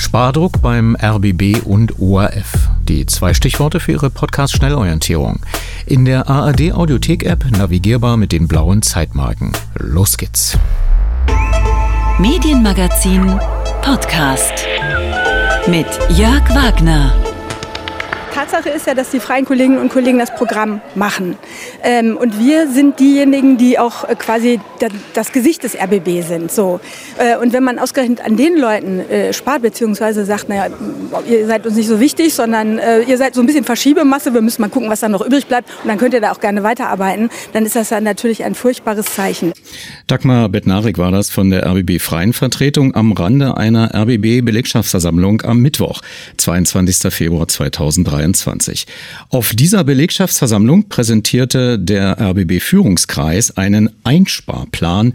Spardruck beim RBB und ORF. Die zwei Stichworte für Ihre Podcast-Schnellorientierung. In der ARD Audiothek-App navigierbar mit den blauen Zeitmarken. Los geht's. Medienmagazin Podcast mit Jörg Wagner. Tatsache ist ja, dass die freien Kolleginnen und Kollegen das Programm machen. Ähm, und wir sind diejenigen, die auch äh, quasi das Gesicht des RBB sind. So. Äh, und wenn man ausgerechnet an den Leuten äh, spart, beziehungsweise sagt, naja, ihr seid uns nicht so wichtig, sondern äh, ihr seid so ein bisschen Verschiebemasse, wir müssen mal gucken, was da noch übrig bleibt und dann könnt ihr da auch gerne weiterarbeiten, dann ist das ja natürlich ein furchtbares Zeichen. Dagmar Bettnarik war das von der RBB Freien Vertretung am Rande einer RBB-Belegschaftsversammlung am Mittwoch, 22. Februar 2023. Auf dieser Belegschaftsversammlung präsentierte der RBB-Führungskreis einen Einsparplan,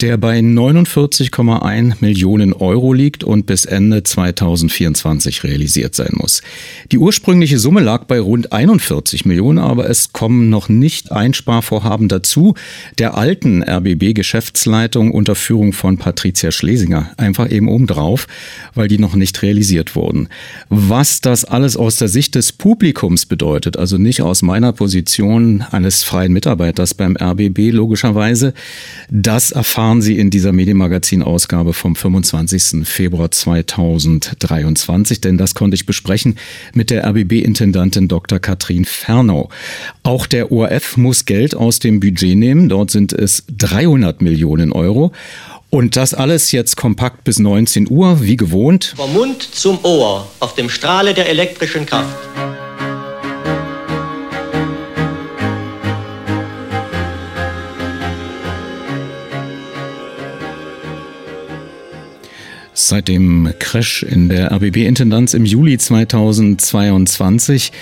der bei 49,1 Millionen Euro liegt und bis Ende 2024 realisiert sein muss. Die ursprüngliche Summe lag bei rund 41 Millionen, aber es kommen noch nicht Einsparvorhaben dazu. Der alten RBB-Geschäftsleitung unter Führung von Patricia Schlesinger einfach eben obendrauf, weil die noch nicht realisiert wurden. Was das alles aus der Sicht des Publikums bedeutet, also nicht aus meiner Position eines freien Mitarbeiters beim RBB logischerweise, das erfahren Sie in dieser Medienmagazin-Ausgabe vom 25. Februar 2023, denn das konnte ich besprechen mit der RBB-Intendantin Dr. Katrin Fernau. Auch der ORF muss Geld aus dem Budget nehmen. Dort sind es 300 Millionen Euro. Und das alles jetzt kompakt bis 19 Uhr, wie gewohnt. Vom Mund zum Ohr, auf dem Strahle der elektrischen Kraft. Seit dem Crash in der RBB-Intendanz im Juli 2022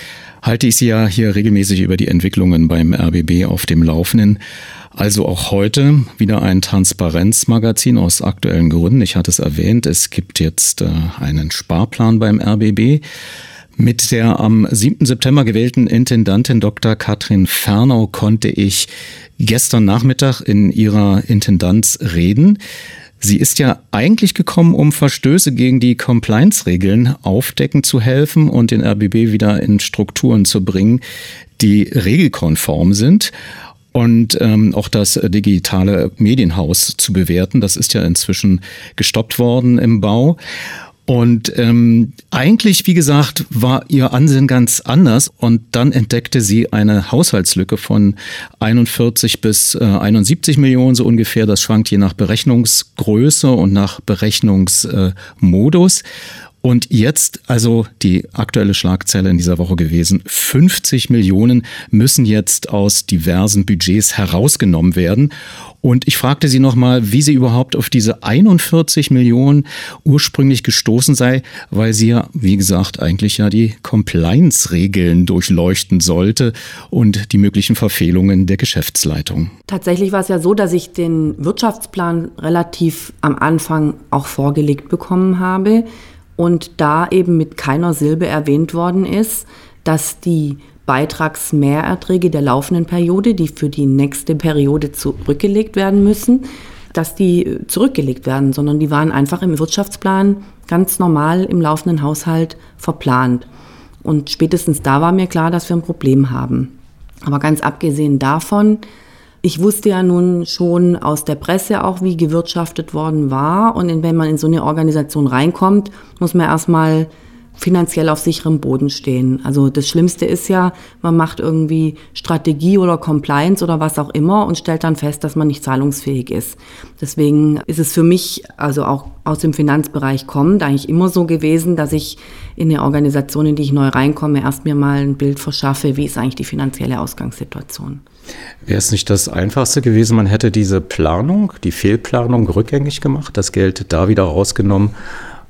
halte ich Sie ja hier regelmäßig über die Entwicklungen beim RBB auf dem Laufenden. Also auch heute wieder ein Transparenzmagazin aus aktuellen Gründen. Ich hatte es erwähnt, es gibt jetzt äh, einen Sparplan beim RBB. Mit der am 7. September gewählten Intendantin Dr. Katrin Fernau konnte ich gestern Nachmittag in ihrer Intendanz reden. Sie ist ja eigentlich gekommen, um Verstöße gegen die Compliance-Regeln aufdecken zu helfen und den RBB wieder in Strukturen zu bringen, die regelkonform sind und ähm, auch das digitale Medienhaus zu bewerten. Das ist ja inzwischen gestoppt worden im Bau. Und ähm, eigentlich, wie gesagt, war ihr Ansinn ganz anders. Und dann entdeckte sie eine Haushaltslücke von 41 bis äh, 71 Millionen so ungefähr. Das schwankt je nach Berechnungsgröße und nach Berechnungsmodus. Äh, und jetzt, also die aktuelle Schlagzeile in dieser Woche gewesen, 50 Millionen müssen jetzt aus diversen Budgets herausgenommen werden. Und ich fragte sie nochmal, wie sie überhaupt auf diese 41 Millionen ursprünglich gestoßen sei, weil sie ja, wie gesagt, eigentlich ja die Compliance-Regeln durchleuchten sollte und die möglichen Verfehlungen der Geschäftsleitung. Tatsächlich war es ja so, dass ich den Wirtschaftsplan relativ am Anfang auch vorgelegt bekommen habe und da eben mit keiner Silbe erwähnt worden ist, dass die Beitragsmehrerträge der laufenden Periode, die für die nächste Periode zurückgelegt werden müssen, dass die zurückgelegt werden, sondern die waren einfach im Wirtschaftsplan ganz normal im laufenden Haushalt verplant. Und spätestens da war mir klar, dass wir ein Problem haben. Aber ganz abgesehen davon, ich wusste ja nun schon aus der Presse auch, wie gewirtschaftet worden war. Und wenn man in so eine Organisation reinkommt, muss man erstmal finanziell auf sicherem Boden stehen. Also das Schlimmste ist ja, man macht irgendwie Strategie oder Compliance oder was auch immer und stellt dann fest, dass man nicht zahlungsfähig ist. Deswegen ist es für mich, also auch aus dem Finanzbereich kommend, eigentlich immer so gewesen, dass ich in eine Organisation, in die ich neu reinkomme, erst mir mal ein Bild verschaffe, wie ist eigentlich die finanzielle Ausgangssituation. Wäre es nicht das Einfachste gewesen, man hätte diese Planung, die Fehlplanung rückgängig gemacht, das Geld da wieder rausgenommen,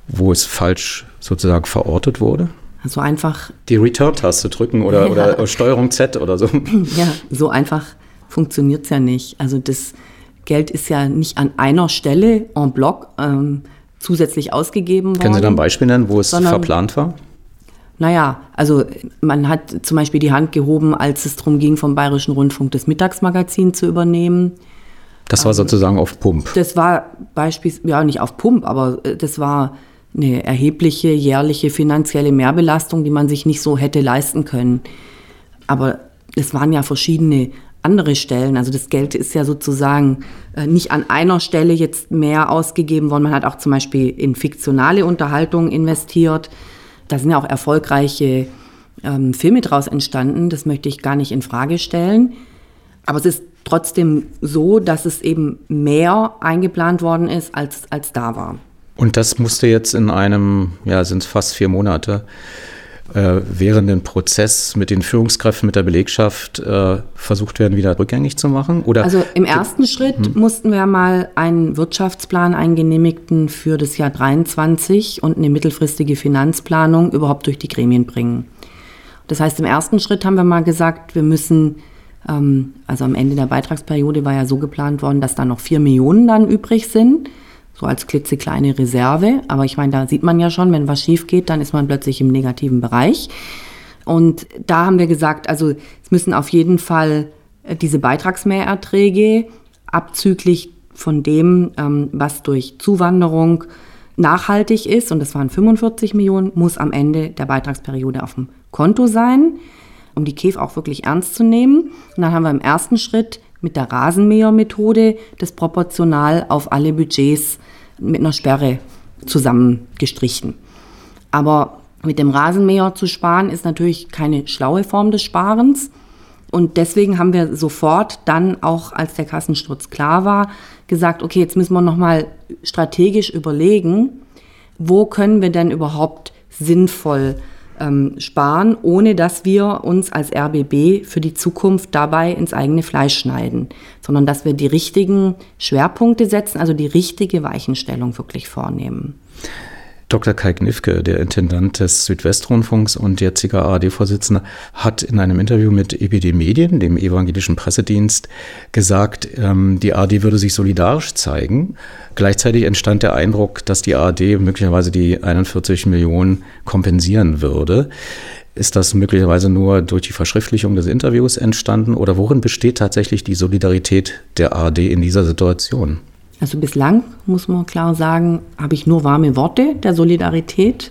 wo es falsch sozusagen verortet wurde? So einfach. Die Return-Taste drücken oder, ja. oder Steuerung Z oder so. Ja, so einfach funktioniert es ja nicht. Also das Geld ist ja nicht an einer Stelle en bloc ähm, zusätzlich ausgegeben worden. Können Sie da ein Beispiel nennen, wo es verplant war? Naja, also man hat zum Beispiel die Hand gehoben, als es darum ging, vom Bayerischen Rundfunk das Mittagsmagazin zu übernehmen. Das war ähm, sozusagen auf Pump. Das war beispielsweise, ja nicht auf Pump, aber äh, das war eine erhebliche jährliche finanzielle Mehrbelastung, die man sich nicht so hätte leisten können. Aber es waren ja verschiedene andere Stellen. Also das Geld ist ja sozusagen äh, nicht an einer Stelle jetzt mehr ausgegeben worden. Man hat auch zum Beispiel in fiktionale Unterhaltung investiert. Da sind ja auch erfolgreiche ähm, Filme draus entstanden. Das möchte ich gar nicht in Frage stellen. Aber es ist trotzdem so, dass es eben mehr eingeplant worden ist, als, als da war. Und das musste jetzt in einem, ja, sind es fast vier Monate, äh, während dem Prozess mit den Führungskräften, mit der Belegschaft äh, versucht werden, wieder rückgängig zu machen? Oder also im ersten Schritt hm. mussten wir mal einen Wirtschaftsplan, einen genehmigten für das Jahr 23 und eine mittelfristige Finanzplanung überhaupt durch die Gremien bringen. Das heißt, im ersten Schritt haben wir mal gesagt, wir müssen, ähm, also am Ende der Beitragsperiode war ja so geplant worden, dass da noch vier Millionen dann übrig sind so als klitzekleine Reserve. Aber ich meine, da sieht man ja schon, wenn was schief geht, dann ist man plötzlich im negativen Bereich. Und da haben wir gesagt, also es müssen auf jeden Fall äh, diese Beitragsmehrerträge abzüglich von dem, ähm, was durch Zuwanderung nachhaltig ist, und das waren 45 Millionen, muss am Ende der Beitragsperiode auf dem Konto sein, um die KEF auch wirklich ernst zu nehmen. Und dann haben wir im ersten Schritt mit der Rasenmähermethode das proportional auf alle Budgets mit einer Sperre zusammengestrichen. Aber mit dem Rasenmäher zu sparen ist natürlich keine schlaue Form des Sparens. Und deswegen haben wir sofort dann auch, als der Kassensturz klar war, gesagt, okay, jetzt müssen wir nochmal strategisch überlegen, wo können wir denn überhaupt sinnvoll ähm, sparen, ohne dass wir uns als RBB für die Zukunft dabei ins eigene Fleisch schneiden, sondern dass wir die richtigen Schwerpunkte setzen, also die richtige Weichenstellung wirklich vornehmen. Dr. Kai Knifke, der Intendant des Südwestrundfunks und jetziger ARD-Vorsitzender, hat in einem Interview mit EBD Medien, dem evangelischen Pressedienst, gesagt, ähm, die ARD würde sich solidarisch zeigen. Gleichzeitig entstand der Eindruck, dass die ARD möglicherweise die 41 Millionen kompensieren würde. Ist das möglicherweise nur durch die Verschriftlichung des Interviews entstanden oder worin besteht tatsächlich die Solidarität der ARD in dieser Situation? Also bislang, muss man klar sagen, habe ich nur warme Worte der Solidarität,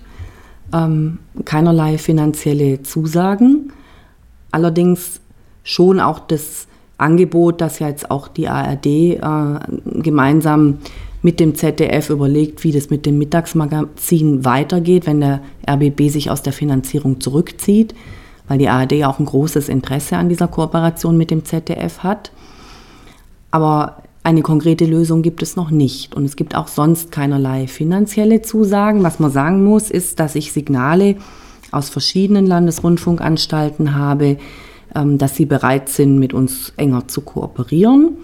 ähm, keinerlei finanzielle Zusagen. Allerdings schon auch das Angebot, dass ja jetzt auch die ARD äh, gemeinsam mit dem ZDF überlegt, wie das mit dem Mittagsmagazin weitergeht, wenn der RBB sich aus der Finanzierung zurückzieht, weil die ARD ja auch ein großes Interesse an dieser Kooperation mit dem ZDF hat. Aber eine konkrete Lösung gibt es noch nicht und es gibt auch sonst keinerlei finanzielle Zusagen. Was man sagen muss, ist, dass ich Signale aus verschiedenen Landesrundfunkanstalten habe, ähm, dass sie bereit sind, mit uns enger zu kooperieren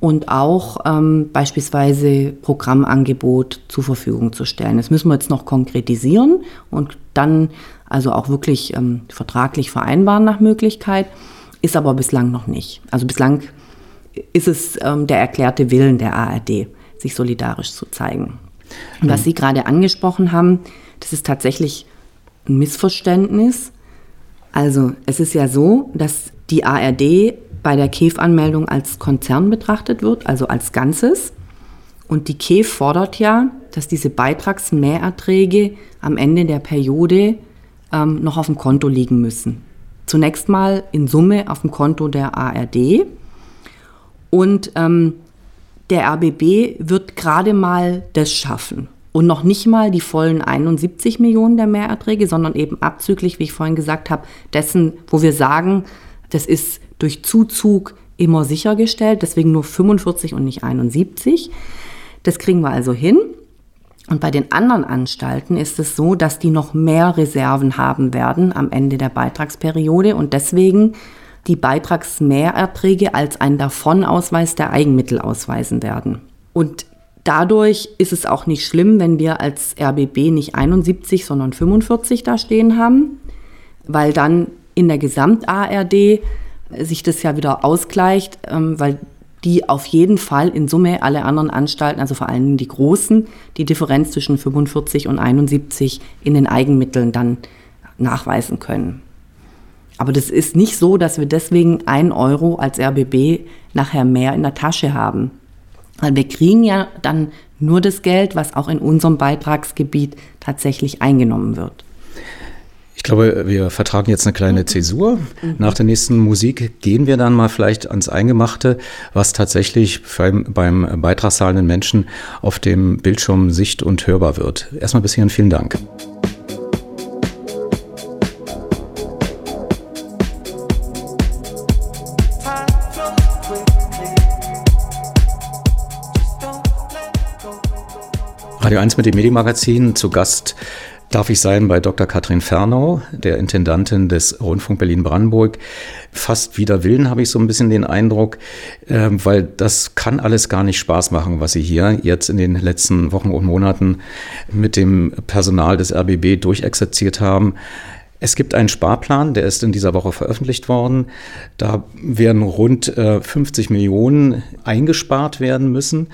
und auch ähm, beispielsweise Programmangebot zur Verfügung zu stellen. Das müssen wir jetzt noch konkretisieren und dann also auch wirklich ähm, vertraglich vereinbaren nach Möglichkeit, ist aber bislang noch nicht. Also bislang ist es ähm, der erklärte Willen der ARD, sich solidarisch zu zeigen. Und was mhm. Sie gerade angesprochen haben, das ist tatsächlich ein Missverständnis. Also es ist ja so, dass die ARD bei der KEF-Anmeldung als Konzern betrachtet wird, also als Ganzes. Und die KEF fordert ja, dass diese Beitragsmehrerträge am Ende der Periode ähm, noch auf dem Konto liegen müssen. Zunächst mal in Summe auf dem Konto der ARD und ähm, der RBB wird gerade mal das schaffen. Und noch nicht mal die vollen 71 Millionen der Mehrerträge, sondern eben abzüglich, wie ich vorhin gesagt habe, dessen, wo wir sagen, das ist durch Zuzug immer sichergestellt, deswegen nur 45 und nicht 71. Das kriegen wir also hin. Und bei den anderen Anstalten ist es so, dass die noch mehr Reserven haben werden am Ende der Beitragsperiode und deswegen die Beitragsmehrerträge als ein Davonausweis der Eigenmittel ausweisen werden. Und dadurch ist es auch nicht schlimm, wenn wir als RBB nicht 71, sondern 45 da stehen haben, weil dann in der Gesamt-ARD sich das ja wieder ausgleicht, ähm, weil die auf jeden Fall in Summe alle anderen Anstalten, also vor allem die großen, die Differenz zwischen 45 und 71 in den Eigenmitteln dann nachweisen können. Aber das ist nicht so, dass wir deswegen ein Euro als RBB nachher mehr in der Tasche haben. Weil wir kriegen ja dann nur das Geld, was auch in unserem Beitragsgebiet tatsächlich eingenommen wird. Ich glaube, wir vertragen jetzt eine kleine Zäsur. Nach der nächsten Musik gehen wir dann mal vielleicht ans Eingemachte, was tatsächlich beim, beim beitragszahlenden Menschen auf dem Bildschirm sicht- und hörbar wird. Erstmal bis hierhin vielen Dank. Radio 1 mit dem Medienmagazin zu Gast darf ich sein bei Dr. Katrin Fernau, der Intendantin des Rundfunk Berlin-Brandenburg. Fast wider Willen habe ich so ein bisschen den Eindruck, äh, weil das kann alles gar nicht Spaß machen, was Sie hier jetzt in den letzten Wochen und Monaten mit dem Personal des RBB durchexerziert haben. Es gibt einen Sparplan, der ist in dieser Woche veröffentlicht worden. Da werden rund äh, 50 Millionen eingespart werden müssen.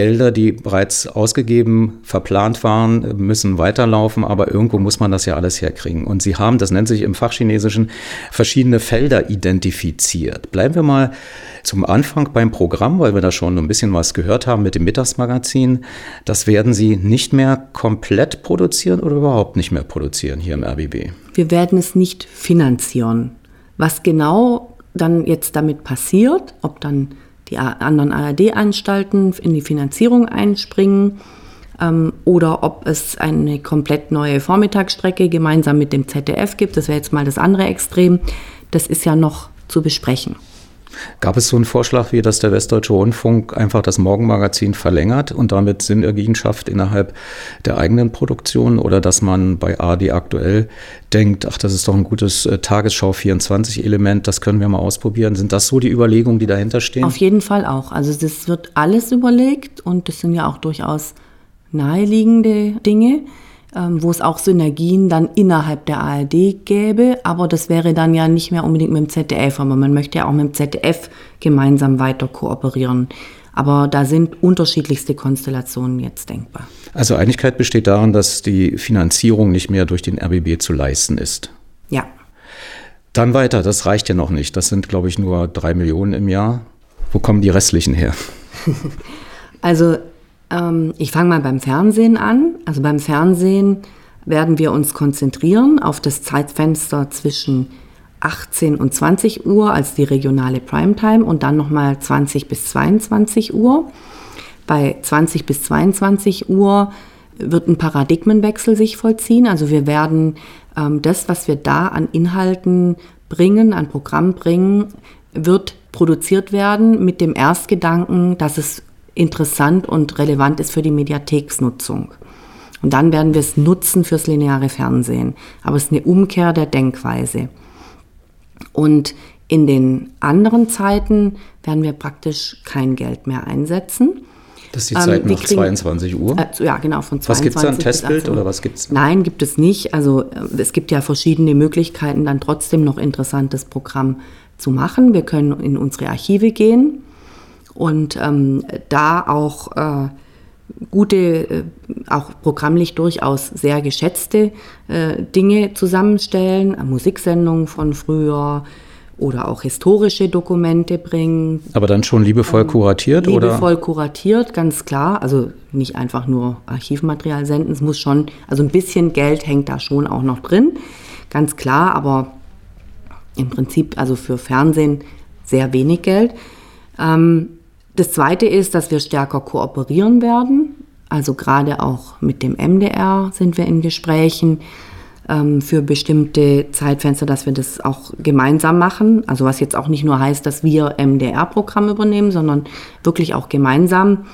Gelder, die bereits ausgegeben, verplant waren, müssen weiterlaufen, aber irgendwo muss man das ja alles herkriegen. Und Sie haben, das nennt sich im Fachchinesischen, verschiedene Felder identifiziert. Bleiben wir mal zum Anfang beim Programm, weil wir da schon ein bisschen was gehört haben mit dem Mittagsmagazin. Das werden Sie nicht mehr komplett produzieren oder überhaupt nicht mehr produzieren hier im RBB? Wir werden es nicht finanzieren. Was genau dann jetzt damit passiert, ob dann die anderen ARD-Anstalten in die Finanzierung einspringen ähm, oder ob es eine komplett neue Vormittagsstrecke gemeinsam mit dem ZDF gibt. Das wäre jetzt mal das andere Extrem. Das ist ja noch zu besprechen. Gab es so einen Vorschlag, wie dass der Westdeutsche Rundfunk einfach das Morgenmagazin verlängert und damit Synergien schafft innerhalb der eigenen Produktion oder dass man bei AD aktuell denkt, ach, das ist doch ein gutes äh, Tagesschau 24 Element, das können wir mal ausprobieren. Sind das so die Überlegungen, die dahinter stehen? Auf jeden Fall auch. Also das wird alles überlegt und das sind ja auch durchaus naheliegende Dinge wo es auch Synergien dann innerhalb der ARD gäbe, aber das wäre dann ja nicht mehr unbedingt mit dem ZDF, aber man möchte ja auch mit dem ZDF gemeinsam weiter kooperieren. Aber da sind unterschiedlichste Konstellationen jetzt denkbar. Also Einigkeit besteht darin, dass die Finanzierung nicht mehr durch den RBB zu leisten ist. Ja. Dann weiter, das reicht ja noch nicht. Das sind, glaube ich, nur drei Millionen im Jahr. Wo kommen die restlichen her? also ähm, ich fange mal beim Fernsehen an. Also beim Fernsehen werden wir uns konzentrieren auf das Zeitfenster zwischen 18 und 20 Uhr als die regionale Primetime und dann nochmal 20 bis 22 Uhr. Bei 20 bis 22 Uhr wird ein Paradigmenwechsel sich vollziehen. Also wir werden ähm, das, was wir da an Inhalten bringen, an Programm bringen, wird produziert werden mit dem Erstgedanken, dass es interessant und relevant ist für die Mediatheksnutzung. Und dann werden wir es nutzen fürs lineare Fernsehen. Aber es ist eine Umkehr der Denkweise. Und in den anderen Zeiten werden wir praktisch kein Geld mehr einsetzen. Das ist die Zeit ähm, nach kriegen, 22 Uhr? Äh, ja, genau, von 22 Was gibt es da, ein Testbild oder was gibt es? Nein, gibt es nicht. Also äh, es gibt ja verschiedene Möglichkeiten, dann trotzdem noch interessantes Programm zu machen. Wir können in unsere Archive gehen und ähm, da auch äh, gute, äh, auch programmlich durchaus sehr geschätzte äh, Dinge zusammenstellen, äh, Musiksendungen von früher oder auch historische Dokumente bringen. Aber dann schon liebevoll ähm, kuratiert, liebevoll oder? Liebevoll kuratiert, ganz klar. Also nicht einfach nur Archivmaterial senden, es muss schon, also ein bisschen Geld hängt da schon auch noch drin, ganz klar, aber im Prinzip also für Fernsehen sehr wenig Geld. Ähm, das Zweite ist, dass wir stärker kooperieren werden. Also gerade auch mit dem MDR sind wir in Gesprächen ähm, für bestimmte Zeitfenster, dass wir das auch gemeinsam machen. Also was jetzt auch nicht nur heißt, dass wir MDR-Programm übernehmen, sondern wirklich auch gemeinsam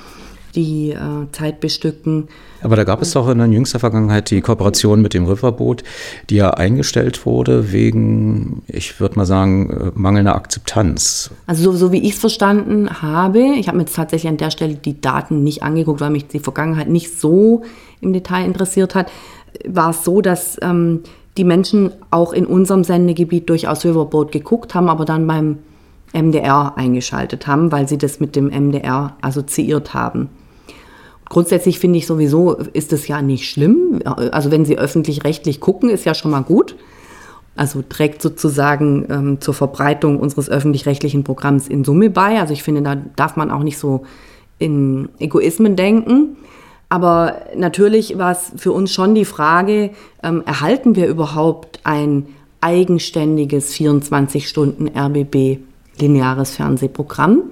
die äh, Zeit bestücken. Aber da gab es doch in der jüngster Vergangenheit die Kooperation mit dem Riverboot, die ja eingestellt wurde wegen, ich würde mal sagen, äh, mangelnder Akzeptanz. Also so, so wie ich es verstanden habe, ich habe mir jetzt tatsächlich an der Stelle die Daten nicht angeguckt, weil mich die Vergangenheit nicht so im Detail interessiert hat, war es so, dass ähm, die Menschen auch in unserem Sendegebiet durchaus Riverboat geguckt haben, aber dann beim MDR eingeschaltet haben, weil sie das mit dem MDR assoziiert haben. Grundsätzlich finde ich sowieso, ist es ja nicht schlimm. Also wenn Sie öffentlich-rechtlich gucken, ist ja schon mal gut. Also trägt sozusagen ähm, zur Verbreitung unseres öffentlich-rechtlichen Programms in Summe bei. Also ich finde, da darf man auch nicht so in Egoismen denken. Aber natürlich war es für uns schon die Frage, ähm, erhalten wir überhaupt ein eigenständiges 24 Stunden RBB lineares Fernsehprogramm?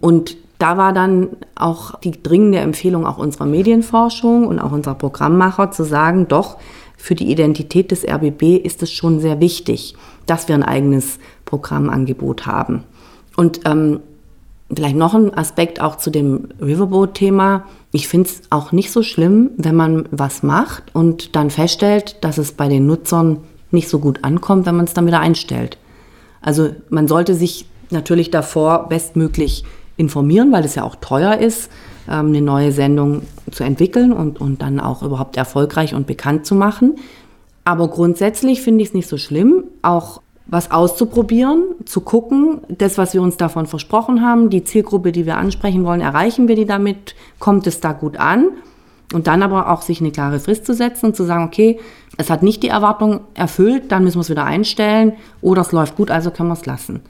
Und da war dann auch die dringende Empfehlung auch unserer Medienforschung und auch unserer Programmmacher zu sagen, doch, für die Identität des RBB ist es schon sehr wichtig, dass wir ein eigenes Programmangebot haben. Und ähm, vielleicht noch ein Aspekt auch zu dem Riverboat-Thema. Ich finde es auch nicht so schlimm, wenn man was macht und dann feststellt, dass es bei den Nutzern nicht so gut ankommt, wenn man es dann wieder einstellt. Also man sollte sich natürlich davor bestmöglich informieren, weil es ja auch teuer ist, ähm, eine neue Sendung zu entwickeln und, und dann auch überhaupt erfolgreich und bekannt zu machen. Aber grundsätzlich finde ich es nicht so schlimm, auch was auszuprobieren, zu gucken, das, was wir uns davon versprochen haben, die Zielgruppe, die wir ansprechen wollen, erreichen wir die damit, kommt es da gut an? Und dann aber auch sich eine klare Frist zu setzen und zu sagen, okay, es hat nicht die Erwartung erfüllt, dann müssen wir es wieder einstellen oder es läuft gut, also können wir es lassen.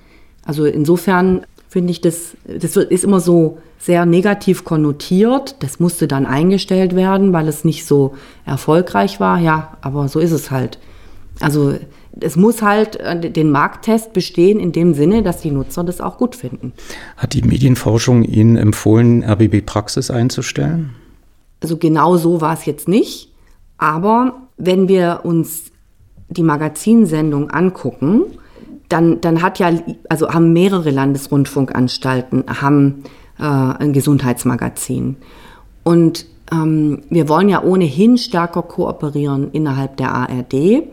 Also insofern finde ich, das, das ist immer so sehr negativ konnotiert. Das musste dann eingestellt werden, weil es nicht so erfolgreich war. Ja, aber so ist es halt. Also es muss halt äh, den Markttest bestehen in dem Sinne, dass die Nutzer das auch gut finden. Hat die Medienforschung Ihnen empfohlen, RBB Praxis einzustellen? Also genau so war es jetzt nicht. Aber wenn wir uns die Magazinsendung angucken, dann, dann hat ja, also haben mehrere Landesrundfunkanstalten haben äh, ein Gesundheitsmagazin. Und ähm, wir wollen ja ohnehin stärker kooperieren innerhalb der ARD.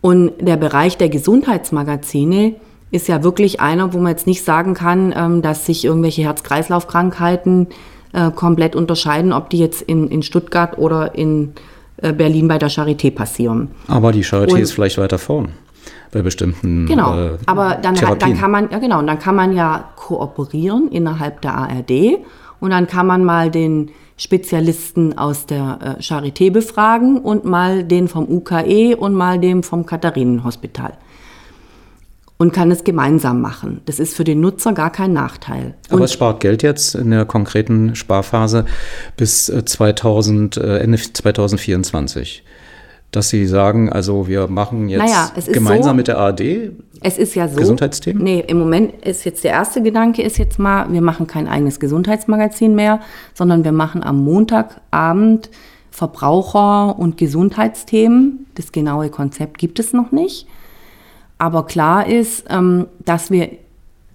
Und der Bereich der Gesundheitsmagazine ist ja wirklich einer, wo man jetzt nicht sagen kann, ähm, dass sich irgendwelche Herz-Kreislauf-Krankheiten äh, komplett unterscheiden, ob die jetzt in, in Stuttgart oder in äh, Berlin bei der Charité passieren. Aber die Charité Und, ist vielleicht weiter vorn bei bestimmten Genau, äh, aber dann, dann kann man, ja genau, und dann kann man ja kooperieren innerhalb der ARD und dann kann man mal den Spezialisten aus der äh, Charité befragen und mal den vom UKE und mal den vom Katharinenhospital. Und kann es gemeinsam machen. Das ist für den Nutzer gar kein Nachteil. Aber und es spart Geld jetzt in der konkreten Sparphase bis 2000, äh, Ende 2024 dass Sie sagen, also wir machen jetzt naja, gemeinsam so, mit der ARD es ist ja so, Gesundheitsthemen? Nee, im Moment ist jetzt der erste Gedanke ist jetzt mal, wir machen kein eigenes Gesundheitsmagazin mehr, sondern wir machen am Montagabend Verbraucher- und Gesundheitsthemen. Das genaue Konzept gibt es noch nicht. Aber klar ist, ähm, dass wir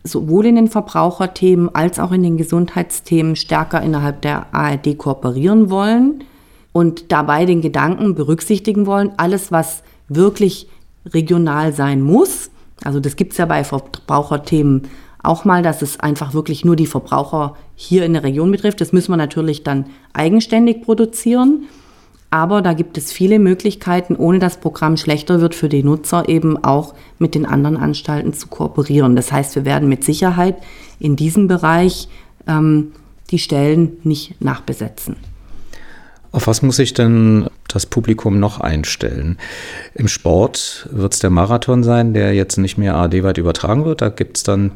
sowohl in den Verbraucherthemen als auch in den Gesundheitsthemen stärker innerhalb der ARD kooperieren wollen und dabei den Gedanken berücksichtigen wollen, alles, was wirklich regional sein muss, also das gibt es ja bei Verbraucherthemen auch mal, dass es einfach wirklich nur die Verbraucher hier in der Region betrifft. Das müssen wir natürlich dann eigenständig produzieren. Aber da gibt es viele Möglichkeiten, ohne dass das Programm schlechter wird, für die Nutzer eben auch mit den anderen Anstalten zu kooperieren. Das heißt, wir werden mit Sicherheit in diesem Bereich ähm, die Stellen nicht nachbesetzen. Auf was muss sich denn das Publikum noch einstellen? Im Sport wird es der Marathon sein, der jetzt nicht mehr AD-weit übertragen wird. Da gibt es dann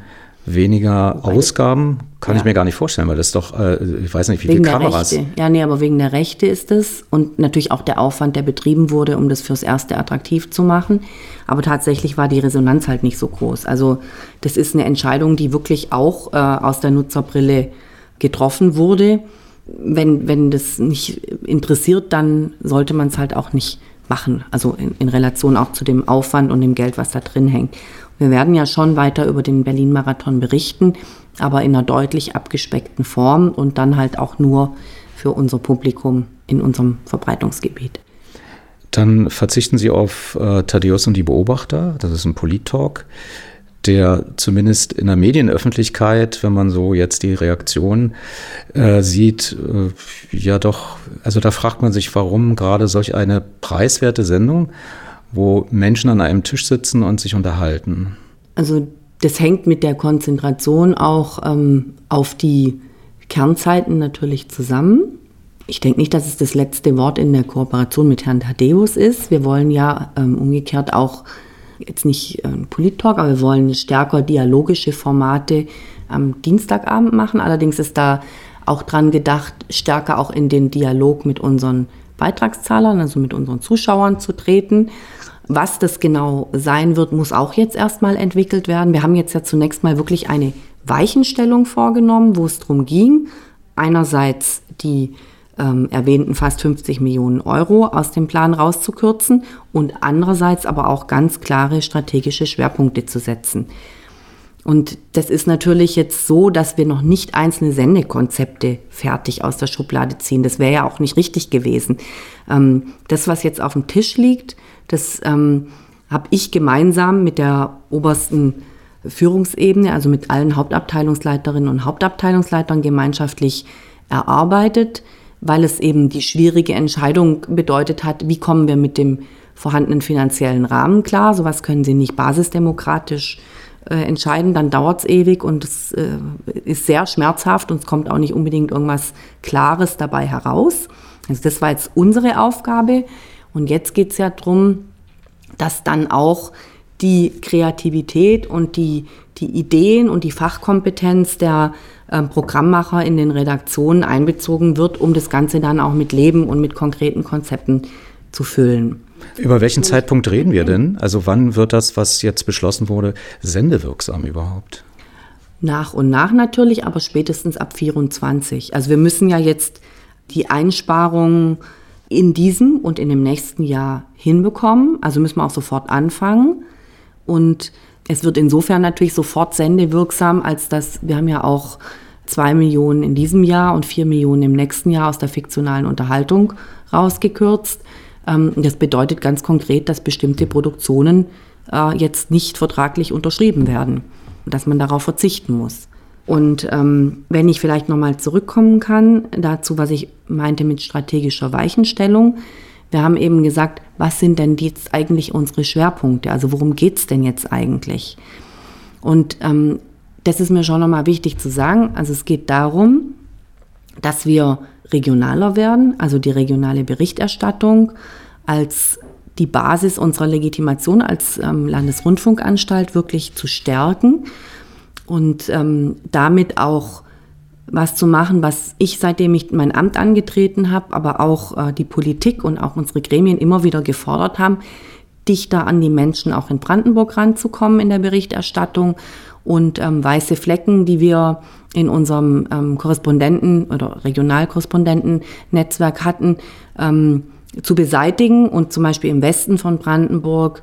weniger Ausgaben. Kann ja. ich mir gar nicht vorstellen, weil das doch, äh, ich weiß nicht, wie wegen viele Kameras. Rechte. Ja, nee, aber wegen der Rechte ist es und natürlich auch der Aufwand, der betrieben wurde, um das fürs Erste attraktiv zu machen. Aber tatsächlich war die Resonanz halt nicht so groß. Also das ist eine Entscheidung, die wirklich auch äh, aus der Nutzerbrille getroffen wurde wenn, wenn das nicht interessiert, dann sollte man es halt auch nicht machen. Also in, in, Relation auch zu dem Aufwand und dem Geld, was da drin hängt. Wir werden ja schon weiter über den Berlin-Marathon berichten, aber in einer deutlich abgespeckten Form und dann halt auch nur für unser Publikum in unserem Verbreitungsgebiet. Dann verzichten Sie auf äh, Thaddeus und die Beobachter. Das ist ein Polit-Talk der zumindest in der Medienöffentlichkeit, wenn man so jetzt die Reaktion äh, sieht, äh, ja doch, also da fragt man sich, warum gerade solch eine preiswerte Sendung, wo Menschen an einem Tisch sitzen und sich unterhalten. Also das hängt mit der Konzentration auch ähm, auf die Kernzeiten natürlich zusammen. Ich denke nicht, dass es das letzte Wort in der Kooperation mit Herrn Thaddeus ist. Wir wollen ja ähm, umgekehrt auch jetzt nicht ein Polit-Talk, aber wir wollen stärker dialogische Formate am Dienstagabend machen. Allerdings ist da auch dran gedacht, stärker auch in den Dialog mit unseren Beitragszahlern, also mit unseren Zuschauern zu treten. Was das genau sein wird, muss auch jetzt erstmal entwickelt werden. Wir haben jetzt ja zunächst mal wirklich eine Weichenstellung vorgenommen, wo es darum ging, einerseits die ähm, erwähnten fast 50 Millionen Euro aus dem Plan rauszukürzen und andererseits aber auch ganz klare strategische Schwerpunkte zu setzen. Und das ist natürlich jetzt so, dass wir noch nicht einzelne Sendekonzepte fertig aus der Schublade ziehen. Das wäre ja auch nicht richtig gewesen. Ähm, das, was jetzt auf dem Tisch liegt, das ähm, habe ich gemeinsam mit der obersten Führungsebene, also mit allen Hauptabteilungsleiterinnen und Hauptabteilungsleitern gemeinschaftlich erarbeitet, weil es eben die schwierige Entscheidung bedeutet hat, wie kommen wir mit dem vorhandenen finanziellen Rahmen klar. Sowas können Sie nicht basisdemokratisch äh, entscheiden, dann dauert es ewig und es äh, ist sehr schmerzhaft und es kommt auch nicht unbedingt irgendwas Klares dabei heraus. Also das war jetzt unsere Aufgabe und jetzt geht es ja darum, dass dann auch die Kreativität und die, die Ideen und die Fachkompetenz der Programmmacher in den Redaktionen einbezogen wird, um das Ganze dann auch mit Leben und mit konkreten Konzepten zu füllen. Über welchen Zeitpunkt reden wir denn? Also wann wird das, was jetzt beschlossen wurde, sendewirksam überhaupt? Nach und nach natürlich, aber spätestens ab 24. Also wir müssen ja jetzt die Einsparungen in diesem und in dem nächsten Jahr hinbekommen. Also müssen wir auch sofort anfangen. Und es wird insofern natürlich sofort sendewirksam, als dass wir haben ja auch zwei Millionen in diesem Jahr und vier Millionen im nächsten Jahr aus der fiktionalen Unterhaltung rausgekürzt. Ähm, das bedeutet ganz konkret, dass bestimmte Produktionen äh, jetzt nicht vertraglich unterschrieben werden, dass man darauf verzichten muss. Und ähm, wenn ich vielleicht nochmal zurückkommen kann dazu, was ich meinte mit strategischer Weichenstellung. Wir haben eben gesagt, was sind denn jetzt eigentlich unsere Schwerpunkte? Also worum geht es denn jetzt eigentlich? Und ähm, das ist mir schon nochmal wichtig zu sagen. Also es geht darum, dass wir regionaler werden, also die regionale Berichterstattung als die Basis unserer Legitimation als ähm, Landesrundfunkanstalt wirklich zu stärken und ähm, damit auch was zu machen, was ich seitdem ich mein Amt angetreten habe, aber auch äh, die Politik und auch unsere Gremien immer wieder gefordert haben, dichter an die Menschen auch in Brandenburg ranzukommen in der Berichterstattung und ähm, weiße Flecken, die wir in unserem ähm, Korrespondenten- oder Regionalkorrespondentennetzwerk hatten, ähm, zu beseitigen und zum Beispiel im Westen von Brandenburg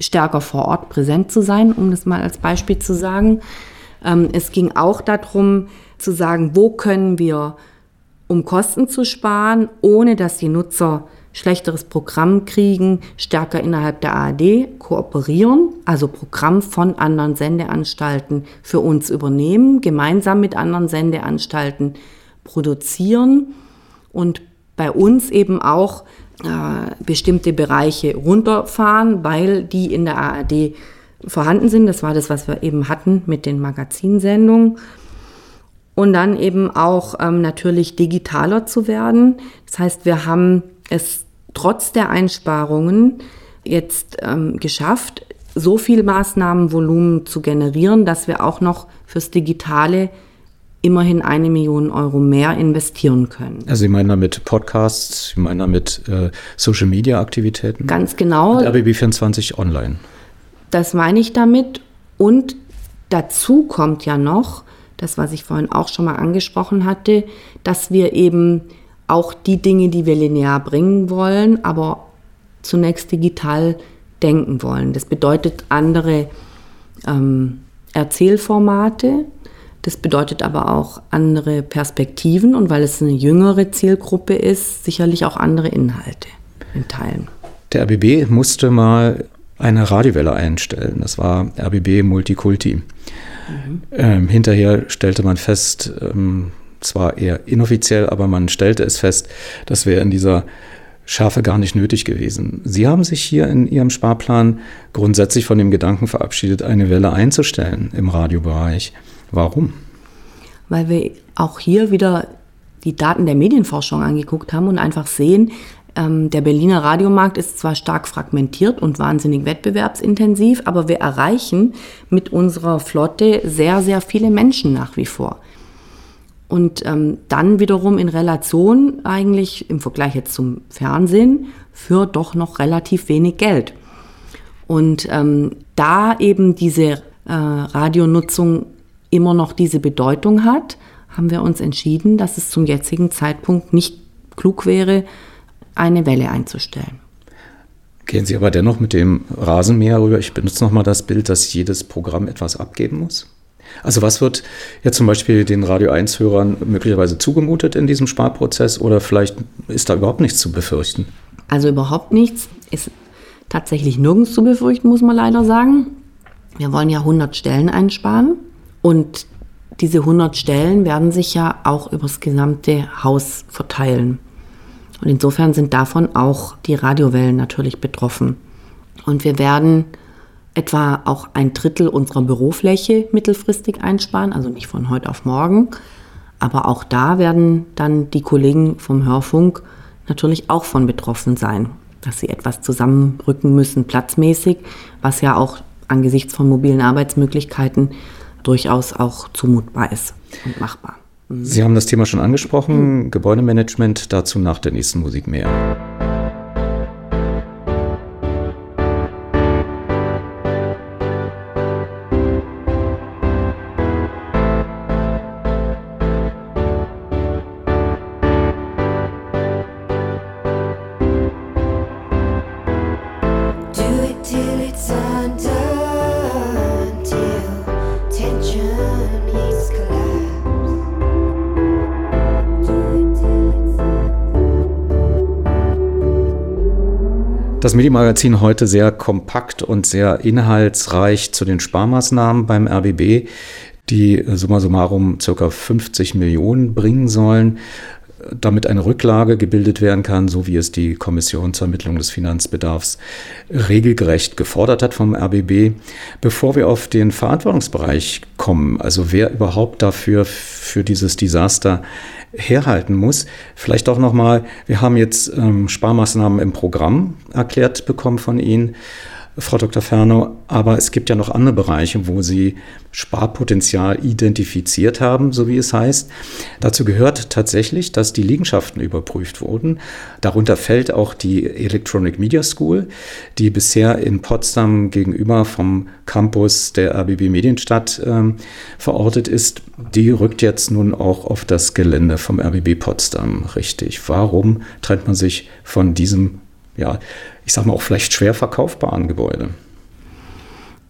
stärker vor Ort präsent zu sein, um das mal als Beispiel zu sagen. Ähm, es ging auch darum zu sagen, wo können wir, um Kosten zu sparen, ohne dass die Nutzer schlechteres Programm kriegen, stärker innerhalb der ARD kooperieren, also Programm von anderen Sendeanstalten für uns übernehmen, gemeinsam mit anderen Sendeanstalten produzieren und bei uns eben auch äh, bestimmte Bereiche runterfahren, weil die in der ARD vorhanden sind. Das war das, was wir eben hatten mit den Magazinsendungen. Und dann eben auch ähm, natürlich digitaler zu werden. Das heißt, wir haben es trotz der Einsparungen jetzt ähm, geschafft, so viel Maßnahmenvolumen zu generieren, dass wir auch noch fürs Digitale immerhin eine Million Euro mehr investieren können. Also Sie meinen damit Podcasts, Sie meinen damit äh, Social Media Aktivitäten? Ganz genau. Und RBB24 online. Das meine ich damit. Und dazu kommt ja noch, das, was ich vorhin auch schon mal angesprochen hatte, dass wir eben auch die Dinge, die wir linear bringen wollen, aber zunächst digital denken wollen. Das bedeutet andere ähm, Erzählformate, das bedeutet aber auch andere Perspektiven und weil es eine jüngere Zielgruppe ist, sicherlich auch andere Inhalte in Teilen. Der RBB musste mal eine Radiowelle einstellen. Das war RBB Multikulti. Mhm. Ähm, hinterher stellte man fest, ähm, zwar eher inoffiziell, aber man stellte es fest, das wäre in dieser Schärfe gar nicht nötig gewesen. Sie haben sich hier in Ihrem Sparplan grundsätzlich von dem Gedanken verabschiedet, eine Welle einzustellen im Radiobereich. Warum? Weil wir auch hier wieder die Daten der Medienforschung angeguckt haben und einfach sehen, Ähm, der Berliner Radiomarkt ist zwar stark fragmentiert und wahnsinnig wettbewerbsintensiv, aber wir erreichen mit unserer Flotte sehr, sehr viele Menschen nach wie vor. Und ähm, dann wiederum in Relation eigentlich im Vergleich jetzt zum Fernsehen für doch noch relativ wenig Geld. Und ähm, da eben diese äh, Radionutzung immer noch diese Bedeutung hat, haben wir uns entschieden, dass es zum jetzigen Zeitpunkt nicht klug wäre, eine Welle einzustellen. Gehen Sie aber dennoch mit dem Rasenmäher rüber. Ich benutze nochmal das Bild, dass jedes Programm etwas abgeben muss. Also was wird jetzt zum Beispiel den Radio 1-Hörern möglicherweise zugemutet in diesem Sparprozess oder vielleicht ist da überhaupt nichts zu befürchten? Also überhaupt nichts ist tatsächlich nirgends zu befürchten, muss man leider sagen. Wir wollen ja 100 Stellen einsparen und diese 100 Stellen werden sich ja auch übers gesamte Haus verteilen. Und insofern sind davon auch die Radiowellen natürlich betroffen. Und wir werden etwa auch ein Drittel unserer Bürofläche mittelfristig einsparen, also nicht von heute auf morgen. Aber auch da werden dann die Kollegen vom Hörfunk natürlich auch von betroffen sein, dass sie etwas zusammenrücken müssen, platzmäßig, was ja auch angesichts von mobilen Arbeitsmöglichkeiten durchaus auch zumutbar ist und machbar. Sie haben das Thema schon angesprochen, mhm. Gebäudemanagement, dazu nach der nächsten Musik mehr. Das Medienmagazin heute sehr kompakt und sehr inhaltsreich zu den Sparmaßnahmen beim RBB, die summa summarum ca. 50 Millionen bringen sollen damit eine Rücklage gebildet werden kann, so wie es die Kommission zur Ermittlung des Finanzbedarfs regelgerecht gefordert hat vom RBB. Bevor wir auf den Verantwortungsbereich kommen, also wer überhaupt dafür für dieses Desaster herhalten muss, vielleicht auch nochmal, wir haben jetzt ähm, Sparmaßnahmen im Programm erklärt bekommen von Ihnen. Frau Dr. Ferno, aber es gibt ja noch andere Bereiche, wo Sie Sparpotenzial identifiziert haben, so wie es heißt. Dazu gehört tatsächlich, dass die Liegenschaften überprüft wurden. Darunter fällt auch die Electronic Media School, die bisher in Potsdam gegenüber vom Campus der RBB Medienstadt äh, verortet ist. Die rückt jetzt nun auch auf das Gelände vom RBB Potsdam richtig. Warum trennt man sich von diesem ja, ich sage mal auch vielleicht schwer verkaufbaren Gebäude?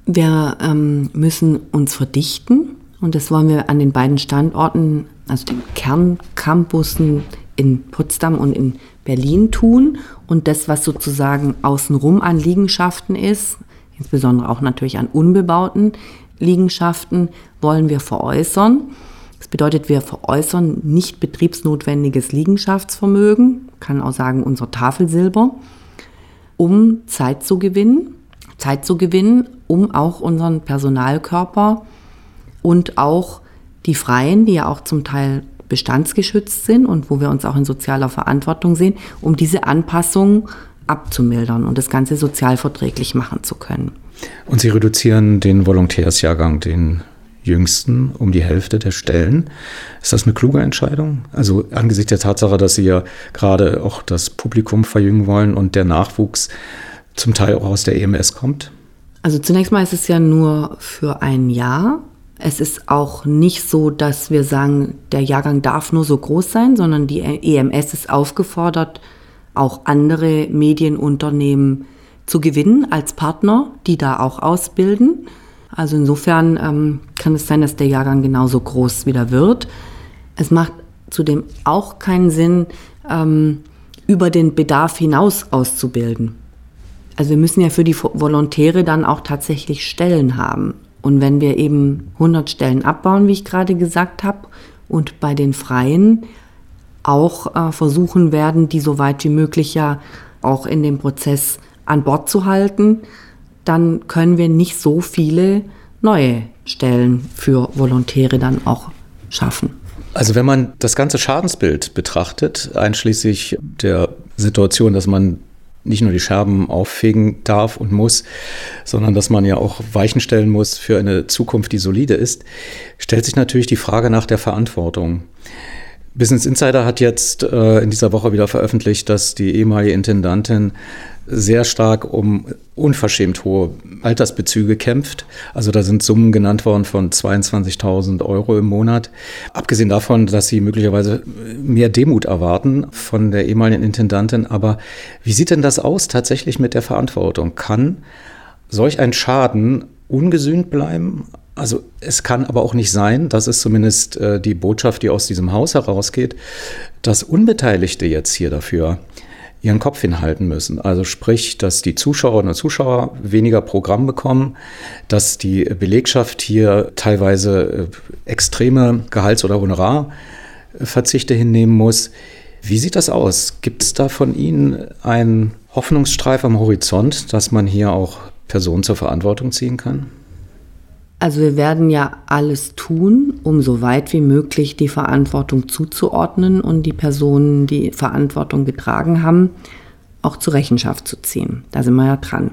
Wir ähm, müssen uns verdichten und das wollen wir an den beiden Standorten, also den Kerncampussen in Potsdam und in Berlin tun. Und das, was sozusagen außenrum an Liegenschaften ist, insbesondere auch natürlich an unbebauten Liegenschaften, wollen wir veräußern. Das bedeutet, wir veräußern nicht betriebsnotwendiges Liegenschaftsvermögen, kann auch sagen unser Tafelsilber um Zeit zu gewinnen, Zeit zu gewinnen, um auch unseren Personalkörper und auch die Freien, die ja auch zum Teil bestandsgeschützt sind und wo wir uns auch in sozialer Verantwortung sehen, um diese Anpassung abzumildern und das Ganze sozialverträglich machen zu können. Und Sie reduzieren den Volontärsjahrgang, den jüngsten, um die Hälfte der Stellen. Ist das eine kluge Entscheidung? Also angesichts der Tatsache, dass Sie ja gerade auch das Publikum verjüngen wollen und der Nachwuchs zum Teil auch aus der EMS kommt? Also zunächst mal ist es ja nur für ein Jahr. Es ist auch nicht so, dass wir sagen, der Jahrgang darf nur so groß sein, sondern die EMS ist aufgefordert, auch andere Medienunternehmen zu gewinnen als Partner, die da auch ausbilden. Also insofern ähm, kann es sein, dass der Jahrgang genauso groß wieder wird. Es macht zudem auch keinen Sinn, ähm, über den Bedarf hinaus auszubilden. Also wir müssen ja für die Volontäre dann auch tatsächlich Stellen haben. Und wenn wir eben 100 Stellen abbauen, wie ich gerade gesagt habe, und bei den Freien auch äh, versuchen werden, die so weit wie möglich ja auch in dem Prozess an Bord zu halten, dann können wir nicht so viele neue Stellen für Volontäre dann auch schaffen. Also wenn man das ganze Schadensbild betrachtet, einschließlich der Situation, dass man nicht nur die Scherben auffegen darf und muss, sondern dass man ja auch Weichen stellen muss für eine Zukunft, die solide ist, stellt sich natürlich die Frage nach der Verantwortung. Business Insider hat jetzt äh, in dieser Woche wieder veröffentlicht, dass die ehemalige Intendantin sehr stark um unverschämt hohe Altersbezüge kämpft. Also da sind Summen genannt worden von 22.000 Euro im Monat. Abgesehen davon, dass sie möglicherweise mehr Demut erwarten von der ehemaligen Intendantin. Aber wie sieht denn das aus tatsächlich mit der Verantwortung? Kann solch ein Schaden ungesühnt bleiben? Also es kann aber auch nicht sein, das ist zumindest äh, die Botschaft, die aus diesem Haus herausgeht, dass Unbeteiligte jetzt hier dafür ihren Kopf hinhalten müssen. Also sprich, dass die Zuschauerinnen und Zuschauer weniger Programm bekommen, dass die Belegschaft hier teilweise äh, extreme Gehalts- oder Honorarverzichte hinnehmen muss. Wie sieht das aus? Gibt es da von Ihnen einen Hoffnungsstreif am Horizont, dass man hier auch Personen zur Verantwortung ziehen kann? Also wir werden ja alles tun, um so weit wie möglich die Verantwortung zuzuordnen und die Personen, die Verantwortung getragen haben, auch zur Rechenschaft zu ziehen. Da sind wir ja dran.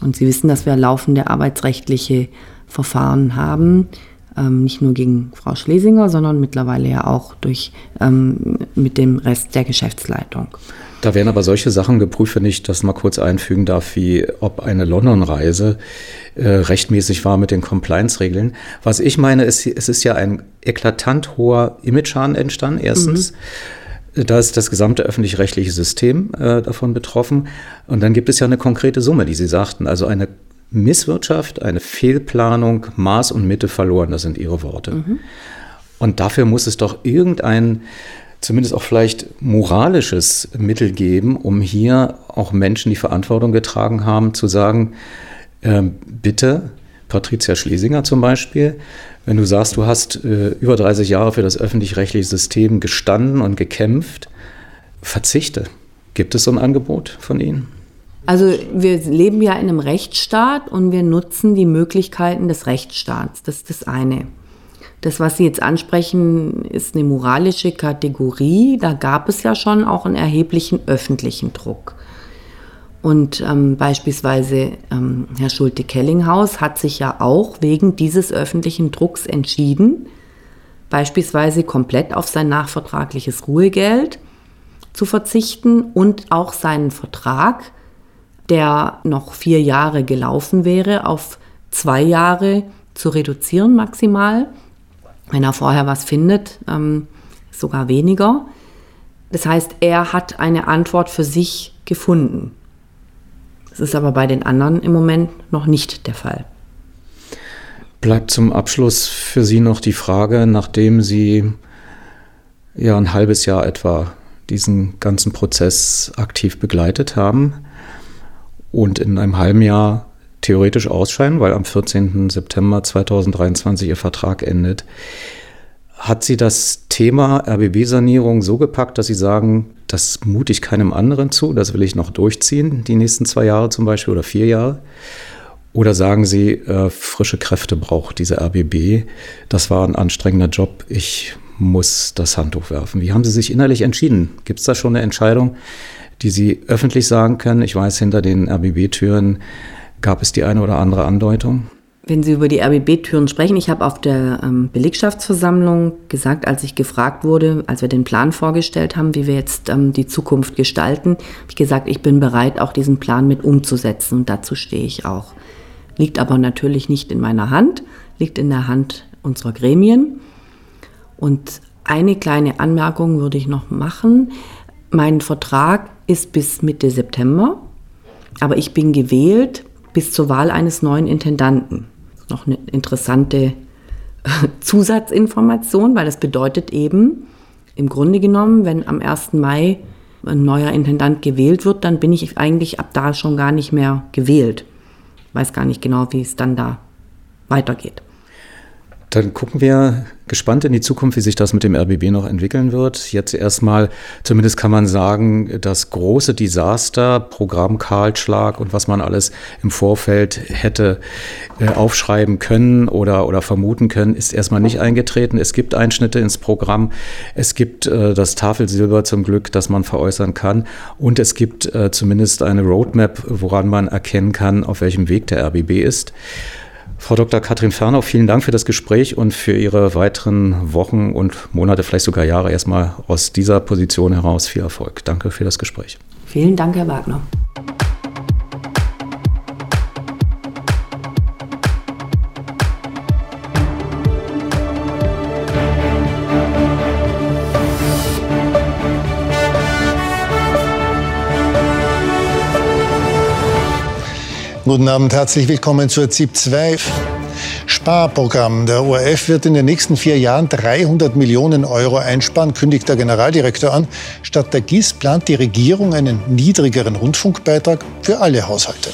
Und Sie wissen, dass wir laufende arbeitsrechtliche Verfahren haben, ähm, nicht nur gegen Frau Schlesinger, sondern mittlerweile ja auch durch, ähm, mit dem Rest der Geschäftsleitung. Da werden aber solche Sachen geprüft, wenn ich das mal kurz einfügen darf, wie ob eine London-Reise äh, rechtmäßig war mit den Compliance-Regeln. Was ich meine, ist, es ist ja ein eklatant hoher Image-Schaden entstanden, erstens. Mhm. Da ist das gesamte öffentlich-rechtliche System äh, davon betroffen. Und dann gibt es ja eine konkrete Summe, die Sie sagten. Also eine Misswirtschaft, eine Fehlplanung, Maß und Mitte verloren, das sind Ihre Worte. Mhm. Und dafür muss es doch irgendein zumindest auch vielleicht moralisches Mittel geben, um hier auch Menschen, die Verantwortung getragen haben, zu sagen, äh, bitte, Patricia Schlesinger zum Beispiel, wenn du sagst, du hast äh, über 30 Jahre für das öffentlich-rechtliche System gestanden und gekämpft, verzichte. Gibt es so ein Angebot von Ihnen? Also wir leben ja in einem Rechtsstaat und wir nutzen die Möglichkeiten des Rechtsstaats. Das ist das eine. Das, was Sie jetzt ansprechen, ist eine moralische Kategorie. Da gab es ja schon auch einen erheblichen öffentlichen Druck. Und ähm, beispielsweise ähm, Herr Schulte-Kellinghaus hat sich ja auch wegen dieses öffentlichen Drucks entschieden, beispielsweise komplett auf sein nachvertragliches Ruhegeld zu verzichten und auch seinen Vertrag, der noch vier Jahre gelaufen wäre, auf zwei Jahre zu reduzieren maximal. Wenn er vorher was findet, ähm, sogar weniger. Das heißt, er hat eine Antwort für sich gefunden. Das ist aber bei den anderen im Moment noch nicht der Fall. Bleibt zum Abschluss für Sie noch die Frage, nachdem Sie ja ein halbes Jahr etwa diesen ganzen Prozess aktiv begleitet haben und in einem halben Jahr theoretisch ausscheiden, weil am 14. September 2023 ihr Vertrag endet. Hat sie das Thema RBB-Sanierung so gepackt, dass sie sagen, das mute ich keinem anderen zu, das will ich noch durchziehen, die nächsten zwei Jahre zum Beispiel oder vier Jahre? Oder sagen Sie, äh, frische Kräfte braucht diese RBB, das war ein anstrengender Job, ich muss das Handtuch werfen. Wie haben Sie sich innerlich entschieden? Gibt es da schon eine Entscheidung, die Sie öffentlich sagen können? Ich weiß, hinter den RBB-Türen Gab es die eine oder andere Andeutung? Wenn Sie über die RBB-Türen sprechen, ich habe auf der ähm, Belegschaftsversammlung gesagt, als ich gefragt wurde, als wir den Plan vorgestellt haben, wie wir jetzt ähm, die Zukunft gestalten, habe ich gesagt, ich bin bereit, auch diesen Plan mit umzusetzen und dazu stehe ich auch. Liegt aber natürlich nicht in meiner Hand, liegt in der Hand unserer Gremien. Und eine kleine Anmerkung würde ich noch machen. Mein Vertrag ist bis Mitte September, aber ich bin gewählt bis zur Wahl eines neuen Intendanten. Noch eine interessante Zusatzinformation, weil das bedeutet eben, im Grunde genommen, wenn am 1. Mai ein neuer Intendant gewählt wird, dann bin ich eigentlich ab da schon gar nicht mehr gewählt. Weiß gar nicht genau, wie es dann da weitergeht. Dann gucken wir gespannt in die Zukunft, wie sich das mit dem RBB noch entwickeln wird. Jetzt erstmal, zumindest kann man sagen, das große Desaster, Programm Kahlschlag und was man alles im Vorfeld hätte äh, aufschreiben können oder, oder vermuten können, ist erstmal nicht eingetreten. Es gibt Einschnitte ins Programm. Es gibt äh, das Tafelsilber zum Glück, das man veräußern kann. Und es gibt äh, zumindest eine Roadmap, woran man erkennen kann, auf welchem Weg der RBB ist. Frau Dr. Katrin Fernau, vielen Dank für das Gespräch und für Ihre weiteren Wochen und Monate, vielleicht sogar Jahre erstmal aus dieser Position heraus viel Erfolg. Danke für das Gespräch. Vielen Dank, Herr Wagner. Guten Abend, herzlich willkommen zur ZIP 2. Sparprogramm. Der ORF wird in den nächsten vier Jahren 300 Millionen Euro einsparen, kündigt der Generaldirektor an. Statt der GIS plant die Regierung einen niedrigeren Rundfunkbeitrag für alle Haushalte.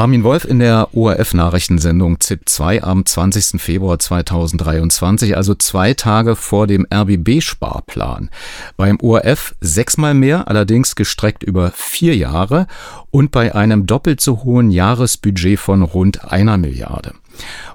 Armin Wolf in der ORF-Nachrichtensendung ZIP 2 am 20. Februar 2023, also zwei Tage vor dem RBB-Sparplan. Beim ORF sechsmal mehr, allerdings gestreckt über vier Jahre und bei einem doppelt so hohen Jahresbudget von rund einer Milliarde.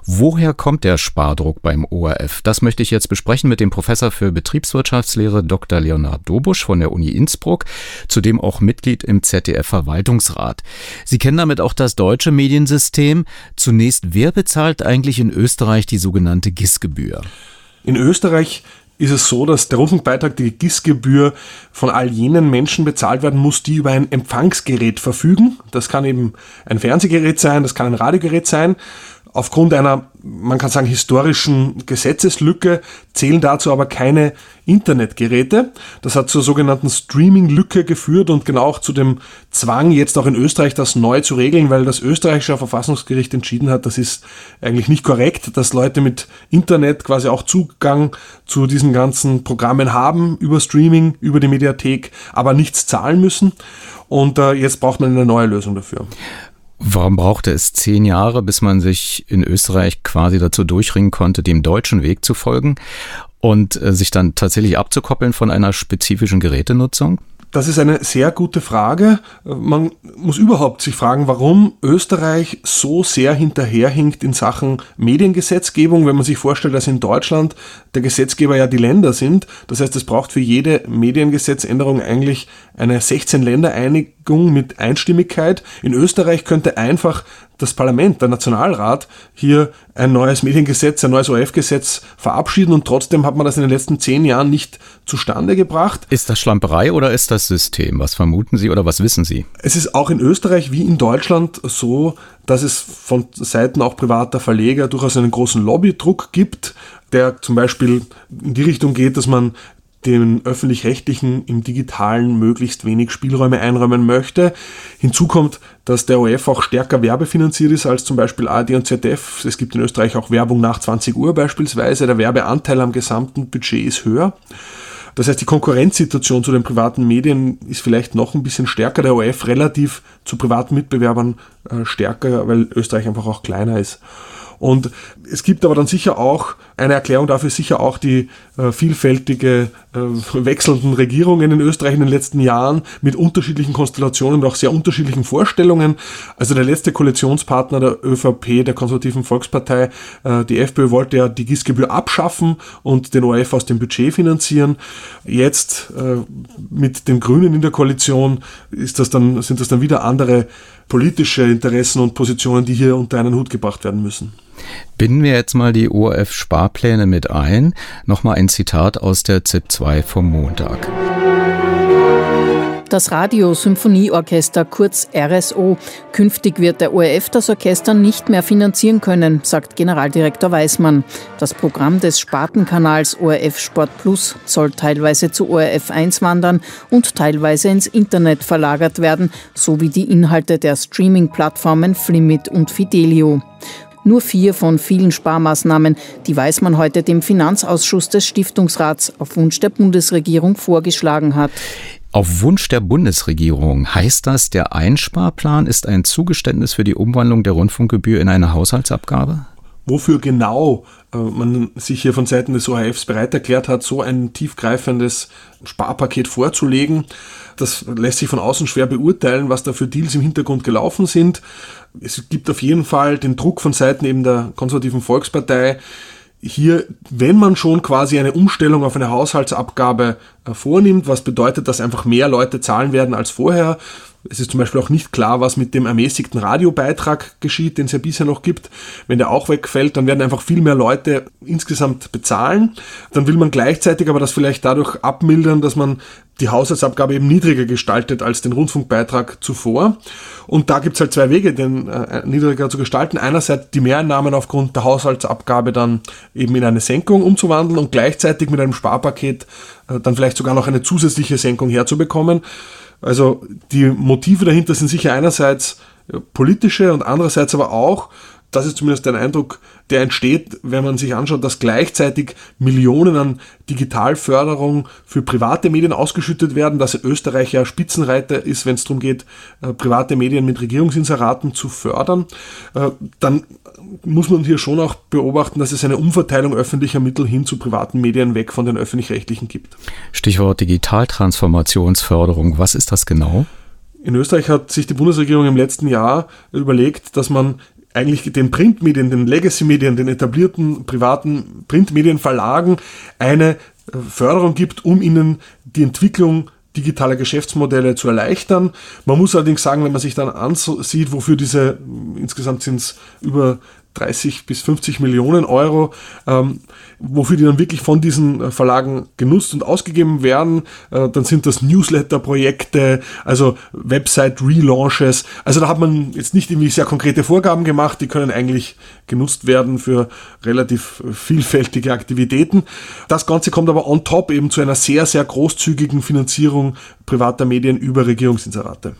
Woher kommt der Spardruck beim ORF? Das möchte ich jetzt besprechen mit dem Professor für Betriebswirtschaftslehre Dr. Leonhard Dobusch von der Uni Innsbruck, zudem auch Mitglied im ZDF-Verwaltungsrat. Sie kennen damit auch das deutsche Mediensystem. Zunächst, wer bezahlt eigentlich in Österreich die sogenannte GIS-Gebühr? In Österreich ist es so, dass der Rundfunkbeitrag, die GIS-Gebühr von all jenen Menschen bezahlt werden muss, die über ein Empfangsgerät verfügen. Das kann eben ein Fernsehgerät sein, das kann ein Radiogerät sein aufgrund einer, man kann sagen, historischen Gesetzeslücke zählen dazu aber keine Internetgeräte. Das hat zur sogenannten Streaming-Lücke geführt und genau auch zu dem Zwang, jetzt auch in Österreich das neu zu regeln, weil das österreichische Verfassungsgericht entschieden hat, das ist eigentlich nicht korrekt, dass Leute mit Internet quasi auch Zugang zu diesen ganzen Programmen haben, über Streaming, über die Mediathek, aber nichts zahlen müssen. Und äh, jetzt braucht man eine neue Lösung dafür. Warum brauchte es zehn Jahre, bis man sich in Österreich quasi dazu durchringen konnte, dem deutschen Weg zu folgen und äh, sich dann tatsächlich abzukoppeln von einer spezifischen Gerätenutzung? Das ist eine sehr gute Frage. Man muss überhaupt sich fragen, warum Österreich so sehr hinterherhinkt in Sachen Mediengesetzgebung, wenn man sich vorstellt, dass in Deutschland der Gesetzgeber ja die Länder sind. Das heißt, es braucht für jede Mediengesetzänderung eigentlich eine 16-Länder-Einigung mit Einstimmigkeit. In Österreich könnte einfach das Parlament, der Nationalrat, hier ein neues Mediengesetz, ein neues ORF-Gesetz verabschieden und trotzdem hat man das in den letzten zehn Jahren nicht zustande gebracht. Ist das Schlamperei oder ist das System? Was vermuten Sie oder was wissen Sie? Es ist auch in Österreich wie in Deutschland so, dass es von Seiten auch privater Verleger durchaus einen großen Lobbydruck gibt, der zum Beispiel in die Richtung geht, dass man den öffentlich-rechtlichen im digitalen möglichst wenig Spielräume einräumen möchte. Hinzu kommt, dass der ORF auch stärker werbefinanziert ist als zum Beispiel ARD und ZDF. Es gibt in Österreich auch Werbung nach 20 Uhr beispielsweise. Der Werbeanteil am gesamten Budget ist höher. Das heißt, die Konkurrenzsituation zu den privaten Medien ist vielleicht noch ein bisschen stärker. Der ORF relativ zu privaten Mitbewerbern äh, stärker, weil Österreich einfach auch kleiner ist. Und es gibt aber dann sicher auch, eine Erklärung dafür sicher auch die äh, vielfältige äh, wechselnden Regierungen in Österreich in den letzten Jahren mit unterschiedlichen Konstellationen und auch sehr unterschiedlichen Vorstellungen. Also der letzte Koalitionspartner der ÖVP, der konservativen Volkspartei, äh, die FPÖ wollte ja die GIS-Gebühr abschaffen und den ORF aus dem Budget finanzieren. Jetzt äh, mit den Grünen in der Koalition ist das dann, sind das dann wieder andere politische Interessen und Positionen, die hier unter einen Hut gebracht werden müssen. Binden wir jetzt mal die ORF-Sparpläne mit ein. Nochmal ein Zitat aus der ZIP 2 vom Montag. Das Radio-Symphonieorchester, kurz RSO. Künftig wird der ORF das Orchester nicht mehr finanzieren können, sagt Generaldirektor Weismann. Das Programm des Spartenkanals ORF Sport Plus soll teilweise zu ORF 1 wandern und teilweise ins Internet verlagert werden, sowie die Inhalte der Streaming-Plattformen Flimit und Fidelio. Nur vier von vielen Sparmaßnahmen, die Weismann heute dem Finanzausschuss des Stiftungsrats auf Wunsch der Bundesregierung vorgeschlagen hat. auf Wunsch der Bundesregierung. Heißt das, der Einsparplan ist ein Zugeständnis für die Umwandlung der Rundfunkgebühr in eine Haushaltsabgabe? Wofür genau äh, man sich hier von Seiten des ORFs bereit erklärt hat, so ein tiefgreifendes Sparpaket vorzulegen, das lässt sich von außen schwer beurteilen, was da für Deals im Hintergrund gelaufen sind. Es gibt auf jeden Fall den Druck von Seiten eben der konservativen Volkspartei, hier, wenn man schon quasi eine Umstellung auf eine Haushaltsabgabe äh, vornimmt, was bedeutet, dass einfach mehr Leute zahlen werden als vorher, es ist zum Beispiel auch nicht klar, was mit dem ermäßigten Radiobeitrag geschieht, den es ja bisher noch gibt. Wenn der auch wegfällt, dann werden einfach viel mehr Leute insgesamt bezahlen. Dann will man gleichzeitig aber das vielleicht dadurch abmildern, dass man die Haushaltsabgabe eben niedriger gestaltet als den Rundfunkbeitrag zuvor. Und da gibt es halt zwei Wege, den äh, niedriger zu gestalten. Einerseits die Mehreinnahmen aufgrund der Haushaltsabgabe dann eben in eine Senkung umzuwandeln und gleichzeitig mit einem Sparpaket äh, dann vielleicht sogar noch eine zusätzliche Senkung herzubekommen. Also die Motive dahinter sind sicher einerseits politische und andererseits aber auch, das ist zumindest ein Eindruck, der entsteht, wenn man sich anschaut, dass gleichzeitig Millionen an Digitalförderung für private Medien ausgeschüttet werden, dass Österreich ja Spitzenreiter ist, wenn es darum geht, äh, private Medien mit Regierungsinseraten zu fördern, äh, dann muss man hier schon auch beobachten, dass es eine Umverteilung öffentlicher Mittel hin zu privaten Medien weg von den öffentlich-rechtlichen gibt. Stichwort Digitaltransformationsförderung. Was ist das genau? In Österreich hat sich die Bundesregierung im letzten Jahr überlegt, dass man eigentlich den Printmedien, den Legacy-Medien, den etablierten privaten Printmedienverlagen eine Förderung gibt, um ihnen die Entwicklung digitaler Geschäftsmodelle zu erleichtern. Man muss allerdings sagen, wenn man sich dann ansieht, wofür diese, insgesamt sind es über 30 bis 50 Millionen Euro, ähm, wofür die dann wirklich von diesen äh, Verlagen genutzt und ausgegeben werden. Äh, dann sind das Newsletter-Projekte, also Website-Relaunches. Also da hat man jetzt nicht irgendwie sehr konkrete Vorgaben gemacht, die können eigentlich genutzt werden für relativ vielfältige Aktivitäten. Das Ganze kommt aber on top eben zu einer sehr, sehr großzügigen Finanzierung privater Medien über Regierungsinserate.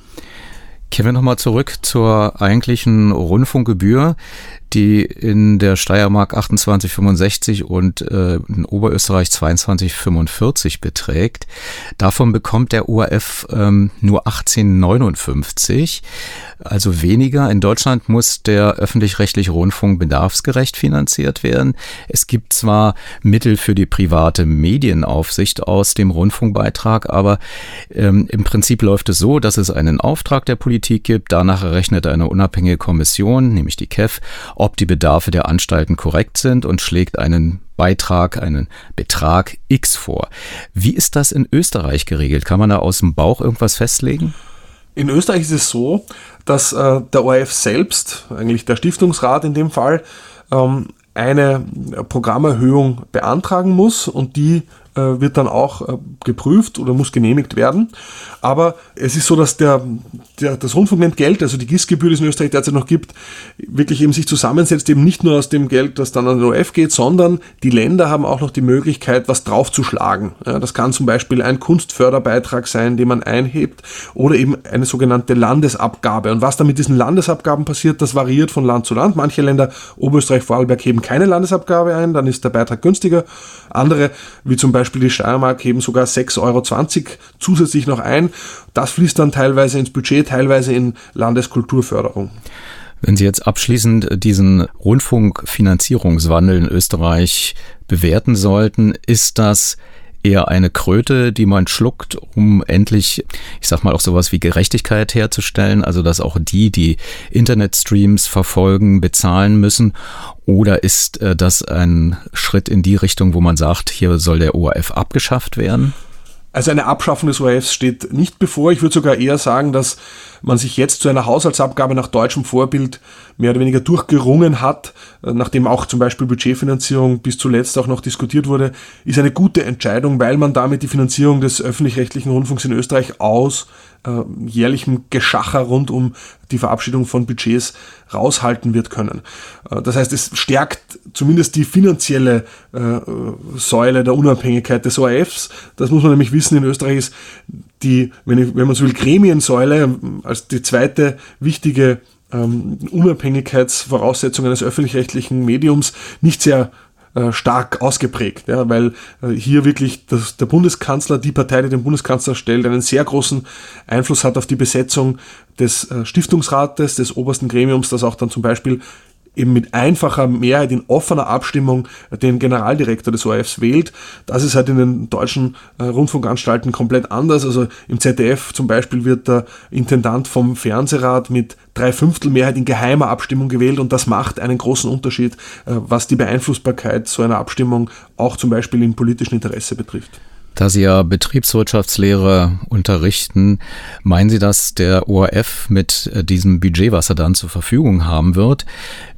Kehren wir nochmal zurück zur eigentlichen Rundfunkgebühr die in der Steiermark 28,65 und äh, in Oberösterreich 22,45 beträgt. Davon bekommt der ORF ähm, nur 18,59, also weniger. In Deutschland muss der öffentlich-rechtliche Rundfunk bedarfsgerecht finanziert werden. Es gibt zwar Mittel für die private Medienaufsicht aus dem Rundfunkbeitrag, aber ähm, im Prinzip läuft es so, dass es einen Auftrag der Politik gibt. Danach errechnet eine unabhängige Kommission, nämlich die KEF, ob die Bedarfe der Anstalten korrekt sind und schlägt einen Beitrag, einen Betrag X vor. Wie ist das in Österreich geregelt? Kann man da aus dem Bauch irgendwas festlegen? In Österreich ist es so, dass äh, der ORF selbst, eigentlich der Stiftungsrat in dem Fall, ähm, eine Programmerhöhung beantragen muss und die wird dann auch äh, geprüft oder muss genehmigt werden. Aber es ist so, dass der, der, das Rundfunkentgelt, also die GIS-Gebühr, die es in Österreich derzeit noch gibt, wirklich eben sich zusammensetzt, eben nicht nur aus dem Geld, das dann an den OF geht, sondern die Länder haben auch noch die Möglichkeit, was draufzuschlagen. Das kann zum Beispiel ein Kunstförderbeitrag sein, den man einhebt, oder eben eine sogenannte Landesabgabe. Und was da mit diesen Landesabgaben passiert, das variiert von Land zu Land. Manche Länder, Oberösterreich, Vorarlberg, heben keine Landesabgabe ein, dann ist der Beitrag günstiger. Andere, wie zum Beispiel die Steiermark, heben sogar 6,20 Euro zusätzlich noch ein. Das fließt dann teilweise ins Budget, teilweise in Landeskulturförderung. Wenn Sie jetzt abschließend diesen Rundfunkfinanzierungswandel in Österreich bewerten sollten, ist das eher eine Kröte, die man schluckt, um endlich, ich sag mal, auch sowas wie Gerechtigkeit herzustellen, also dass auch die, die Internetstreams verfolgen, bezahlen müssen? Oder ist äh, das ein Schritt in die Richtung, wo man sagt, hier soll der ORF abgeschafft werden? Also eine Abschaffung des ORFs steht nicht bevor. Ich würde sogar eher sagen, dass man sich jetzt zu einer Haushaltsabgabe nach deutschem Vorbild mehr oder weniger durchgerungen hat, nachdem auch zum Beispiel Budgetfinanzierung bis zuletzt auch noch diskutiert wurde, ist eine gute Entscheidung, weil man damit die Finanzierung des öffentlich-rechtlichen Rundfunks in Österreich aus äh, jährlichem Geschacher rund um die Verabschiedung von Budgets raushalten wird können. Äh, das heißt, es stärkt zumindest die finanzielle äh, Säule der Unabhängigkeit des ORFs. Das muss man nämlich wissen, in Österreich ist die, wenn, ich, wenn man so will, Gremiensäule als die zweite wichtige ähm, Unabhängigkeitsvoraussetzung eines öffentlich-rechtlichen Mediums nicht sehr äh, stark ausgeprägt, ja, weil äh, hier wirklich das, der Bundeskanzler, die Partei, die den Bundeskanzler stellt, einen sehr großen Einfluss hat auf die Besetzung des äh, Stiftungsrates, des obersten Gremiums, das auch dann zum Beispiel eben mit einfacher Mehrheit in offener Abstimmung den Generaldirektor des ORFs wählt. Das ist halt in den deutschen äh, Rundfunkanstalten komplett anders. Also im ZDF zum Beispiel wird der Intendant vom Fernsehrat mit Dreiviertel Mehrheit in geheimer Abstimmung gewählt und das macht einen großen Unterschied, äh, was die Beeinflussbarkeit so einer Abstimmung auch zum Beispiel im politischen Interesse betrifft. Da Sie ja Betriebswirtschaftslehre unterrichten, meinen Sie, dass der ORF mit äh, diesem Budget, was er dann zur Verfügung haben wird,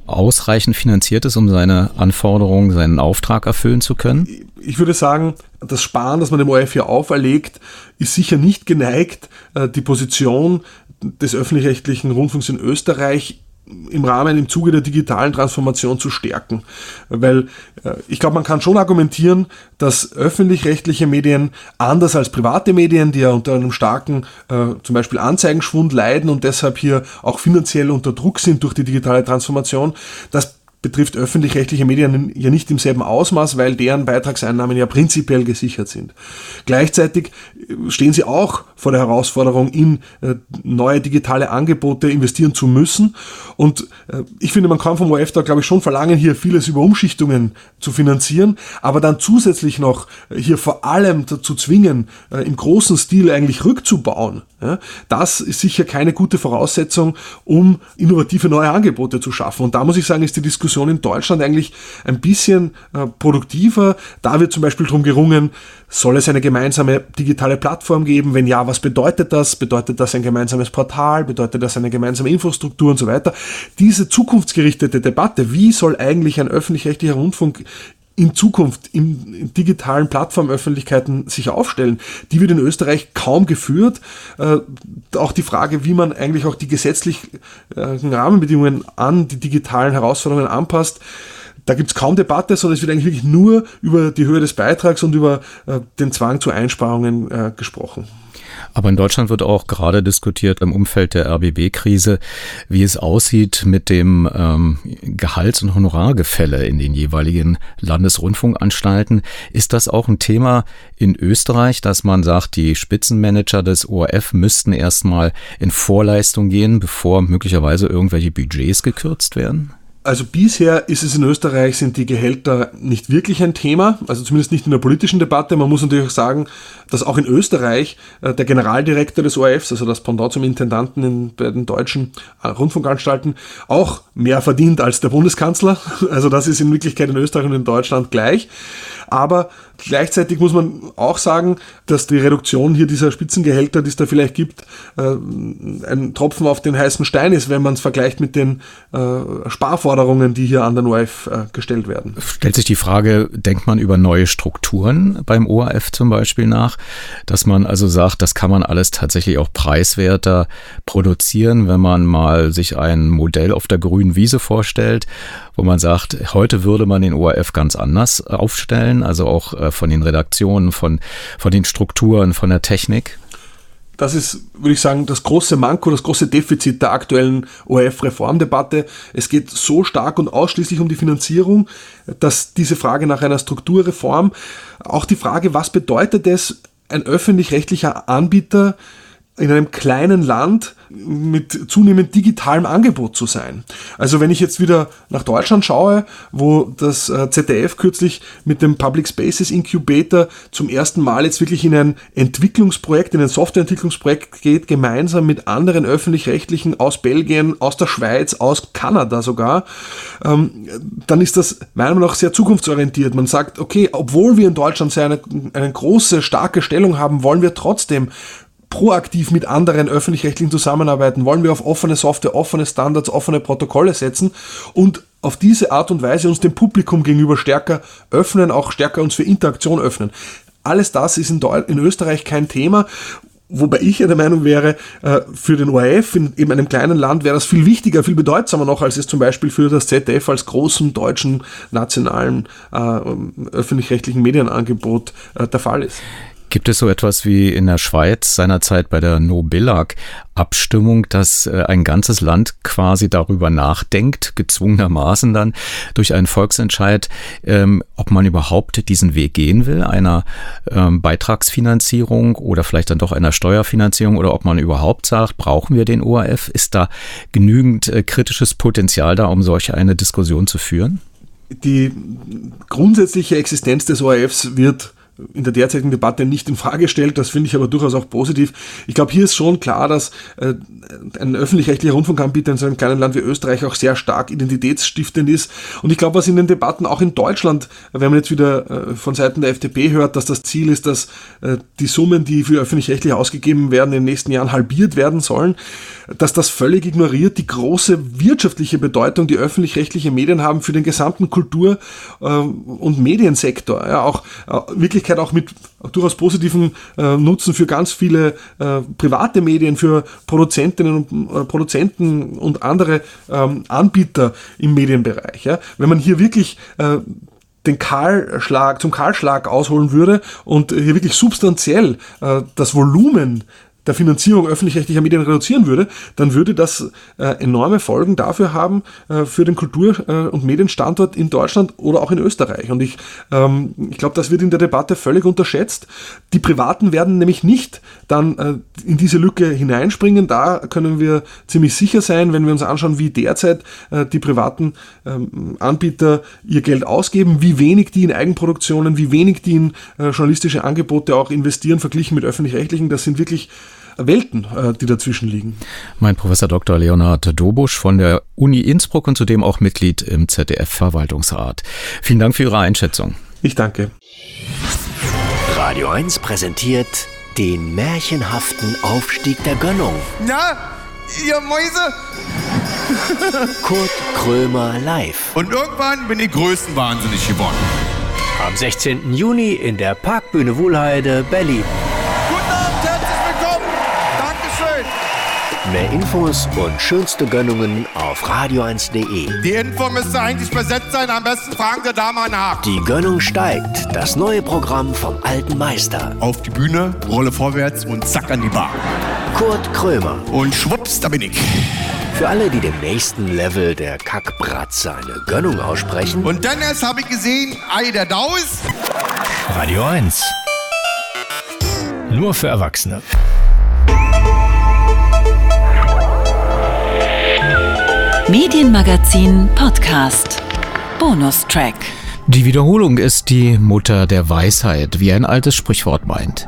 ausreichend finanziert ist, um seine Anforderungen, seinen Auftrag erfüllen zu können? Ich würde sagen, das Sparen, das man dem ORF hier auferlegt, ist sicher nicht geneigt, äh, die Position des öffentlich-rechtlichen Rundfunks in Österreich im Rahmen, im Zuge der digitalen Transformation zu stärken. Weil äh, ich glaube, man kann schon argumentieren, dass öffentlich-rechtliche Medien anders als private Medien, die ja unter einem starken äh, zum Beispiel Anzeigenschwund leiden und deshalb hier auch finanziell unter Druck sind durch die digitale Transformation, dass betrifft öffentlich-rechtliche Medien ja nicht im selben Ausmaß, weil deren Beitragseinnahmen ja prinzipiell gesichert sind. Gleichzeitig äh, stehen sie auch vor der Herausforderung, in äh, neue digitale Angebote investieren zu müssen. Und äh, ich finde, man kann vom ORF da, glaube ich, schon verlangen, hier vieles über Umschichtungen zu finanzieren, aber dann zusätzlich noch hier vor allem dazu zwingen, im großen Stil eigentlich rückzubauen. Das ist sicher keine gute Voraussetzung, um innovative neue Angebote zu schaffen. Und da muss ich sagen, ist die Diskussion in Deutschland eigentlich ein bisschen äh, produktiver. Da wird zum Beispiel darum gerungen, soll es eine gemeinsame digitale Plattform geben? Wenn ja, was bedeutet das? Bedeutet das ein gemeinsames Portal? Bedeutet das eine gemeinsame Infrastruktur und so weiter? Diese zukunftsgerichtete Debatte, wie soll eigentlich ein öffentlich-rechtlicher Rundfunk in Zukunft in, digitalen Plattformöffentlichkeiten sich aufstellen. Die wird in Österreich kaum geführt. Äh, auch die Frage, wie man eigentlich auch die gesetzlichen äh, Rahmenbedingungen an die digitalen Herausforderungen anpasst, da gibt es kaum Debatte, sondern es wird eigentlich wirklich nur über die Höhe des Beitrags und über äh, den Zwang zu Einsparungen äh, gesprochen. Aber in Deutschland wird auch gerade diskutiert im Umfeld der RBB-Krise, wie es aussieht mit dem ähm, Gehalts- und Honorargefälle in den jeweiligen Landesrundfunkanstalten. Ist das auch ein Thema in Österreich, dass man sagt, die Spitzenmanager des ORF müssten erstmal in Vorleistung gehen, bevor möglicherweise irgendwelche Budgets gekürzt werden? Also bisher ist es in Österreich, sind die Gehälter nicht wirklich ein Thema, also zumindest nicht in der politischen Debatte. Man muss natürlich auch sagen, dass auch in Österreich äh, der Generaldirektor des ORFs, also das Pendant zum Intendanten in, bei den deutschen äh, Rundfunkanstalten, auch mehr verdient als der Bundeskanzler. Also das ist in Wirklichkeit in Österreich und in Deutschland gleich. Aber gleichzeitig muss man auch sagen, dass die Reduktion hier dieser Spitzengehälter, die es da vielleicht gibt, äh, ein Tropfen auf den heißen Stein ist, wenn man es vergleicht mit den äh, Sparforderungen, die hier an den ORF äh, gestellt werden. Stellt sich die Frage, denkt man über neue Strukturen beim ORF zum Beispiel nach, dass man also sagt, das kann man alles tatsächlich auch preiswerter produzieren, wenn man mal sich ein Modell auf der grünen Wiese vorstellt, wo man sagt, heute würde man den ORF ganz anders aufstellen, also auch äh, von den Redaktionen, von, von den Strukturen, von der Technik? Das ist, würde ich sagen, das große Manko, das große Defizit der aktuellen ORF-Reformdebatte. Es geht so stark und ausschließlich um die Finanzierung, dass diese Frage nach einer Strukturreform, auch die Frage, was bedeutet es, ein öffentlich-rechtlicher Anbieter in einem kleinen Land mit zunehmend digitalem Angebot zu sein. Also wenn ich jetzt wieder nach Deutschland schaue, wo das äh, ZDF kürzlich mit dem Public Spaces Incubator zum ersten Mal jetzt wirklich in ein Entwicklungsprojekt, in ein Softwareentwicklungsprojekt geht, gemeinsam mit anderen öffentlich-rechtlichen aus Belgien, aus der Schweiz, aus Kanada sogar, ähm, dann ist das meiner Meinung nach sehr zukunftsorientiert. Man sagt, okay, obwohl wir in Deutschland sehr eine, eine große, starke Stellung haben, wollen wir trotzdem proaktiv mit anderen öffentlich-rechtlichen zusammenarbeiten? Wollen wir auf offene Software, offene Standards, offene Protokolle setzen und auf diese Art und Weise uns dem Publikum gegenüber stärker öffnen, auch stärker uns für Interaktion öffnen? Alles das ist in, in Österreich kein Thema Wobei ich ja der Meinung wäre, äh, für den ORF in eben einem kleinen Land wäre das viel wichtiger, viel bedeutsamer noch, als es zum Beispiel für das ZDF als großen deutschen nationalen äh, öffentlich-rechtlichen Medienangebot äh, der Fall ist. Gibt es so etwas wie in der Schweiz seinerzeit bei der No-Billag-Abstimmung, dass äh, ein ganzes Land quasi darüber nachdenkt, gezwungenermaßen dann durch einen Volksentscheid, ähm, ob man überhaupt diesen Weg gehen will, einer ähm, Beitragsfinanzierung oder vielleicht dann doch einer Steuerfinanzierung oder ob man überhaupt sagt, brauchen wir den ORF? Ist da genügend äh, kritisches Potenzial da, um solch eine Diskussion zu führen? Die grundsätzliche Existenz des ORFs wird in der derzeitigen Debatte nicht in Frage stellt. Das finde ich aber durchaus auch positiv. Ich glaube, hier ist schon klar, dass äh, ein öffentlich-rechtlicher Rundfunkanbieter in so einem kleinen Land wie Österreich auch sehr stark identitätsstiftend ist. Und ich glaube, was in den Debatten auch in Deutschland, wenn man jetzt wieder äh, von Seiten der FDP hört, dass das Ziel ist, dass äh, die Summen, die für öffentlich-rechtlich ausgegeben werden, in den nächsten Jahren halbiert werden sollen, dass das völlig ignoriert die große wirtschaftliche Bedeutung, die öffentlich-rechtliche Medien haben für den gesamten Kultur- äh, und Mediensektor. Ja, auch äh, wirklich Möglichkeit auch mit durchaus positiven äh, Nutzen für ganz viele äh, private Medien, für Produzentinnen und äh, Produzenten und andere ähm, Anbieter im Medienbereich. Ja? Wenn man hier wirklich äh, den Kahlschlag, zum Kahlschlag ausholen würde und hier wirklich substanziell äh, das Volumen der Finanzierung öffentlich-rechtlicher Medien reduzieren würde, dann würde das äh, enorme Folgen dafür haben, äh, für den Kultur- äh, und Medienstandort in Deutschland oder auch in Österreich. Und ich, ähm, ich glaube, das wird in der Debatte völlig unterschätzt. Die Privaten werden nämlich nicht dann äh, in diese Lücke hineinspringen. Da können wir ziemlich sicher sein, wenn wir uns anschauen, wie derzeit äh, die privaten ähm, Anbieter ihr Geld ausgeben, wie wenig die in Eigenproduktionen, wie wenig die in journalistische Angebote auch investieren, verglichen mit öffentlich-rechtlichen. Das sind wirklich Welten, äh, die dazwischen liegen. Mein Professor Dr. Leonhard Dobusch von der Uni Innsbruck und zudem auch Mitglied im ZDF-Verwaltungsrat. Vielen Dank für Ihre Einschätzung. Ich danke. Radio 1 präsentiert den märchenhaften Aufstieg der Gönnung. Na, ihr Mäuse? Kurt Krömer live. Und irgendwann bin ich größenwahnsinnig geworden. Am 16. Juni in der Parkbühne Wuhlheide, Berlin. Mehr Infos und schönste Gönnungen auf radio1.de. Die Info müsste eigentlich besetzt sein, am besten fragen Sie da mal nach. Die Gönnung steigt, das neue Programm vom alten Meister. Auf die Bühne, Rolle vorwärts und zack an die Bar. Kurt Krömer. Und schwupps, da bin ich. Für alle, die dem nächsten Level der Kackbratze eine Gönnung aussprechen. Und dann erst habe ich gesehen, Ei der Daus. Radio 1. Nur für Erwachsene. Medienmagazin Podcast. Bonustrack. Die Wiederholung ist die Mutter der Weisheit, wie ein altes Sprichwort meint.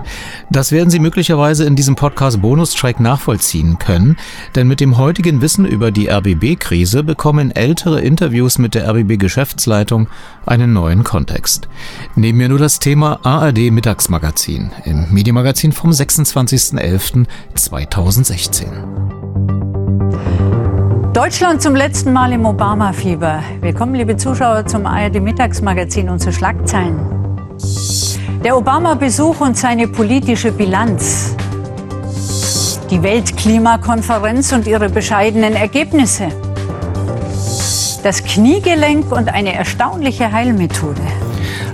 Das werden Sie möglicherweise in diesem Podcast Bonustrack nachvollziehen können, denn mit dem heutigen Wissen über die RBB-Krise bekommen ältere Interviews mit der RBB-Geschäftsleitung einen neuen Kontext. Nehmen wir nur das Thema ARD Mittagsmagazin im Medienmagazin vom 26.11.2016. Deutschland zum letzten Mal im Obama-Fieber. Willkommen, liebe Zuschauer, zum ARD-Mittagsmagazin und zu Schlagzeilen. Der Obama-Besuch und seine politische Bilanz. Die Weltklimakonferenz und ihre bescheidenen Ergebnisse. Das Kniegelenk und eine erstaunliche Heilmethode.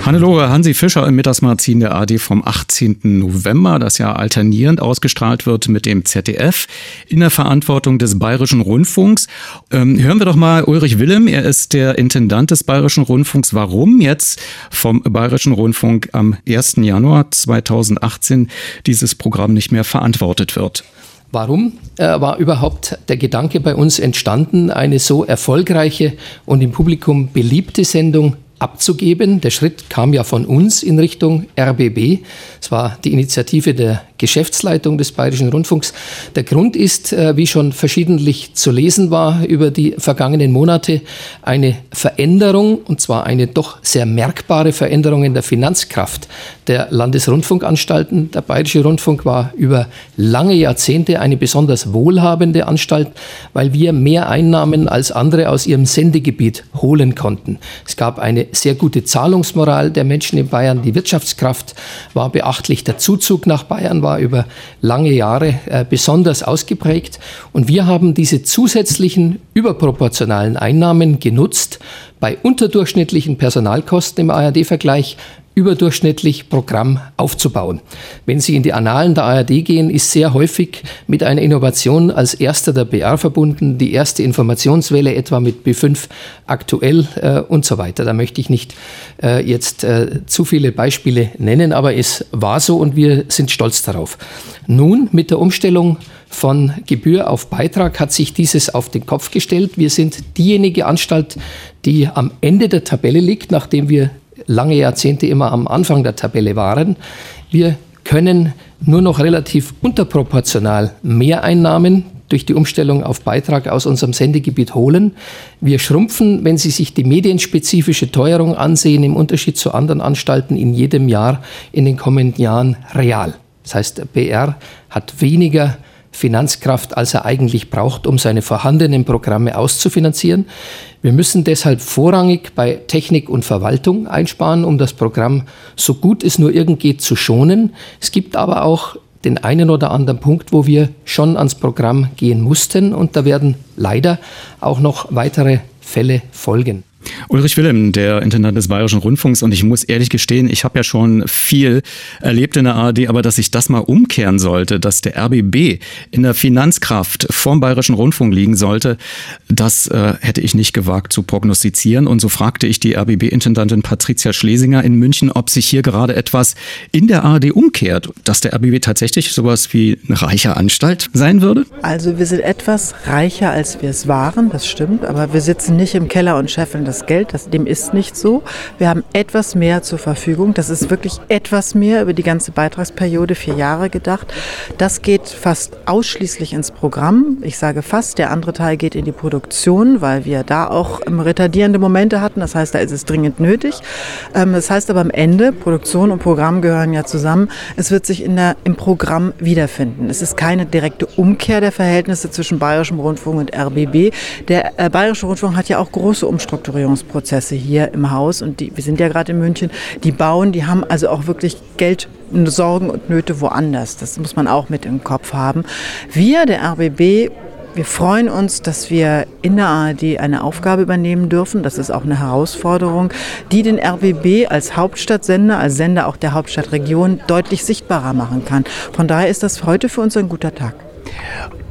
Hannelore Hansi Fischer im Mittagsmagazin der AD vom 18. November, das ja alternierend ausgestrahlt wird mit dem ZDF in der Verantwortung des Bayerischen Rundfunks. Ähm, hören wir doch mal Ulrich Willem, er ist der Intendant des Bayerischen Rundfunks. Warum jetzt vom Bayerischen Rundfunk am 1. Januar 2018 dieses Programm nicht mehr verantwortet wird? Warum äh, war überhaupt der Gedanke bei uns entstanden, eine so erfolgreiche und im Publikum beliebte Sendung abzugeben. Der Schritt kam ja von uns in Richtung RBB. Es war die Initiative der Geschäftsleitung des Bayerischen Rundfunks. Der Grund ist, äh, wie schon verschiedentlich zu lesen war über die vergangenen Monate, eine Veränderung, und zwar eine doch sehr merkbare Veränderung in der Finanzkraft der Landesrundfunkanstalten. Der Bayerische Rundfunk war über lange Jahrzehnte eine besonders wohlhabende Anstalt, weil wir mehr Einnahmen als andere aus ihrem Sendegebiet holen konnten. Es gab eine sehr gute Zahlungsmoral der Menschen in Bayern. Die Wirtschaftskraft war beachtlich. Der Zuzug nach Bayern war über lange Jahre äh, besonders ausgeprägt. Und wir haben diese zusätzlichen überproportionalen Einnahmen genutzt, bei unterdurchschnittlichen Personalkosten im ARD-Vergleich überdurchschnittlich Programm aufzubauen. Wenn Sie in die Annalen der ARD gehen, ist sehr häufig mit einer Innovation als erster der BR verbunden, die erste Informationswelle etwa mit B5 aktuell äh, und so weiter. Da möchte ich nicht äh, jetzt äh, zu viele Beispiele nennen, aber es war so und wir sind stolz darauf. Nun mit der Umstellung von Gebühr auf Beitrag hat sich dieses auf den Kopf gestellt. Wir sind diejenige Anstalt, die am Ende der Tabelle liegt, nachdem wir lange Jahrzehnte immer am Anfang der Tabelle waren. Wir können nur noch relativ unterproportional Mehreinnahmen durch die Umstellung auf Beitrag aus unserem Sendegebiet holen. Wir schrumpfen, wenn Sie sich die medienspezifische Teuerung ansehen, im Unterschied zu anderen Anstalten in jedem Jahr in den kommenden Jahren real. Das heißt, BR hat weniger Finanzkraft, als er eigentlich braucht, um seine vorhandenen Programme auszufinanzieren. Wir müssen deshalb vorrangig bei Technik und Verwaltung einsparen, um das Programm so gut es nur irgend geht zu schonen. Es gibt aber auch den einen oder anderen Punkt, wo wir schon ans Programm gehen mussten und da werden leider auch noch weitere Fälle folgen. Ulrich Wilhelm, der Intendant des Bayerischen Rundfunks. Und ich muss ehrlich gestehen, ich habe ja schon viel erlebt in der ARD, aber dass ich das mal umkehren sollte, dass der RBB in der Finanzkraft vom Bayerischen Rundfunk liegen sollte, das äh, hätte ich nicht gewagt zu prognostizieren. Und so fragte ich die RBB-Intendantin Patricia Schlesinger in München, ob sich hier gerade etwas in der ARD umkehrt, dass der RBB tatsächlich sowas wie eine reiche Anstalt sein würde? Also wir sind etwas reicher, als wir es waren, das stimmt, aber wir sitzen nicht im Keller und scheffeln das Geld. Das, dem ist nicht so. Wir haben etwas mehr zur Verfügung. Das ist wirklich etwas mehr über die ganze Beitragsperiode, vier Jahre gedacht. Das geht fast ausschließlich ins Programm. Ich sage fast, der andere Teil geht in die Produktion, weil wir da auch retardierende Momente hatten. Das heißt, da ist es dringend nötig. Ähm, das heißt aber am Ende, Produktion und Programm gehören ja zusammen. Es wird sich in der, im Programm wiederfinden. Es ist keine direkte Umkehr der Verhältnisse zwischen Bayerischem Rundfunk und RBB. Der äh, Bayerische Rundfunk hat ja auch große Umstrukturierungen Sanierungsprozesse hier im Haus und die, wir sind ja gerade in München, die bauen, die haben also auch wirklich Geld, Sorgen und Nöte woanders. Das muss man auch mit im Kopf haben. Wir, der RBB, wir freuen uns, dass wir in der ARD eine Aufgabe übernehmen dürfen. Das ist auch eine Herausforderung, die den RBB als Hauptstadtsender, als Sender auch der Hauptstadtregion deutlich sichtbarer machen kann. Von daher ist das heute für uns ein guter Tag.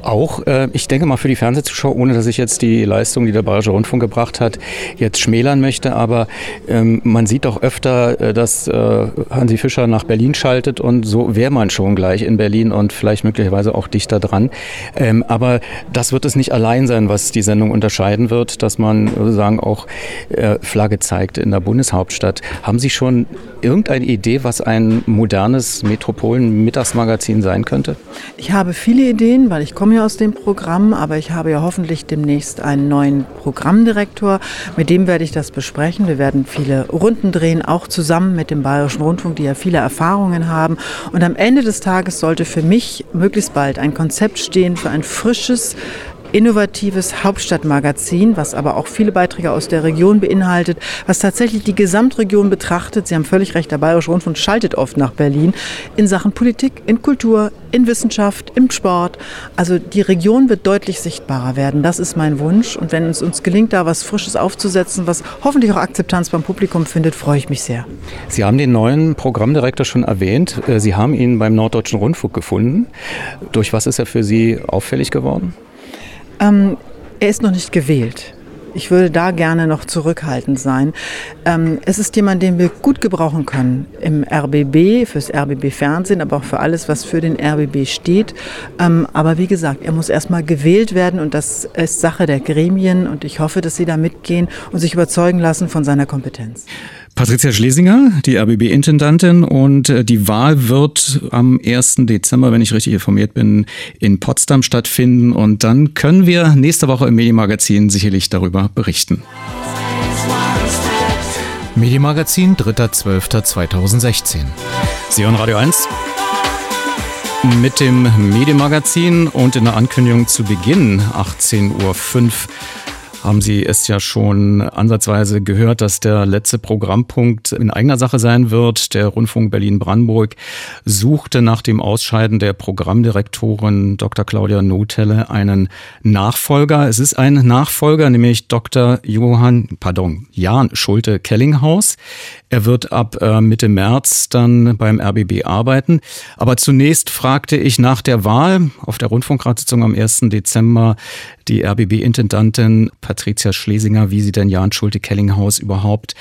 Auch, äh, ich denke mal für die Fernsehzuschauer, ohne dass ich jetzt die Leistung, die der Bayerische Rundfunk gebracht hat, jetzt schmälern möchte, aber ähm, man sieht doch öfter, äh, dass äh, Hansi Fischer nach Berlin schaltet und so wäre man schon gleich in Berlin und vielleicht möglicherweise auch dichter dran. Ähm, aber das wird es nicht allein sein, was die Sendung unterscheiden wird, dass man sozusagen auch äh, Flagge zeigt in der Bundeshauptstadt. Haben Sie schon irgendeine Idee, was ein modernes Metropolen-Mittagsmagazin sein könnte? Ich habe viele Ideen, weil ich komme ja aus dem Programm, aber ich habe ja hoffentlich demnächst einen neuen Programmdirektor. Mit dem werde ich das besprechen. Wir werden viele Runden drehen, auch zusammen mit dem Bayerischen Rundfunk, die ja viele Erfahrungen haben. Und am Ende des Tages sollte für mich möglichst bald ein Konzept stehen für ein frisches, innovatives Hauptstadtmagazin, was aber auch viele Beiträge aus der Region beinhaltet, was tatsächlich die Gesamtregion betrachtet. Sie haben völlig recht, der Bayerische Rundfunk schaltet oft nach Berlin in Sachen Politik, in Kultur, in Wissenschaft, im Sport. Also die Region wird deutlich sichtbarer werden. Das ist mein Wunsch. Und wenn es uns gelingt, da was Frisches aufzusetzen, was hoffentlich auch Akzeptanz beim Publikum findet, freue ich mich sehr. Sie haben den neuen Programmdirektor schon erwähnt. Äh, Sie haben ihn beim Norddeutschen Rundfunk gefunden. Durch was ist er für Sie auffällig geworden? Ähm, er ist noch nicht gewählt. Ich würde da gerne noch zurückhaltend sein. Ähm, es ist jemand, den wir gut gebrauchen können im RBB, fürs RBB Fernsehen, aber auch für alles, was für den RBB steht. Ähm, aber wie gesagt, er muss erstmal gewählt werden und das ist Sache der Gremien und ich hoffe, dass Sie da mitgehen und sich überzeugen lassen von seiner Kompetenz. Patricia Schlesinger, die RBB-Intendantin und äh, die Wahl wird am 1. Dezember, wenn ich richtig informiert bin, in Potsdam stattfinden und dann können wir nächste Woche im Medienmagazin sicherlich darüber berichten. Medienmagazin 3.12.2016. Sie hören Radio 1 mit dem Medienmagazin und in der Ankündigung zu Beginn 18.05 Uhr haben Sie es ja schon ansatzweise gehört, dass der letzte Programmpunkt in eigener Sache sein wird. Der Rundfunk Berlin-Brandenburg suchte nach dem Ausscheiden der Programmdirektorin Dr. Claudia Notelle einen Nachfolger. Es ist ein Nachfolger, nämlich Dr. Johann, pardon, Jan Schulte-Kellinghaus. Er wird ab äh, Mitte März dann beim RBB arbeiten. Aber zunächst fragte ich nach der Wahl auf der Rundfunkratssitzung am 1. Dezember die RBB-Intendantin Patricia Schlesinger, wie sie denn Jan Schulte-Kellinghaus überhaupt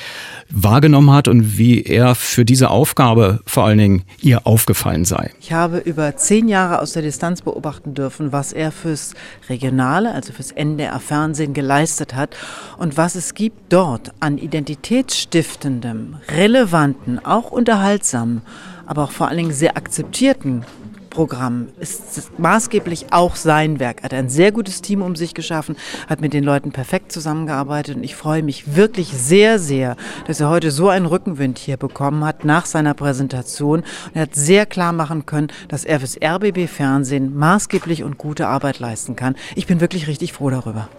wahrgenommen hat und wie er für diese Aufgabe vor allen Dingen ihr aufgefallen sei. Ich habe über zehn Jahre aus der Distanz beobachten dürfen, was er fürs Regionale, also fürs NDR-Fernsehen geleistet hat und was es gibt dort an identitätsstiftendem, relevanten, auch unterhaltsamen, aber auch vor allen Dingen sehr akzeptierten Programm ist maßgeblich auch sein Werk. Er hat ein sehr gutes Team um sich geschaffen, hat mit den Leuten perfekt zusammengearbeitet und ich freue mich wirklich sehr, sehr, dass er heute so einen Rückenwind hier bekommen hat nach seiner Präsentation. Und er hat sehr klar machen können, dass er fürs RBB Fernsehen maßgeblich und gute Arbeit leisten kann. Ich bin wirklich richtig froh darüber.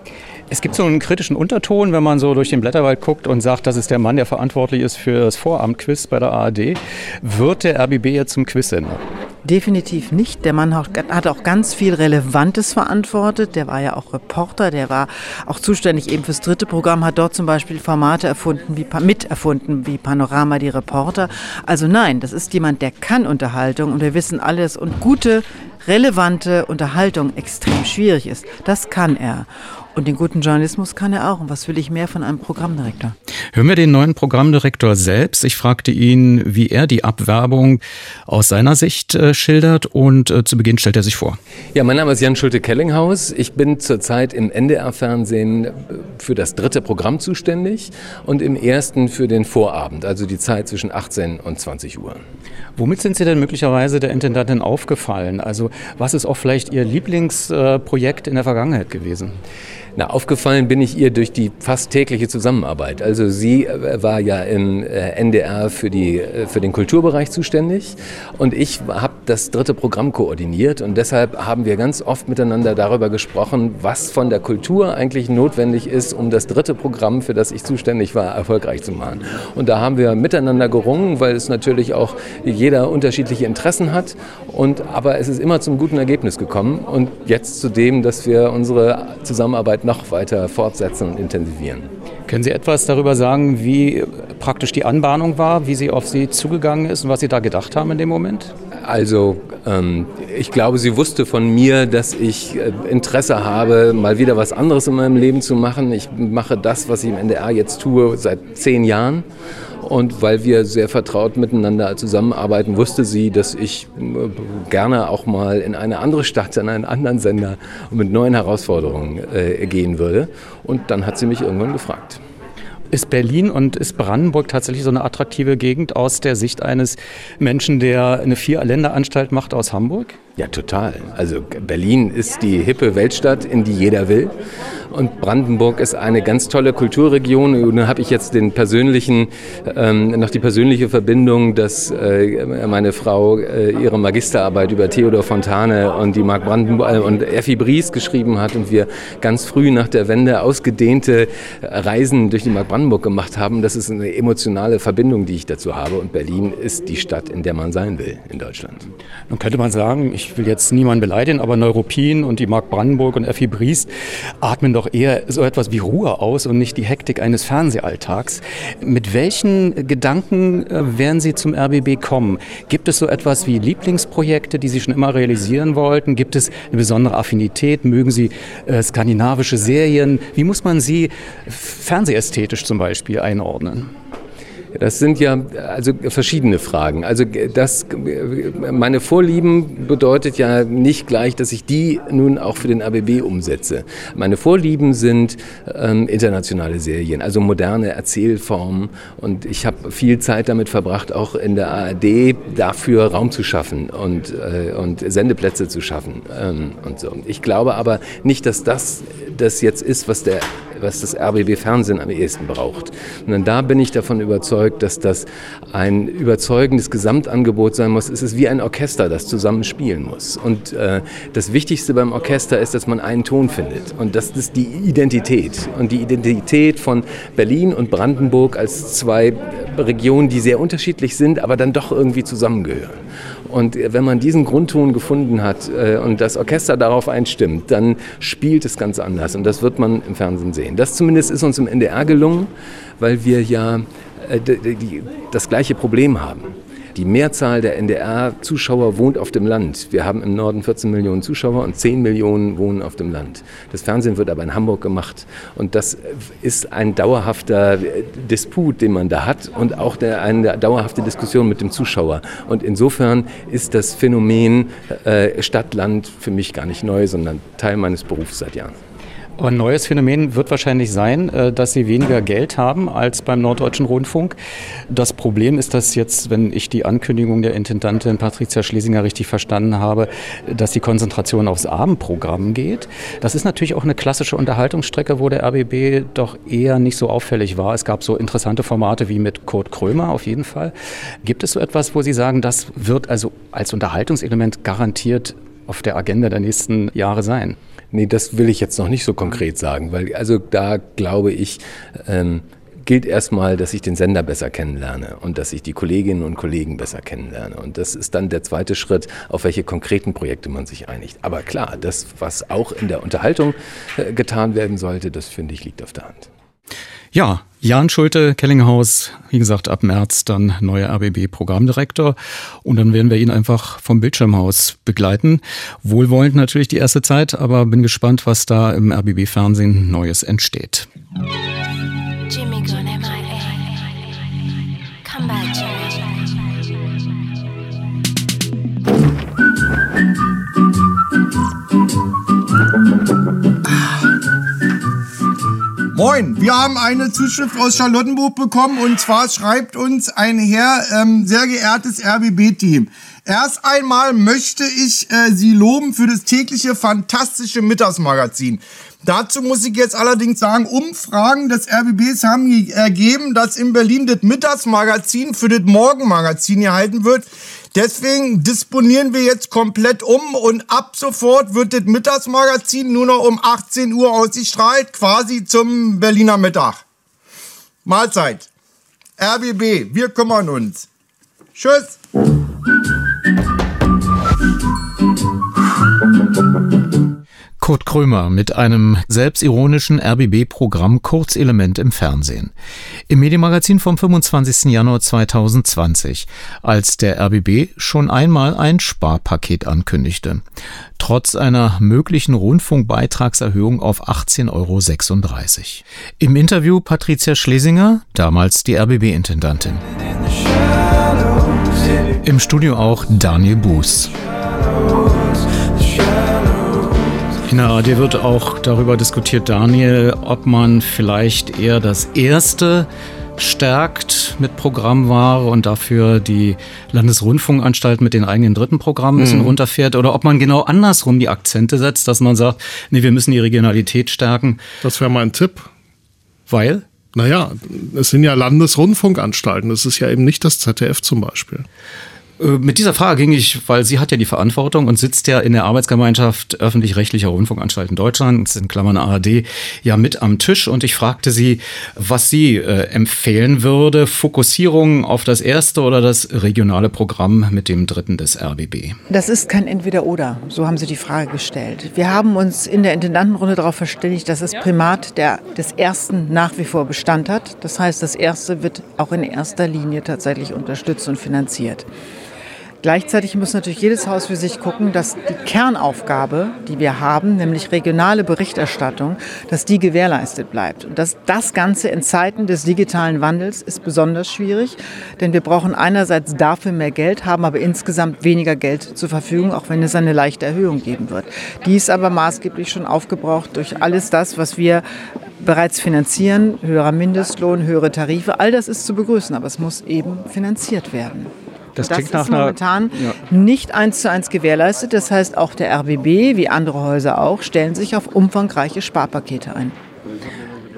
Es gibt so einen kritischen Unterton, wenn man so durch den Blätterwald guckt und sagt, das ist der Mann, der verantwortlich ist für das Vorabendquiz bei der ARD. Wird der RBB jetzt zum Quizsender? Definitiv nicht. Der Mann hat auch ganz viel Relevantes verantwortet. Der war ja auch Reporter, der war auch zuständig eben fürs dritte Programm, hat dort zum Beispiel Formate erfunden, wie miterfunden, wie Panorama, die Reporter. Also nein, das ist jemand, der kann Unterhaltung und wir wissen alles und gute, relevante Unterhaltung extrem schwierig ist. Das kann er. Und den guten Journalismus kann er auch. Und was will ich mehr von einem Programmdirektor? Hören wir den neuen Programmdirektor selbst. Ich fragte ihn, wie er die Abwerbung aus seiner Sicht äh, schildert und äh, zu Beginn stellt er sich vor. Ja, mein Name ist Jan Schulte-Kellinghaus. Ich bin zurzeit im NDR-Fernsehen äh, für das dritte Programm zuständig und im ersten für den Vorabend, also die Zeit zwischen 18 und 20 Uhr. Womit sind Sie denn möglicherweise der Intendantin aufgefallen? Also was ist auch vielleicht Ihr Lieblingsprojekt in der Vergangenheit gewesen? Na, aufgefallen bin ich ihr durch die fast tägliche Zusammenarbeit. Also sie äh, war ja im äh, NDR für, die, äh, für den Kulturbereich zuständig und ich habe das dritte Programm koordiniert und deshalb haben wir ganz oft miteinander darüber gesprochen, was von der Kultur eigentlich notwendig ist, um das dritte Programm, für das ich zuständig war, erfolgreich zu machen. Und da haben wir miteinander gerungen, weil es natürlich auch jeder unterschiedliche Interessen hat und aber es ist immer zum guten Ergebnis gekommen und jetzt zu dem, dass wir unsere Zusammenarbeit noch weiter fortsetzen und intensivieren. Können Sie etwas darüber sagen, wie praktisch die Anbahnung war, wie sie auf Sie zugegangen ist und was Sie da gedacht haben in dem Moment? Also ähm, ich glaube, sie wusste von mir, dass ich äh, Interesse habe, mal wieder was anderes in meinem Leben zu machen. Ich mache das, was ich im NDR jetzt tue, seit zehn Jahren. Und weil wir sehr vertraut miteinander zusammenarbeiten, wusste sie, dass ich äh, gerne auch mal in eine andere Stadt, in einen anderen Sender mit neuen Herausforderungen äh, gehen würde. Und dann hat sie mich irgendwann gefragt. Ist Berlin und ist Brandenburg tatsächlich so eine attraktive Gegend aus der Sicht eines Menschen, der eine Vier-Länder-Anstalt macht aus Hamburg? Ja, total. Also Berlin ist die hippe Weltstadt, in die jeder will. Und Brandenburg ist eine ganz tolle Kulturregion. Und dann habe ich jetzt den persönlichen, ähm, noch die persönliche Verbindung, dass äh, meine Frau äh, ihre Magisterarbeit über Theodor Fontane und die Mark Brandenburg äh, und Effi Bries geschrieben hat und wir ganz früh nach der Wende ausgedehnte Reisen durch die Mark Brandenburg gemacht haben. Das ist eine emotionale Verbindung, die ich dazu habe. Und Berlin ist die Stadt, in der man sein will in Deutschland. Nun könnte man sagen, ich will jetzt niemanden beleidigen, aber Neuruppin und die Mark Brandenburg und Effi Bries atmen doch eher so etwas wie Ruhe aus und nicht die Hektik eines Fernsehalltags. Mit welchen Gedanken äh, werden Sie zum RBB kommen? Gibt es so etwas wie Lieblingsprojekte, die Sie schon immer realisieren wollten? Gibt es eine besondere Affinität? Mögen Sie äh, skandinavische Serien? Wie muss man sie fernsehästhetisch zum Beispiel einordnen? Das sind ja also verschiedene Fragen. Also das, meine Vorlieben bedeutet ja nicht gleich, dass ich die nun auch für den ABB umsetze. Meine Vorlieben sind ähm, internationale Serien, also moderne Erzählformen. Und ich habe viel Zeit damit verbracht, auch in der ARD dafür Raum zu schaffen und, äh, und Sendeplätze zu schaffen ähm, und so. Ich glaube aber nicht, dass das das jetzt ist, was der was das RBB Fernsehen am ehesten braucht. Und da bin ich davon überzeugt, dass das ein überzeugendes Gesamtangebot sein muss. Es ist wie ein Orchester, das zusammen spielen muss. Und äh, das Wichtigste beim Orchester ist, dass man einen Ton findet. Und das ist die Identität. Und die Identität von Berlin und Brandenburg als zwei Regionen, die sehr unterschiedlich sind, aber dann doch irgendwie zusammengehören. Und wenn man diesen Grundton gefunden hat äh, und das Orchester darauf einstimmt, dann spielt es ganz anders. Und das wird man im Fernsehen sehen. Das zumindest ist uns im NDR gelungen, weil wir ja äh, das gleiche Problem haben. Die Mehrzahl der NDR-Zuschauer wohnt auf dem Land. Wir haben im Norden 14 Millionen Zuschauer und 10 Millionen wohnen auf dem Land. Das Fernsehen wird aber in Hamburg gemacht. Und das ist ein dauerhafter Disput, den man da hat und auch der, eine dauerhafte Diskussion mit dem Zuschauer. Und insofern ist das Phänomen äh, Stadt-Land für mich gar nicht neu, sondern Teil meines Berufs seit Jahren. Ein neues Phänomen wird wahrscheinlich sein, äh, dass sie weniger Geld haben als beim Norddeutschen Rundfunk. Das Problem ist, dass jetzt, wenn ich die Ankündigung der Intendantin Patricia Schlesinger richtig verstanden habe, dass die Konzentration aufs Abendprogramm geht. Das ist natürlich auch eine klassische Unterhaltungsstrecke, wo der RBB doch eher nicht so auffällig war. Es gab so interessante Formate wie mit Kurt Krömer auf jeden Fall. Gibt es so etwas, wo Sie sagen, das wird also als Unterhaltungselement garantiert auf der Agenda der nächsten Jahre sein? Nee, das will ich jetzt noch nicht so konkret sagen, weil also da glaube ich, ähm, gilt erstmal, dass ich den Sender besser kennenlerne und dass ich die Kolleginnen und Kollegen besser kennenlerne. Und das ist dann der zweite Schritt, auf welche konkreten Projekte man sich einigt. Aber klar, das, was auch in der Unterhaltung äh, getan werden sollte, das finde ich liegt auf der Hand. Ja, Jan Schulte, Kellinghaus, wie gesagt, ab März dann neuer RBB-Programmdirektor. Und dann werden wir ihn einfach vom Bildschirmhaus begleiten. Wohlwollend natürlich die erste Zeit, aber bin gespannt, was da im RBB-Fernsehen Neues entsteht. Moin, wir haben eine Zuschrift aus Charlottenburg bekommen und zwar schreibt uns ein Herr, ähm, sehr geehrtes RBB-Team. Erst einmal möchte ich äh, Sie loben für das tägliche fantastische Mittagsmagazin. Dazu muss ich jetzt allerdings sagen, Umfragen des RBBs haben ergeben, dass in Berlin das Mittagsmagazin für das Morgenmagazin gehalten wird. Deswegen disponieren wir jetzt komplett um und ab sofort wird das Mittagsmagazin nur noch um 18 Uhr ausgestrahlt, quasi zum Berliner Mittag. Mahlzeit. RBB, wir kümmern uns. Tschüss. Kurt Krömer mit einem selbstironischen RBB-Programm Kurzelement im Fernsehen. Im Medienmagazin vom 25. Januar 2020, als der RBB schon einmal ein Sparpaket ankündigte. Trotz einer möglichen Rundfunkbeitragserhöhung auf 18,36 Euro. Im Interview Patricia Schlesinger, damals die RBB-Intendantin. Im Studio auch Daniel Buß. In der ARD wird auch darüber diskutiert, Daniel, ob man vielleicht eher das erste stärkt mit Programmware und dafür die Landesrundfunkanstalt mit den eigenen dritten Programmen ein bisschen mhm. runterfährt oder ob man genau andersrum die Akzente setzt, dass man sagt, nee, wir müssen die Regionalität stärken. Das wäre mein Tipp. Weil? Naja, es sind ja Landesrundfunkanstalten, das ist ja eben nicht das ZDF zum Beispiel. Äh, mit dieser Frage ging ich, weil sie hat ja die Verantwortung und sitzt ja in der Arbeitsgemeinschaft öffentlich-rechtlicher Rundfunkanstalten Deutschland, in Klammern ARD, ja mit am Tisch und ich fragte sie, was sie äh, empfehlen würde, Fokussierung auf das erste oder das regionale Programm mit dem dritten des RBB. Das ist kein Entweder-Oder, so haben Sie die Frage gestellt. Wir haben uns in der Intendantenrunde darauf verständigt, dass das Primat der, des ersten nach wie vor Bestand hat. Das heißt, das erste wird auch in erster Linie tatsächlich unterstützt und finanziert. Gleichzeitig muss natürlich jedes Haus für sich gucken, dass die Kernaufgabe, die wir haben, nämlich regionale Berichterstattung, dass die gewährleistet bleibt. Und dass das Ganze in Zeiten des digitalen Wandels ist besonders schwierig, denn wir brauchen einerseits dafür mehr Geld, haben aber insgesamt weniger Geld zur Verfügung, auch wenn es eine leichte Erhöhung geben wird. Die ist aber maßgeblich schon aufgebraucht durch alles das, was wir bereits finanzieren, höherer Mindestlohn, höhere Tarife, all das ist zu begrüßen, aber es muss eben finanziert werden. Das, das ist momentan ja. nicht eins zu eins gewährleistet. Das heißt, auch der RBB, wie andere Häuser auch, stellen sich auf umfangreiche Sparpakete ein.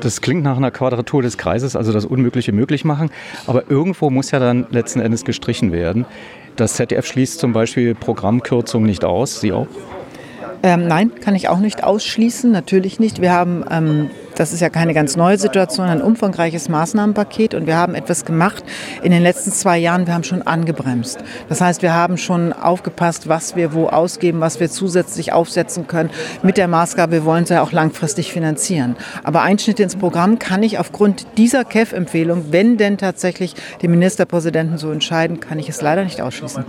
Das klingt nach einer Quadratur des Kreises, also das Unmögliche möglich machen. Aber irgendwo muss ja dann letzten Endes gestrichen werden. Das ZDF schließt zum Beispiel Programmkürzungen nicht aus. Sie auch? Ähm, nein, kann ich auch nicht ausschließen, natürlich nicht. Wir haben, ähm, das ist ja keine ganz neue Situation, ein umfangreiches Maßnahmenpaket und wir haben etwas gemacht in den letzten zwei Jahren. Wir haben schon angebremst. Das heißt, wir haben schon aufgepasst, was wir wo ausgeben, was wir zusätzlich aufsetzen können. Mit der Maßgabe, wir wollen es ja auch langfristig finanzieren. Aber Einschnitte ins Programm kann ich aufgrund dieser KEF-Empfehlung, wenn denn tatsächlich die Ministerpräsidenten so entscheiden, kann ich es leider nicht ausschließen.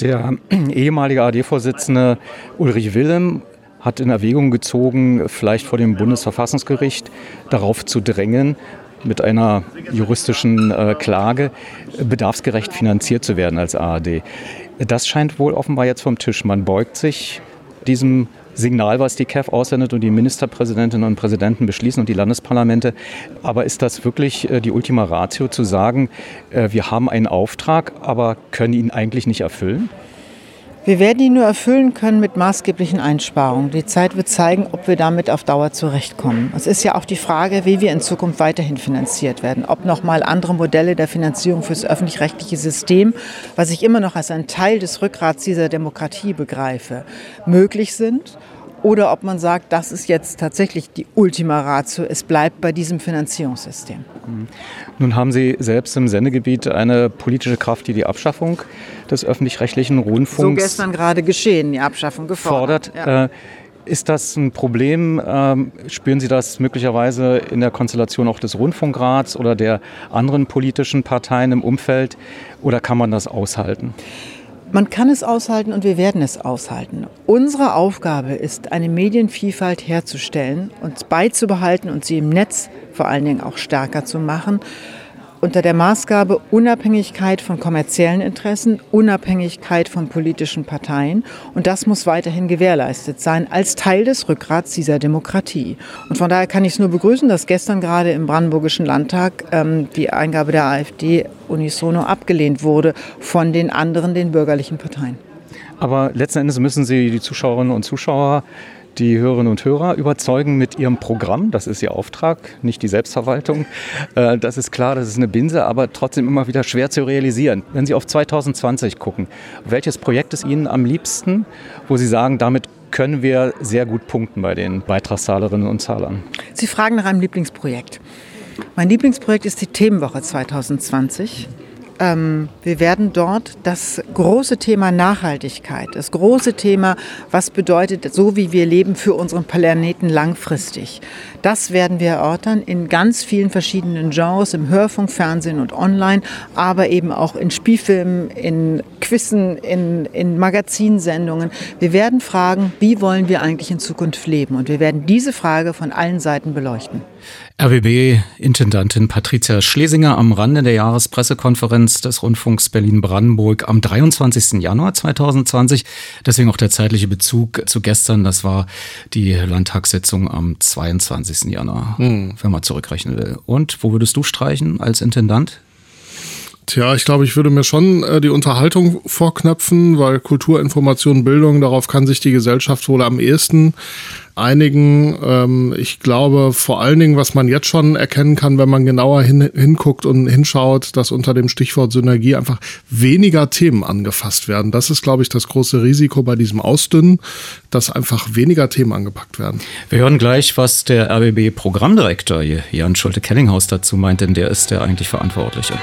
Der ehemalige AD-Vorsitzende Ulrich Wilhelm hat in Erwägung gezogen, vielleicht vor dem Bundesverfassungsgericht darauf zu drängen, mit einer juristischen äh, Klage bedarfsgerecht finanziert zu werden als ARD. Das scheint wohl offenbar jetzt vom Tisch. Man beugt sich diesem Signal, was die KEF aussendet und die Ministerpräsidentinnen und Präsidenten beschließen und die Landesparlamente. Aber ist das wirklich äh, die Ultima Ratio zu sagen, äh, wir haben einen Auftrag, aber können ihn eigentlich nicht erfüllen? Wir werden ihn nur erfüllen können mit maßgeblichen Einsparungen. Die Zeit wird zeigen, ob wir damit auf Dauer zurechtkommen. Es ist ja auch die Frage, wie wir in Zukunft weiterhin finanziert werden. Ob nochmal andere Modelle der Finanzierung für das öffentlich-rechtliche System, was ich immer noch als ein Teil des Rückgrats dieser Demokratie begreife, möglich sind oder ob man sagt, das ist jetzt tatsächlich die Ultima Ratio, es bleibt bei diesem Finanzierungssystem. Mhm. Nun haben Sie selbst im Sendegebiet eine politische Kraft, die die Abschaffung des öffentlich-rechtlichen Rundfunks. So gestern gerade geschehen, die Abschaffung gefordert. Fordert. Ja. Äh, ist das ein Problem? Ähm, spüren Sie das möglicherweise in der Konstellation auch des Rundfunkrats oder der anderen politischen Parteien im Umfeld? Oder kann man das aushalten? Man kann es aushalten und wir werden es aushalten. Unsere Aufgabe ist, eine Medienvielfalt herzustellen, uns beizubehalten und sie im Netz vor allen Dingen auch stärker zu machen unter der Maßgabe Unabhängigkeit von kommerziellen Interessen, Unabhängigkeit von politischen Parteien. Und das muss weiterhin gewährleistet sein als Teil des Rückgrats dieser Demokratie. Und von daher kann ich es nur begrüßen, dass gestern gerade im Brandenburgischen Landtag ähm, die Eingabe der AfD unisono abgelehnt wurde von den anderen, den bürgerlichen Parteien. Aber letzten Endes müssen Sie die Zuschauerinnen und Zuschauer die Hörerinnen und Hörer überzeugen mit ihrem Programm. Das ist ihr Auftrag, nicht die Selbstverwaltung. Äh, das ist klar, das ist eine Binse, aber trotzdem immer wieder schwer zu realisieren. Wenn Sie auf 2020 gucken, welches Projekt ist Ihnen am liebsten, wo Sie sagen, damit können wir sehr gut punkten bei den Beitragszahlerinnen und Zahlern? Sie fragen nach einem Lieblingsprojekt. Mein Lieblingsprojekt ist die Themenwoche 2020. Ähm, wir werden dort das große Thema Nachhaltigkeit, das große Thema, was bedeutet, so wie wir leben für unseren Planeten langfristig. Das werden wir erörtern in ganz vielen verschiedenen Genres, im Hörfunk, Fernsehen und online, aber eben auch in Spielfilmen, in Quizzen, in, in Magazinsendungen. Wir werden fragen, wie wollen wir eigentlich in Zukunft leben? Und wir werden diese Frage von allen Seiten beleuchten. RBB-Intendantin Patricia Schlesinger am Rande der Jahrespressekonferenz des Rundfunks Berlin-Brandenburg am 23. Januar 2020. Deswegen auch der zeitliche Bezug zu gestern. Das war die Landtagssitzung am 22. Januar, hm. wenn man zurückrechnen will. Und wo würdest du streichen als Intendant? Tja, ich glaube, ich würde mir schon äh, die Unterhaltung vorknöpfen, weil Kultur, Information, Bildung, darauf kann sich die Gesellschaft wohl am ehesten einigen. Ähm, ich glaube vor allen Dingen, was man jetzt schon erkennen kann, wenn man genauer hin, hinguckt und hinschaut, dass unter dem Stichwort Synergie einfach weniger Themen angefasst werden. Das ist, glaube ich, das große Risiko bei diesem Ausdünnen, dass einfach weniger Themen angepackt werden. Wir hören gleich, was der RBB-Programmdirektor Jan Schulte-Kellinghaus dazu meint, denn der ist der eigentlich Verantwortliche.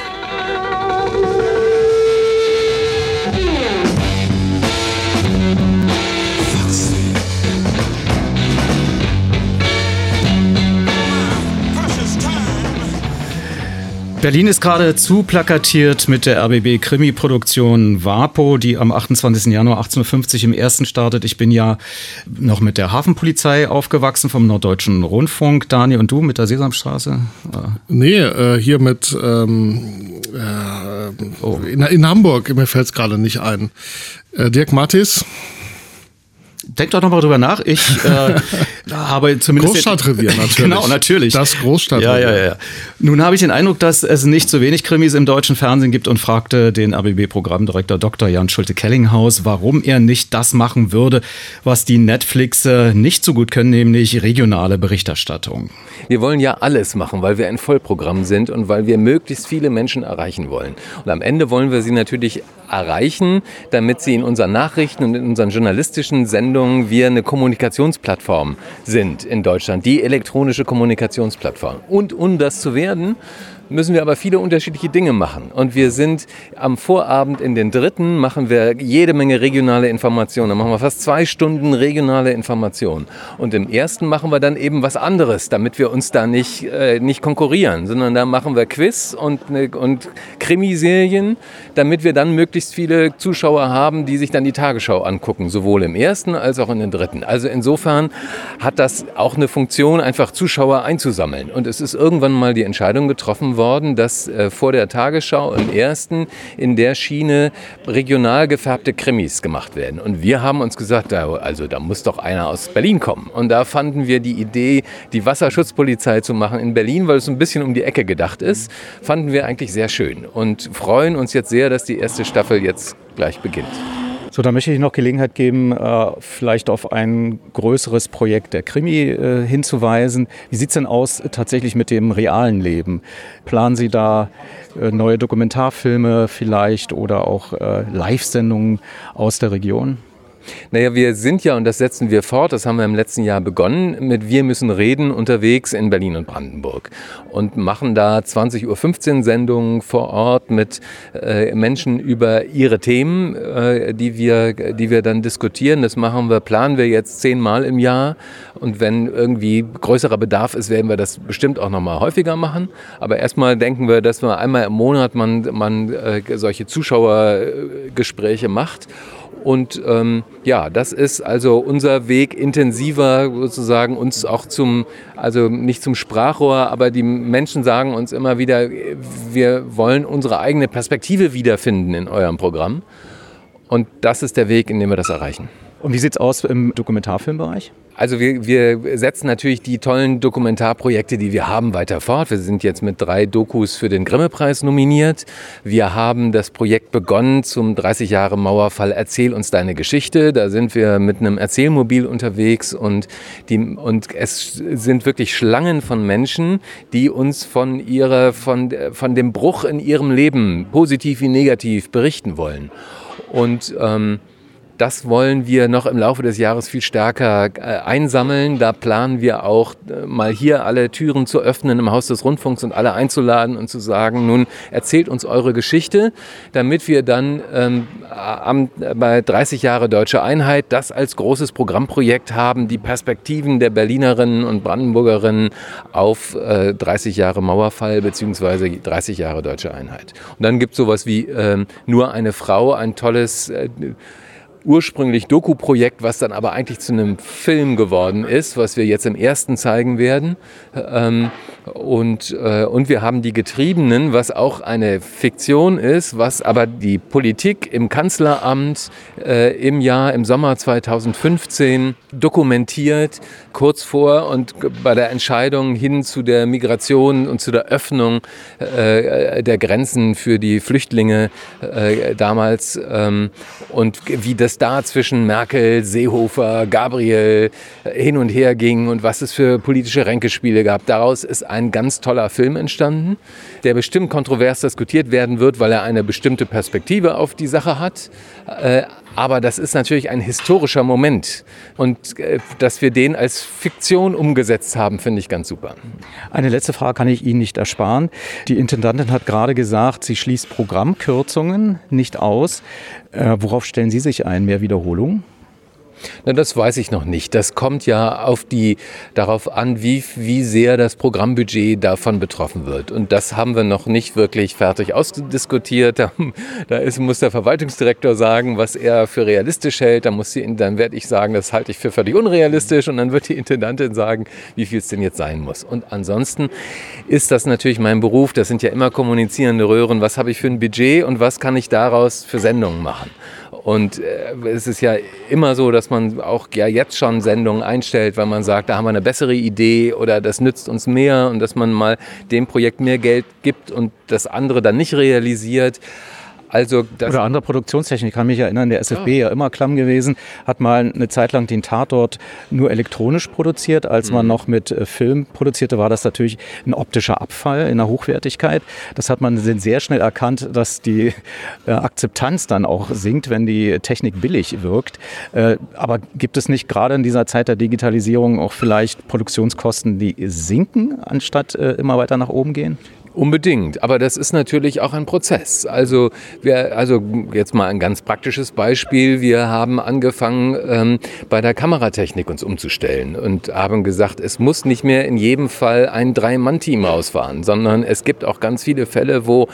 Berlin ist gerade zu plakatiert mit der RBB Krimi-Produktion WAPO, die am 28. Januar 1850 im ersten startet. Ich bin ja noch mit der Hafenpolizei aufgewachsen vom Norddeutschen Rundfunk. Dani und du mit der Sesamstraße? Nee, äh, hier mit ähm, äh, oh. in, in, Hamburg, mir fällt es gerade nicht ein. Äh, Dirk Mattis denk doch nochmal drüber nach. Ich äh, habe zumindest. Großstadtrevier, natürlich. genau, natürlich. Das Großstadtrevier. Ja, ja, ja. Nun habe ich den Eindruck, dass es nicht so wenig Krimis im deutschen Fernsehen gibt und fragte den ABB-Programmdirektor Dr. Jan Schulte-Kellinghaus, warum er nicht das machen würde, was die Netflix nicht so gut können, nämlich regionale Berichterstattung. Wir wollen ja alles machen, weil wir ein Vollprogramm sind und weil wir möglichst viele Menschen erreichen wollen. Und am Ende wollen wir sie natürlich erreichen, damit sie in unseren Nachrichten und in unseren journalistischen Sendungen wir eine Kommunikationsplattform sind in Deutschland, die elektronische Kommunikationsplattform. Und um das zu werden, müssen wir aber viele unterschiedliche Dinge machen. Und wir sind am Vorabend in den dritten, machen wir jede Menge regionale Informationen. Dann machen wir fast zwei Stunden regionale Informationen. Und im ersten machen wir dann eben was anderes, damit wir uns da nicht, äh, nicht konkurrieren, sondern da machen wir Quiz und, ne, und Krimiserien, damit wir dann möglichst viele Zuschauer haben, die sich dann die Tagesschau angucken, sowohl im ersten als auch in den dritten. Also insofern hat das auch eine Funktion, einfach Zuschauer einzusammeln. Und es ist irgendwann mal die Entscheidung getroffen worden, dass äh, vor der Tagesschau im ersten in der Schiene regional gefärbte Krimis gemacht werden. Und wir haben uns gesagt, da, also da muss doch einer aus Berlin kommen. Und da fanden wir die Idee, die Wasserschutzpolizei zu machen in Berlin, weil es ein bisschen um die Ecke gedacht ist, fanden wir eigentlich sehr schön und freuen uns jetzt sehr, dass die erste Staffel jetzt gleich beginnt. So, da möchte ich noch Gelegenheit geben, äh, vielleicht auf ein größeres Projekt der Krimi äh, hinzuweisen. Wie sieht es denn aus tatsächlich mit dem realen Leben? Planen Sie da äh, neue Dokumentarfilme vielleicht oder auch Live-Sendungen aus der Region? Naja, wir sind ja, und das setzen wir fort, das haben wir im letzten Jahr begonnen, mit Wir müssen reden unterwegs in Berlin und Brandenburg und machen da 20.15 Uhr Sendungen vor Ort mit äh, Menschen über ihre Themen, äh, die, wir, die wir dann diskutieren. Das machen wir, planen wir jetzt zehnmal im Jahr und wenn irgendwie größerer Bedarf ist, werden wir das bestimmt auch nochmal häufiger machen. Aber erstmal denken wir, dass man einmal im Monat man, man äh, solche Zuschauergespräche macht und ähm, ja, das ist also unser Weg, intensiver sozusagen uns auch zum, also nicht zum Sprachrohr, aber die Menschen sagen uns immer wieder, wir wollen unsere eigene Perspektive wiederfinden in eurem Programm. Und das ist der Weg, in dem wir das erreichen. Und wie sieht es aus im Dokumentarfilmbereich? Also wir, wir setzen natürlich die tollen Dokumentarprojekte, die wir haben, weiter fort. Wir sind jetzt mit drei Dokus für den Grimme-Preis nominiert. Wir haben das Projekt begonnen zum 30 Jahre Mauerfall Erzähl uns deine Geschichte. Da sind wir mit einem Erzählmobil unterwegs und, die, und es sind wirklich Schlangen von Menschen, die uns von, ihrer, von, von dem Bruch in ihrem Leben, positiv wie negativ, berichten wollen. Und ähm, das wollen wir noch im Laufe des Jahres viel stärker äh, einsammeln. Da planen wir auch äh, mal hier alle Türen zu öffnen im Haus des Rundfunks und alle einzuladen und zu sagen, nun erzählt uns eure Geschichte, damit wir dann ähm, am, bei 30 Jahre Deutsche Einheit das als großes Programmprojekt haben, die Perspektiven der Berlinerinnen und Brandenburgerinnen auf äh, 30 Jahre Mauerfall bzw. 30 Jahre Deutsche Einheit. Und dann gibt es sowas wie ähm, Nur eine Frau, ein tolles äh, ursprünglich Doku-Projekt, was dann aber eigentlich zu einem Film geworden ist, was wir jetzt im ersten zeigen werden. Ähm, und, äh, und wir haben die Getriebenen, was auch eine Fiktion ist, was aber die Politik im Kanzleramt äh, im Jahr, im Sommer 2015 dokumentiert, kurz vor und bei der Entscheidung hin zu der Migration und zu der Öffnung äh, der Grenzen für die Flüchtlinge äh, damals ähm, und wie das da zwischen Merkel, Seehofer, Gabriel äh, hin und her ging und was es für politische Ränkespiele gab. Daraus ist ein ganz toller Film entstanden, der bestimmt kontrovers diskutiert werden wird, weil er eine bestimmte Perspektive auf die Sache hat. Aber das ist natürlich ein historischer Moment. Und äh, dass wir den als Fiktion umgesetzt haben, finde ich ganz super. Eine letzte Frage kann ich Ihnen nicht ersparen. Die Intendantin hat gerade gesagt, sie schließt Programmkürzungen nicht aus. Äh, worauf stellen Sie sich ein? Mehr Wiederholung? Na, das weiß ich noch nicht. Das kommt ja auf die, darauf an, wie, wie sehr das Programmbudget davon betroffen wird. Und das haben wir noch nicht wirklich fertig ausdiskutiert. Da, ist, muss der Verwaltungsdirektor sagen, was er für realistisch hält. Da muss die, dann werde ich sagen, das halte ich für völlig unrealistisch. Und dann wird die Intendantin sagen, wie viel es denn jetzt sein muss. Und ansonsten ist das natürlich mein Beruf. Das sind ja immer kommunizierende Röhren. Was habe ich für ein Budget und was kann ich daraus für Sendungen machen? Und äh, es ist ja immer so, dass man auch ja jetzt schon Sendungen einstellt, weil man sagt, da haben wir eine bessere Idee oder das nützt uns mehr und dass man mal dem Projekt mehr Geld gibt und das andere dann nicht realisiert. Also Oder andere Produktionstechnik. Ich kann mich erinnern, der SFB ja. immer klamm gewesen, hat mal eine Zeit lang den Tatort nur elektronisch produziert. Als mhm. man noch mit äh, Film produzierte, war das natürlich ein optischer Abfall in der Hochwertigkeit. Das hat man sehr schnell erkannt, dass die äh, Akzeptanz dann auch sinkt, wenn die Technik billig wirkt. Äh, aber gibt es nicht gerade in dieser Zeit der Digitalisierung auch vielleicht Produktionskosten, die sinken, anstatt immer weiter nach oben gehen? Unbedingt, aber das ist natürlich auch ein Prozess. Also, wir, also jetzt mal ein ganz praktisches Beispiel. Wir haben angefangen, ähm, bei der Kameratechnik uns umzustellen und haben gesagt, es muss nicht mehr in jedem Fall ein Drei-Mann-Team rausfahren, sondern es gibt auch ganz viele Fälle, wo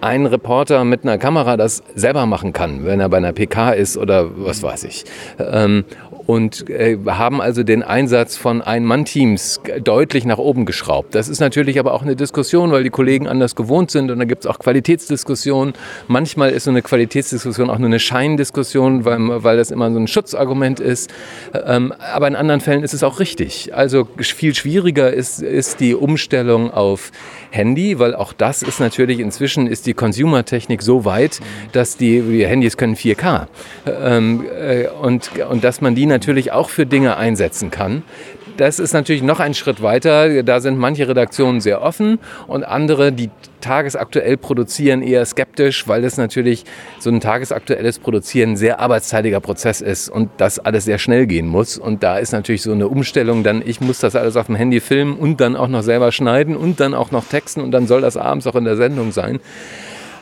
ein Reporter mit einer Kamera das selber machen kann, wenn er bei einer PK ist oder was weiß ich. Ähm, und äh, haben also den Einsatz von Ein-Mann-Teams deutlich nach oben geschraubt. Das ist natürlich aber auch eine Diskussion, weil die Kollegen anders gewohnt sind und da gibt es auch Qualitätsdiskussionen. Manchmal ist so eine Qualitätsdiskussion auch nur eine Scheindiskussion, weil, weil das immer so ein Schutzargument ist. Ähm, aber in anderen Fällen ist es auch richtig. Also viel schwieriger ist, ist die Umstellung auf Handy, weil auch das ist natürlich inzwischen ist die Consumer-Technik so weit, dass die, die Handys können 4K. Ähm, äh, und, und dass man die natürlich auch für Dinge einsetzen kann. Das ist natürlich noch ein Schritt weiter. Da sind manche Redaktionen sehr offen und andere, die tagesaktuell produzieren, eher skeptisch, weil es natürlich so ein tagesaktuelles Produzieren ein sehr arbeitsteiliger Prozess ist und das alles sehr schnell gehen muss. Und da ist natürlich so eine Umstellung, dann ich muss das alles auf dem Handy filmen und dann auch noch selber schneiden und dann auch noch texten und dann soll das abends auch in der Sendung sein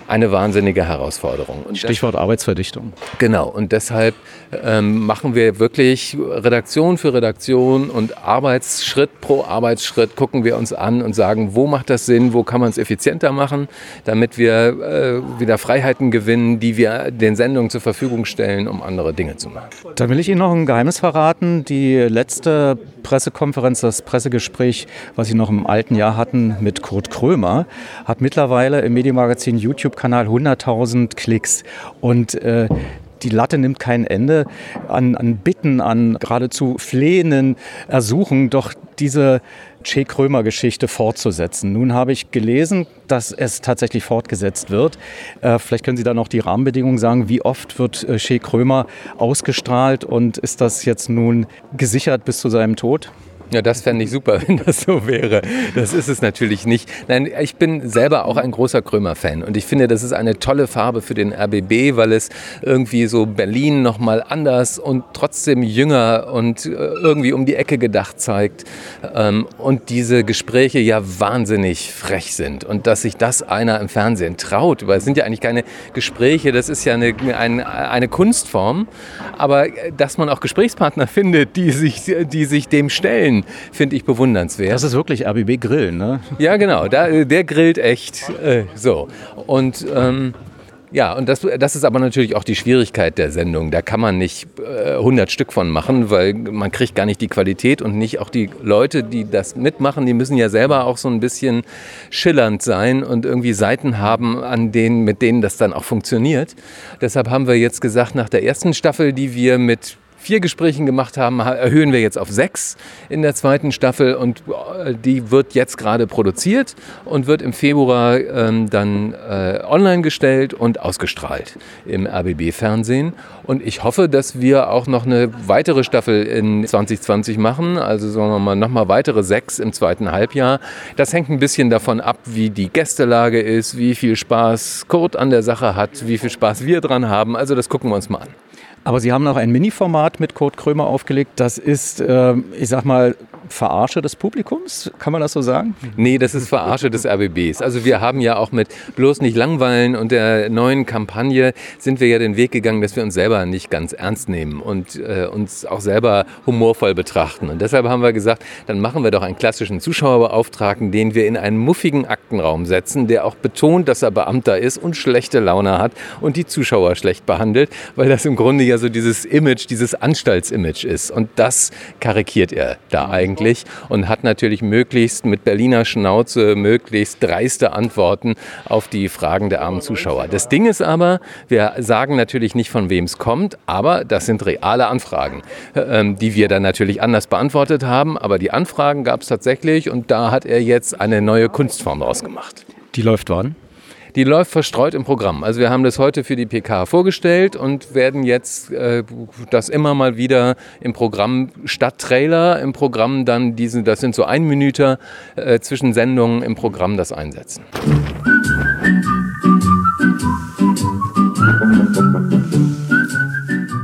eine wahnsinnige Herausforderung. Und Stichwort Arbeitsverdichtung. Genau, und deshalb ähm, machen wir wirklich Redaktion für Redaktion und Arbeitsschritt pro Arbeitsschritt gucken wir uns an und sagen, wo macht das Sinn, wo kann man es effizienter machen, damit wir äh, wieder Freiheiten gewinnen, die wir den Sendungen zur Verfügung stellen, um andere Dinge zu machen. Dann will ich Ihnen noch ein Geheimnis verraten. Die letzte Pressekonferenz, das Pressegespräch, was Sie noch im alten Jahr hatten mit Kurt Krömer, hat mittlerweile im Medienmagazin YouTube-Kanal 100.000 Klicks. Und äh, die Latte nimmt kein Ende an, an Bitten, an geradezu flehenden Ersuchen, doch diese Che Krömer-Geschichte fortzusetzen. Nun habe ich gelesen, dass es tatsächlich fortgesetzt wird. Äh, vielleicht können Sie da noch die Rahmenbedingungen sagen. Wie oft wird äh, Che Krömer ausgestrahlt und ist das jetzt nun gesichert bis zu seinem Tod? Ja, das fände ich super, wenn das so wäre. Das ist es natürlich nicht. Nein, ich bin selber auch ein großer Krömer-Fan und ich finde, das ist eine tolle Farbe für den RBB, weil es irgendwie so Berlin nochmal anders und trotzdem jünger und äh, irgendwie um die Ecke gedacht zeigt ähm, und diese Gespräche ja wahnsinnig frech sind und dass sich das einer im Fernsehen traut, weil es sind ja eigentlich keine Gespräche, das ist ja eine, eine, eine Kunstform, aber äh, dass man auch Gesprächspartner findet, die sich, die sich dem stellen, finde ich bewundernswert. Das ist wirklich RBB Grillen, ne? Ja, genau. Da, der grillt echt. Äh, so. Und. Ähm, ja, und das, das ist aber natürlich auch die Schwierigkeit der Sendung. Da kann man nicht äh, 100 Stück von machen, weil man kriegt gar nicht die Qualität und nicht auch die Leute, die das mitmachen, die müssen ja selber auch so ein bisschen schillernd sein und irgendwie Seiten haben, an denen, mit denen das dann auch funktioniert. Deshalb haben wir jetzt gesagt, nach der ersten Staffel, die wir mit vier Gesprächen gemacht haben, erhöhen wir jetzt auf sechs in der zweiten Staffel und äh, die wird jetzt gerade produziert und wird im Februar ähm, dann äh, online gestellt und ausgestrahlt im RBB-Fernsehen. Und ich hoffe, dass wir auch noch eine weitere Staffel in 2020 machen, also sagen wir mal nochmal weitere sechs im zweiten Halbjahr. Das hängt ein bisschen davon ab, wie die Gästelage ist, wie viel Spaß Kurt an der Sache hat, wie viel Spaß wir dran haben. Also das gucken wir uns mal an. Aber Sie haben noch ein Mini-Format mit Kurt Krömer aufgelegt. Das ist, äh, ich sag mal, Verarsche des Publikums, kann man das so sagen? Nee, das ist Verarsche des RBBs. Also wir haben ja auch mit bloß nicht langweilen und der neuen Kampagne sind wir ja den Weg gegangen, dass wir uns selber nicht ganz ernst nehmen und äh, uns auch selber humorvoll betrachten. Und deshalb haben wir gesagt, dann machen wir doch einen klassischen Zuschauerbeauftragten, den wir in einen muffigen Aktenraum setzen, der auch betont, dass er Beamter ist und schlechte Laune hat und die Zuschauer schlecht behandelt, weil das im Grunde ja so dieses Image, dieses Anstaltsimage ist. Und das karikiert er da eigentlich eigentlich und hat natürlich möglichst mit Berliner Schnauze möglichst dreiste Antworten auf die Fragen der armen Zuschauer. Das Ding ist aber, wir sagen natürlich nicht, von wem es kommt, aber das sind reale Anfragen, ähm, die wir dann natürlich anders beantwortet haben. Aber die Anfragen gab es tatsächlich und da hat er jetzt eine neue Kunstform draus gemacht. Die läuft wann? Die läuft verstreut im Programm. Also wir haben das heute für die PK vorgestellt und werden jetzt äh, das immer mal wieder im Programm statt Trailer im Programm dann diese, das sind so ein Minüter äh, zwischen Sendungen im Programm das einsetzen.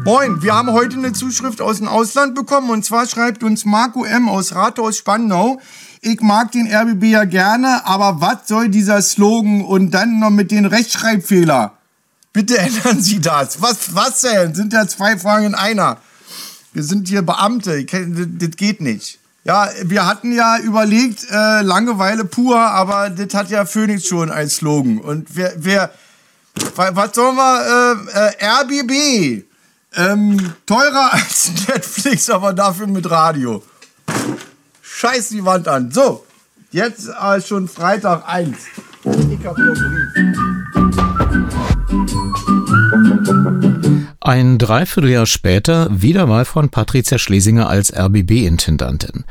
Moin, wir haben heute eine Zuschrift aus dem Ausland bekommen und zwar schreibt uns Marco M. aus Rathaus Spandau. Ich mag den RBB ja gerne, aber was soll dieser Slogan und dann noch mit den Rechtschreibfehler? Bitte ändern Sie das. Was, was denn? Sind ja zwei Fragen in einer. Wir sind hier Beamte. Das geht nicht. Ja, wir hatten ja überlegt, äh, Langeweile pur, aber das hat ja Phoenix schon als Slogan. Und wer, wer was sollen wir, äh, äh, RBB, ähm, teurer als Netflix, aber dafür mit Radio. Scheiß die Wand an. So, jetzt äh, schon Freitag 1. Ich hab noch Ein Dreivierteljahr später Wiederwahl von Patricia Schlesinger als RBB-Intendantin.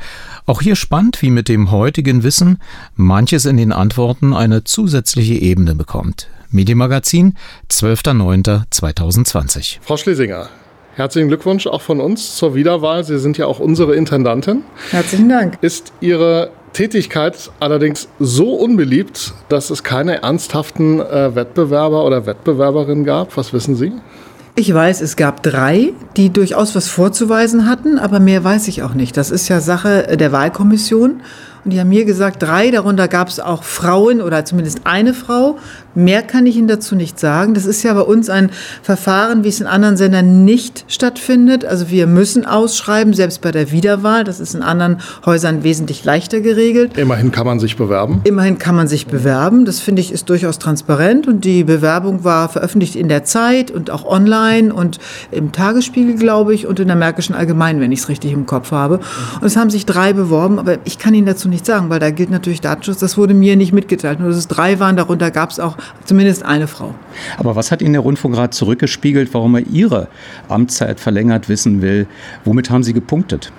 Auch hier spannend, wie mit dem heutigen Wissen manches in den Antworten eine zusätzliche Ebene bekommt. Medienmagazin, 12.09.2020. Frau Schlesinger, Herzlichen Glückwunsch auch von uns zur Wiederwahl. Sie sind ja auch unsere Intendantin. Herzlichen Dank. Ist Ihre Tätigkeit allerdings so unbeliebt, dass es keine ernsthaften äh, Wettbewerber oder Wettbewerberinnen gab? Was wissen Sie? Ich weiß, es gab drei, die durchaus was vorzuweisen hatten, aber mehr weiß ich auch nicht. Das ist ja Sache der Wahlkommission. Und die haben mir gesagt, drei, darunter gab es auch Frauen oder zumindest eine Frau. Mehr kann ich Ihnen dazu nicht sagen. Das ist ja bei uns ein Verfahren, wie es in anderen Sendern nicht stattfindet. Also wir müssen ausschreiben, selbst bei der Wiederwahl. Das ist in anderen Häusern wesentlich leichter geregelt. Immerhin kann man sich bewerben. Immerhin kann man sich bewerben. Das finde ich ist durchaus transparent. Und die Bewerbung war veröffentlicht in der Zeit und auch online und im Tagesspiegel, glaube ich, und in der Märkischen Allgemeinen, wenn ich es richtig im Kopf habe. Und es haben sich drei beworben, aber ich kann Ihnen dazu nichts sagen, weil da gilt natürlich Datenschutz. Das wurde mir nicht mitgeteilt. Nur dass es drei waren, darunter gab es auch zumindest eine Frau. Aber was hat Ihnen der Rundfunkrat zurückgespiegelt, warum er Ihre Amtszeit verlängert wissen will? Womit haben Sie gepunktet?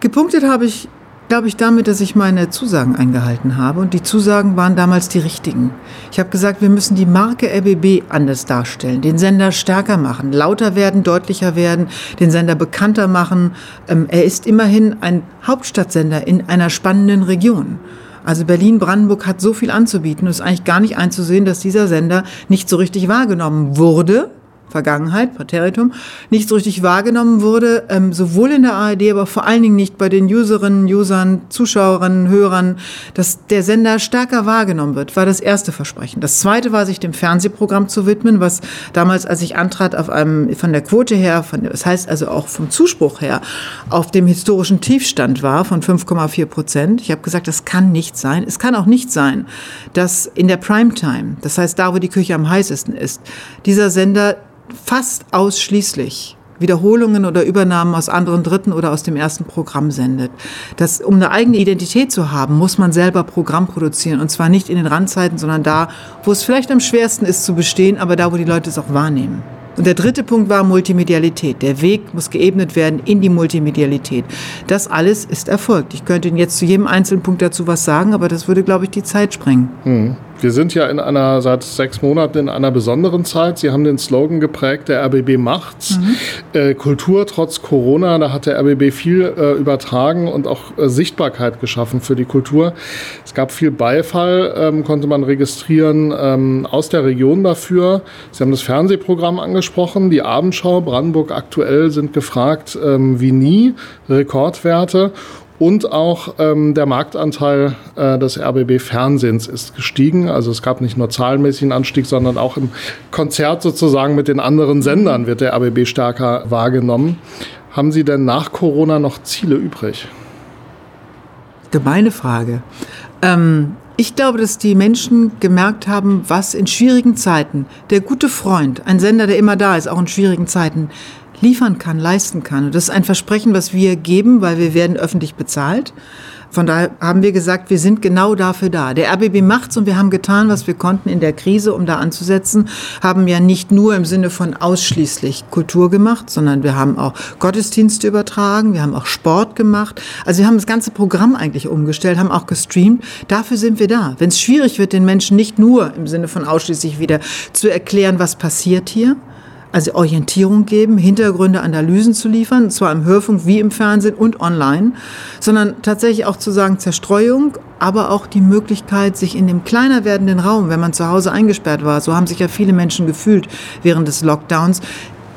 Gepunktet habe ich, glaube ich, damit, dass ich meine Zusagen eingehalten habe. Und die Zusagen waren damals die richtigen. Ich habe gesagt, wir müssen die Marke RBB anders darstellen, den Sender stärker machen, lauter werden, deutlicher werden, den Sender bekannter machen. Ähm, er ist immerhin ein Hauptstadtsender in einer spannenden Region. Also Berlin-Brandenburg hat so viel anzubieten. Es ist eigentlich gar nicht einzusehen, dass dieser Sender nicht so richtig wahrgenommen wurde. Vergangenheit, Präteritum, nicht so richtig wahrgenommen wurde, ähm, sowohl in der ARD, aber vor allen Dingen nicht bei den Userinnen, Usern, Zuschauerinnen, Hörern, dass der Sender stärker wahrgenommen wird, war das erste Versprechen. Das zweite war, sich dem Fernsehprogramm zu widmen, was damals, als ich antrat, auf einem, von der Quote her, von, das heißt also auch vom Zuspruch her, auf dem historischen Tiefstand war von 5,4 Prozent. Ich habe gesagt, das kann nicht sein. Es kann auch nicht sein, dass in der Primetime, das heißt da, wo die Küche am heißesten ist, dieser Sender fast ausschließlich Wiederholungen oder Übernahmen aus anderen Dritten oder aus dem ersten Programm sendet. Das, um eine eigene Identität zu haben, muss man selber Programm produzieren. Und zwar nicht in den Randzeiten, sondern da, wo es vielleicht am schwersten ist zu bestehen, aber da, wo die Leute es auch wahrnehmen. Und der dritte Punkt war Multimedialität. Der Weg muss geebnet werden in die Multimedialität. Das alles ist erfolgt. Ich könnte Ihnen jetzt zu jedem einzelnen Punkt dazu was sagen, aber das würde, glaube ich, die Zeit sprengen. Hm. Wir sind ja in einer, seit sechs Monaten in einer besonderen Zeit. Sie haben den Slogan geprägt, der RBB macht's. Mhm. Äh, Kultur trotz Corona, da hat der RBB viel äh, übertragen und auch äh, Sichtbarkeit geschaffen für die Kultur. Es gab viel Beifall, ähm, konnte man registrieren ähm, aus der Region dafür. Sie haben das Fernsehprogramm angesprochen, die Abendschau, Brandenburg aktuell sind gefragt ähm, wie nie, Rekordwerte. Und auch ähm, der Marktanteil äh, des RBB-Fernsehens ist gestiegen. Also es gab nicht nur zahlenmäßig einen Anstieg, sondern auch im Konzert sozusagen mit den anderen Sendern wird der RBB stärker wahrgenommen. Haben Sie denn nach Corona noch Ziele übrig? Gemeine Frage. Ähm, ich glaube, dass die Menschen gemerkt haben, was in schwierigen Zeiten der gute Freund, ein Sender, der immer da ist, auch in schwierigen Zeiten, liefern kann, leisten kann. Und das ist ein Versprechen, was wir geben, weil wir werden öffentlich bezahlt. Von daher haben wir gesagt, wir sind genau dafür da. Der RBB macht's und wir haben getan, was wir konnten in der Krise, um da anzusetzen. Haben ja nicht nur im Sinne von ausschließlich Kultur gemacht, sondern wir haben auch Gottesdienste übertragen, wir haben auch Sport gemacht. Also wir haben das ganze Programm eigentlich umgestellt, haben auch gestreamt. Dafür sind wir da. Wenn es schwierig wird, den Menschen nicht nur im Sinne von ausschließlich wieder zu erklären, was passiert hier, also Orientierung geben, Hintergründe, Analysen zu liefern, zwar im Hörfunk wie im Fernsehen und online, sondern tatsächlich auch zu sagen Zerstreuung, aber auch die Möglichkeit, sich in dem kleiner werdenden Raum, wenn man zu Hause eingesperrt war, so haben sich ja viele Menschen gefühlt während des Lockdowns,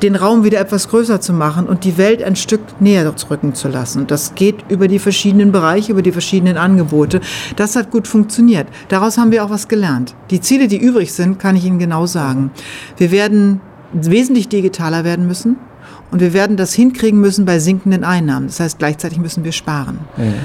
den Raum wieder etwas größer zu machen und die Welt ein Stück näher rücken zu lassen. Das geht über die verschiedenen Bereiche, über die verschiedenen Angebote. Das hat gut funktioniert. Daraus haben wir auch was gelernt. Die Ziele, die übrig sind, kann ich Ihnen genau sagen. Wir werden wesentlich digitaler werden müssen. Und wir werden das hinkriegen müssen bei sinkenden Einnahmen. Das heißt, gleichzeitig müssen wir sparen.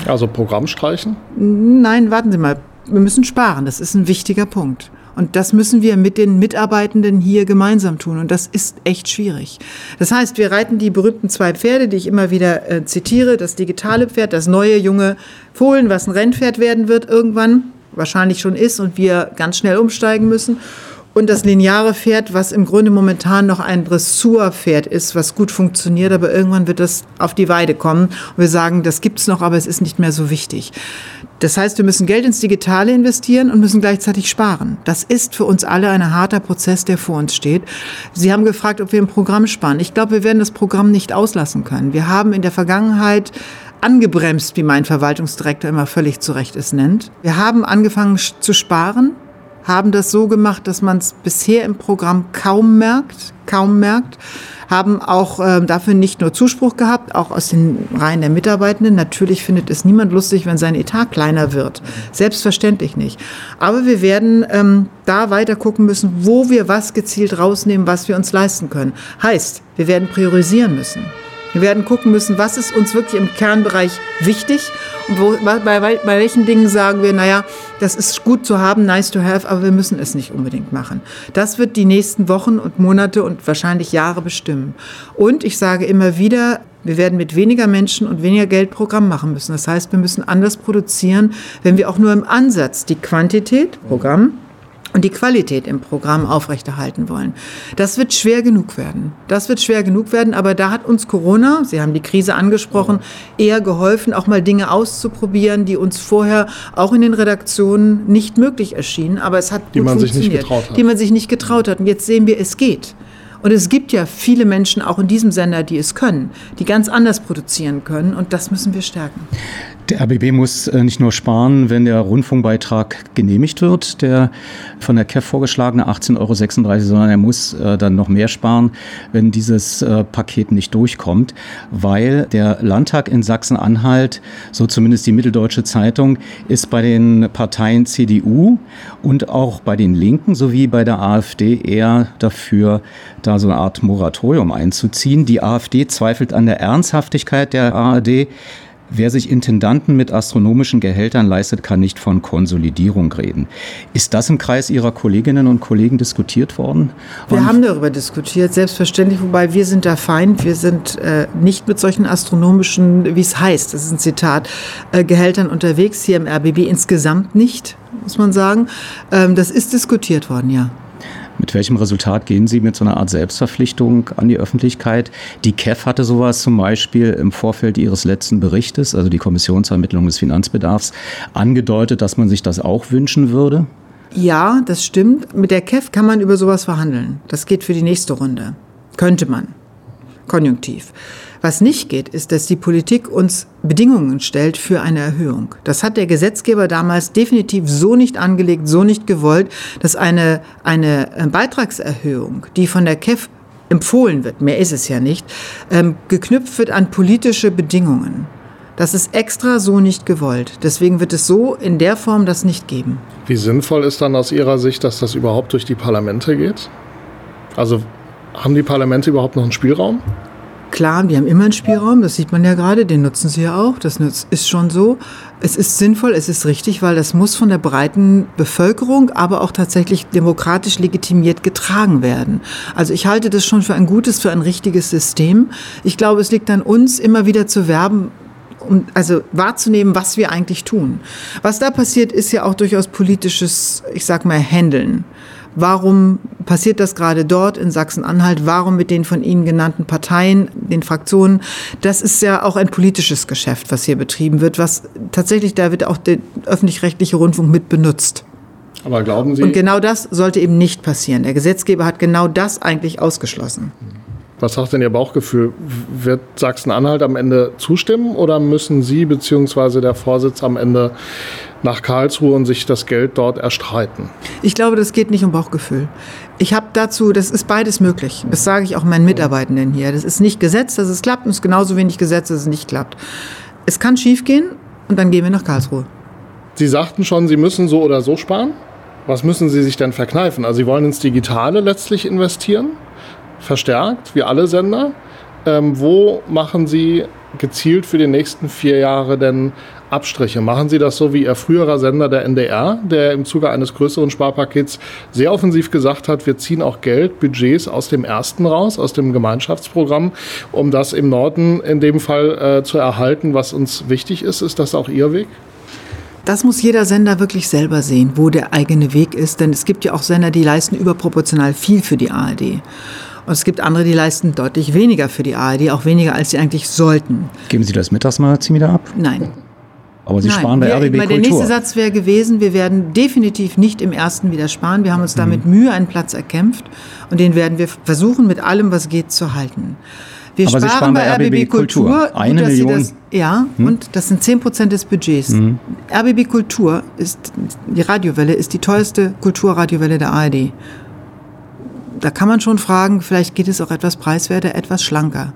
Also Programm streichen? Nein, warten Sie mal. Wir müssen sparen. Das ist ein wichtiger Punkt. Und das müssen wir mit den Mitarbeitenden hier gemeinsam tun. Und das ist echt schwierig. Das heißt, wir reiten die berühmten zwei Pferde, die ich immer wieder äh, zitiere. Das digitale Pferd, das neue junge Fohlen, was ein Rennpferd werden wird irgendwann, wahrscheinlich schon ist und wir ganz schnell umsteigen müssen und das lineare Pferd, was im Grunde momentan noch ein Dressurpferd ist, was gut funktioniert, aber irgendwann wird das auf die Weide kommen. Und wir sagen, das gibt's noch, aber es ist nicht mehr so wichtig. Das heißt, wir müssen Geld ins Digitale investieren und müssen gleichzeitig sparen. Das ist für uns alle ein harter Prozess, der vor uns steht. Sie haben gefragt, ob wir im Programm sparen. Ich glaube, wir werden das Programm nicht auslassen können. Wir haben in der Vergangenheit angebremst, wie mein Verwaltungsdirektor immer völlig zu Recht es nennt. Wir haben angefangen zu sparen haben das so gemacht, dass man es bisher im Programm kaum merkt, kaum merkt, haben auch äh, dafür nicht nur Zuspruch gehabt, auch aus den Reihen der Mitarbeitenden. Natürlich findet es niemand lustig, wenn sein Etat kleiner wird. Selbstverständlich nicht. Aber wir werden ähm, da weiter gucken müssen, wo wir was gezielt rausnehmen, was wir uns leisten können. Heißt, wir werden priorisieren müssen. Wir werden gucken müssen, was ist uns wirklich im Kernbereich wichtig und wo, bei, bei, bei welchen Dingen sagen wir, naja, das ist gut zu haben, nice to have, aber wir müssen es nicht unbedingt machen. Das wird die nächsten Wochen und Monate und wahrscheinlich Jahre bestimmen. Und ich sage immer wieder, wir werden mit weniger Menschen und weniger Geld Programm machen müssen. Das heißt, wir müssen anders produzieren, wenn wir auch nur im Ansatz die Quantität, Programm, und die Qualität im Programm aufrechterhalten wollen. Das wird schwer genug werden. Das wird schwer genug werden, aber da hat uns Corona, Sie haben die Krise angesprochen, eher geholfen, auch mal Dinge auszuprobieren, die uns vorher auch in den Redaktionen nicht möglich erschienen, aber es hat die gut man sich nicht funktioniert, getraut hat. die man sich nicht getraut hat. Und jetzt sehen wir, es geht. Und es gibt ja viele Menschen auch in diesem Sender, die es können, die ganz anders produzieren können und das müssen wir stärken. Der RBB muss äh, nicht nur sparen, wenn der Rundfunkbeitrag genehmigt wird, der von der KEF vorgeschlagene 18,36 Euro, sondern er muss äh, dann noch mehr sparen, wenn dieses äh, Paket nicht durchkommt, weil der Landtag in Sachsen-Anhalt, so zumindest die Mitteldeutsche Zeitung, ist bei den Parteien CDU und auch bei den Linken sowie bei der AfD eher dafür, da so eine Art Moratorium einzuziehen. Die AfD zweifelt an der Ernsthaftigkeit der ARD. Wer sich Intendanten mit astronomischen Gehältern leistet, kann nicht von Konsolidierung reden. Ist das im Kreis Ihrer Kolleginnen und Kollegen diskutiert worden? Wir Und haben darüber diskutiert, selbstverständlich, wobei wir sind der Feind. Wir sind äh, nicht mit solchen astronomischen, wie es heißt, das ist ein Zitat, äh, Gehältern unterwegs, hier im RBB insgesamt nicht, muss man sagen. Ähm, das ist diskutiert worden, ja. Mit welchem Resultat gehen Sie mit so einer Art Selbstverpflichtung an die Öffentlichkeit? Die KEF hatte sowas zum Beispiel im Vorfeld ihres letzten Berichtes, also die Kommissionsermittlung des Finanzbedarfs, angedeutet, dass man sich das auch wünschen würde. Ja, das stimmt. Mit der KEF kann man über sowas verhandeln. Das geht für die nächste Runde. Könnte man. Konjunktiv. Was nicht geht, ist, dass die Politik uns Bedingungen stellt für eine Erhöhung. Das hat der Gesetzgeber damals definitiv so nicht angelegt, so nicht gewollt, dass eine, eine äh, Beitragserhöhung, die von der KEF empfohlen wird, mehr ist es ja nicht, ähm, geknüpft wird an politische Bedingungen. Das ist extra so nicht gewollt. Deswegen wird es so in der Form das nicht geben. Wie sinnvoll ist dann aus Ihrer Sicht, dass das überhaupt durch die Parlamente geht? Also haben die Parlamente überhaupt noch einen Spielraum? Klar, die haben immer einen Spielraum, das sieht man ja gerade, den nutzen sie ja auch, das ist schon so. Es ist sinnvoll, es ist richtig, weil das muss von der breiten Bevölkerung, aber auch tatsächlich demokratisch legitimiert getragen werden. Also ich halte das schon für ein gutes, für ein richtiges System. Ich glaube, es liegt an uns, immer wieder zu werben, um also wahrzunehmen, was wir eigentlich tun. Was da passiert, ist ja auch durchaus politisches, ich sag mal, Handeln. Warum passiert das gerade dort in Sachsen-Anhalt? Warum mit den von Ihnen genannten Parteien, den Fraktionen? Das ist ja auch ein politisches Geschäft, was hier betrieben wird, was tatsächlich, da wird auch der öffentlich-rechtliche Rundfunk mit benutzt. Aber glauben Sie. Und genau das sollte eben nicht passieren. Der Gesetzgeber hat genau das eigentlich ausgeschlossen. Was sagt denn Ihr Bauchgefühl? Wird Sachsen-Anhalt am Ende zustimmen oder müssen Sie bzw. der Vorsitz am Ende nach Karlsruhe und sich das Geld dort erstreiten? Ich glaube, das geht nicht um Bauchgefühl. Ich habe dazu, das ist beides möglich. Das sage ich auch meinen Mitarbeitenden hier. Das ist nicht Gesetz, dass es klappt und es ist genauso wenig Gesetz, dass es nicht klappt. Es kann schiefgehen und dann gehen wir nach Karlsruhe. Sie sagten schon, Sie müssen so oder so sparen. Was müssen Sie sich denn verkneifen? Also Sie wollen ins Digitale letztlich investieren, verstärkt, wie alle Sender. Ähm, wo machen Sie gezielt für die nächsten vier Jahre denn Abstriche? Machen Sie das so wie Ihr früherer Sender, der NDR, der im Zuge eines größeren Sparpakets sehr offensiv gesagt hat, wir ziehen auch Geld, Budgets aus dem ersten raus, aus dem Gemeinschaftsprogramm, um das im Norden in dem Fall äh, zu erhalten, was uns wichtig ist? Ist das auch Ihr Weg? Das muss jeder Sender wirklich selber sehen, wo der eigene Weg ist. Denn es gibt ja auch Sender, die leisten überproportional viel für die ARD. Und es gibt andere, die leisten deutlich weniger für die ARD, auch weniger, als sie eigentlich sollten. Geben Sie das Mittagsmagazin wieder ab? Nein. Aber Sie Nein, sparen bei wir, RBB Der Kultur. nächste Satz wäre gewesen, wir werden definitiv nicht im ersten wieder sparen. Wir haben uns da mit Mühe einen Platz erkämpft und den werden wir versuchen, mit allem, was geht, zu halten. Wir Aber Sie sparen bei RBB Kultur. Gut, Eine Sie Million. Das, ja, Hm? und das sind 10 Prozent des Budgets. Mhm. RBB Kultur ist, die Radiowelle ist die teuerste Kulturradiowelle der ARD. Da kann man schon fragen, vielleicht geht es auch etwas preiswerter, etwas schlanker.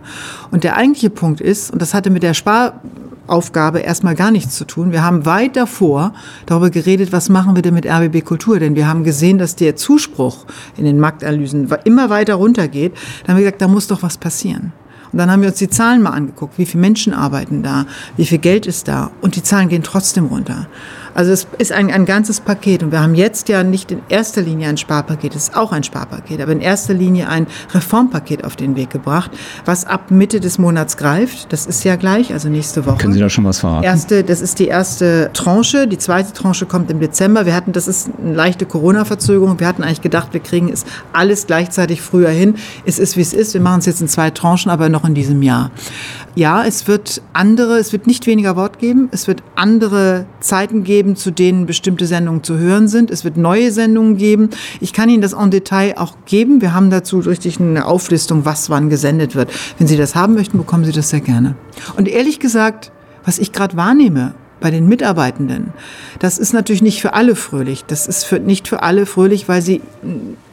Und der eigentliche Punkt ist, und das hatte mit der Sparaufgabe erstmal gar nichts zu tun, wir haben weit davor darüber geredet, was machen wir denn mit RBB Kultur, denn wir haben gesehen, dass der Zuspruch in den Marktanalysen immer weiter runtergeht. Da haben wir gesagt, da muss doch was passieren. Und dann haben wir uns die Zahlen mal angeguckt, wie viele Menschen arbeiten da, wie viel Geld ist da und die Zahlen gehen trotzdem runter. Also es ist ein, ein ganzes Paket und wir haben jetzt ja nicht in erster Linie ein Sparpaket, es ist auch ein Sparpaket, aber in erster Linie ein Reformpaket auf den Weg gebracht, was ab Mitte des Monats greift. Das ist ja gleich, also nächste Woche. Können Sie da schon was verraten? Erste, das ist die erste Tranche. Die zweite Tranche kommt im Dezember. Wir hatten, das ist eine leichte Corona-Verzögerung. Wir hatten eigentlich gedacht, wir kriegen es alles gleichzeitig früher hin. Es ist, wie es ist. Wir machen es jetzt in zwei Tranchen, aber noch in diesem Jahr. Ja, es wird andere, es wird nicht weniger Wort geben. Es wird andere Zeiten geben, zu denen bestimmte Sendungen zu hören sind. Es wird neue Sendungen geben. Ich kann Ihnen das en Detail auch geben. Wir haben dazu richtig eine Auflistung, was wann gesendet wird. Wenn Sie das haben möchten, bekommen Sie das sehr gerne. Und ehrlich gesagt, was ich gerade wahrnehme bei den Mitarbeitenden, das ist natürlich nicht für alle fröhlich. Das ist für, nicht für alle fröhlich, weil sie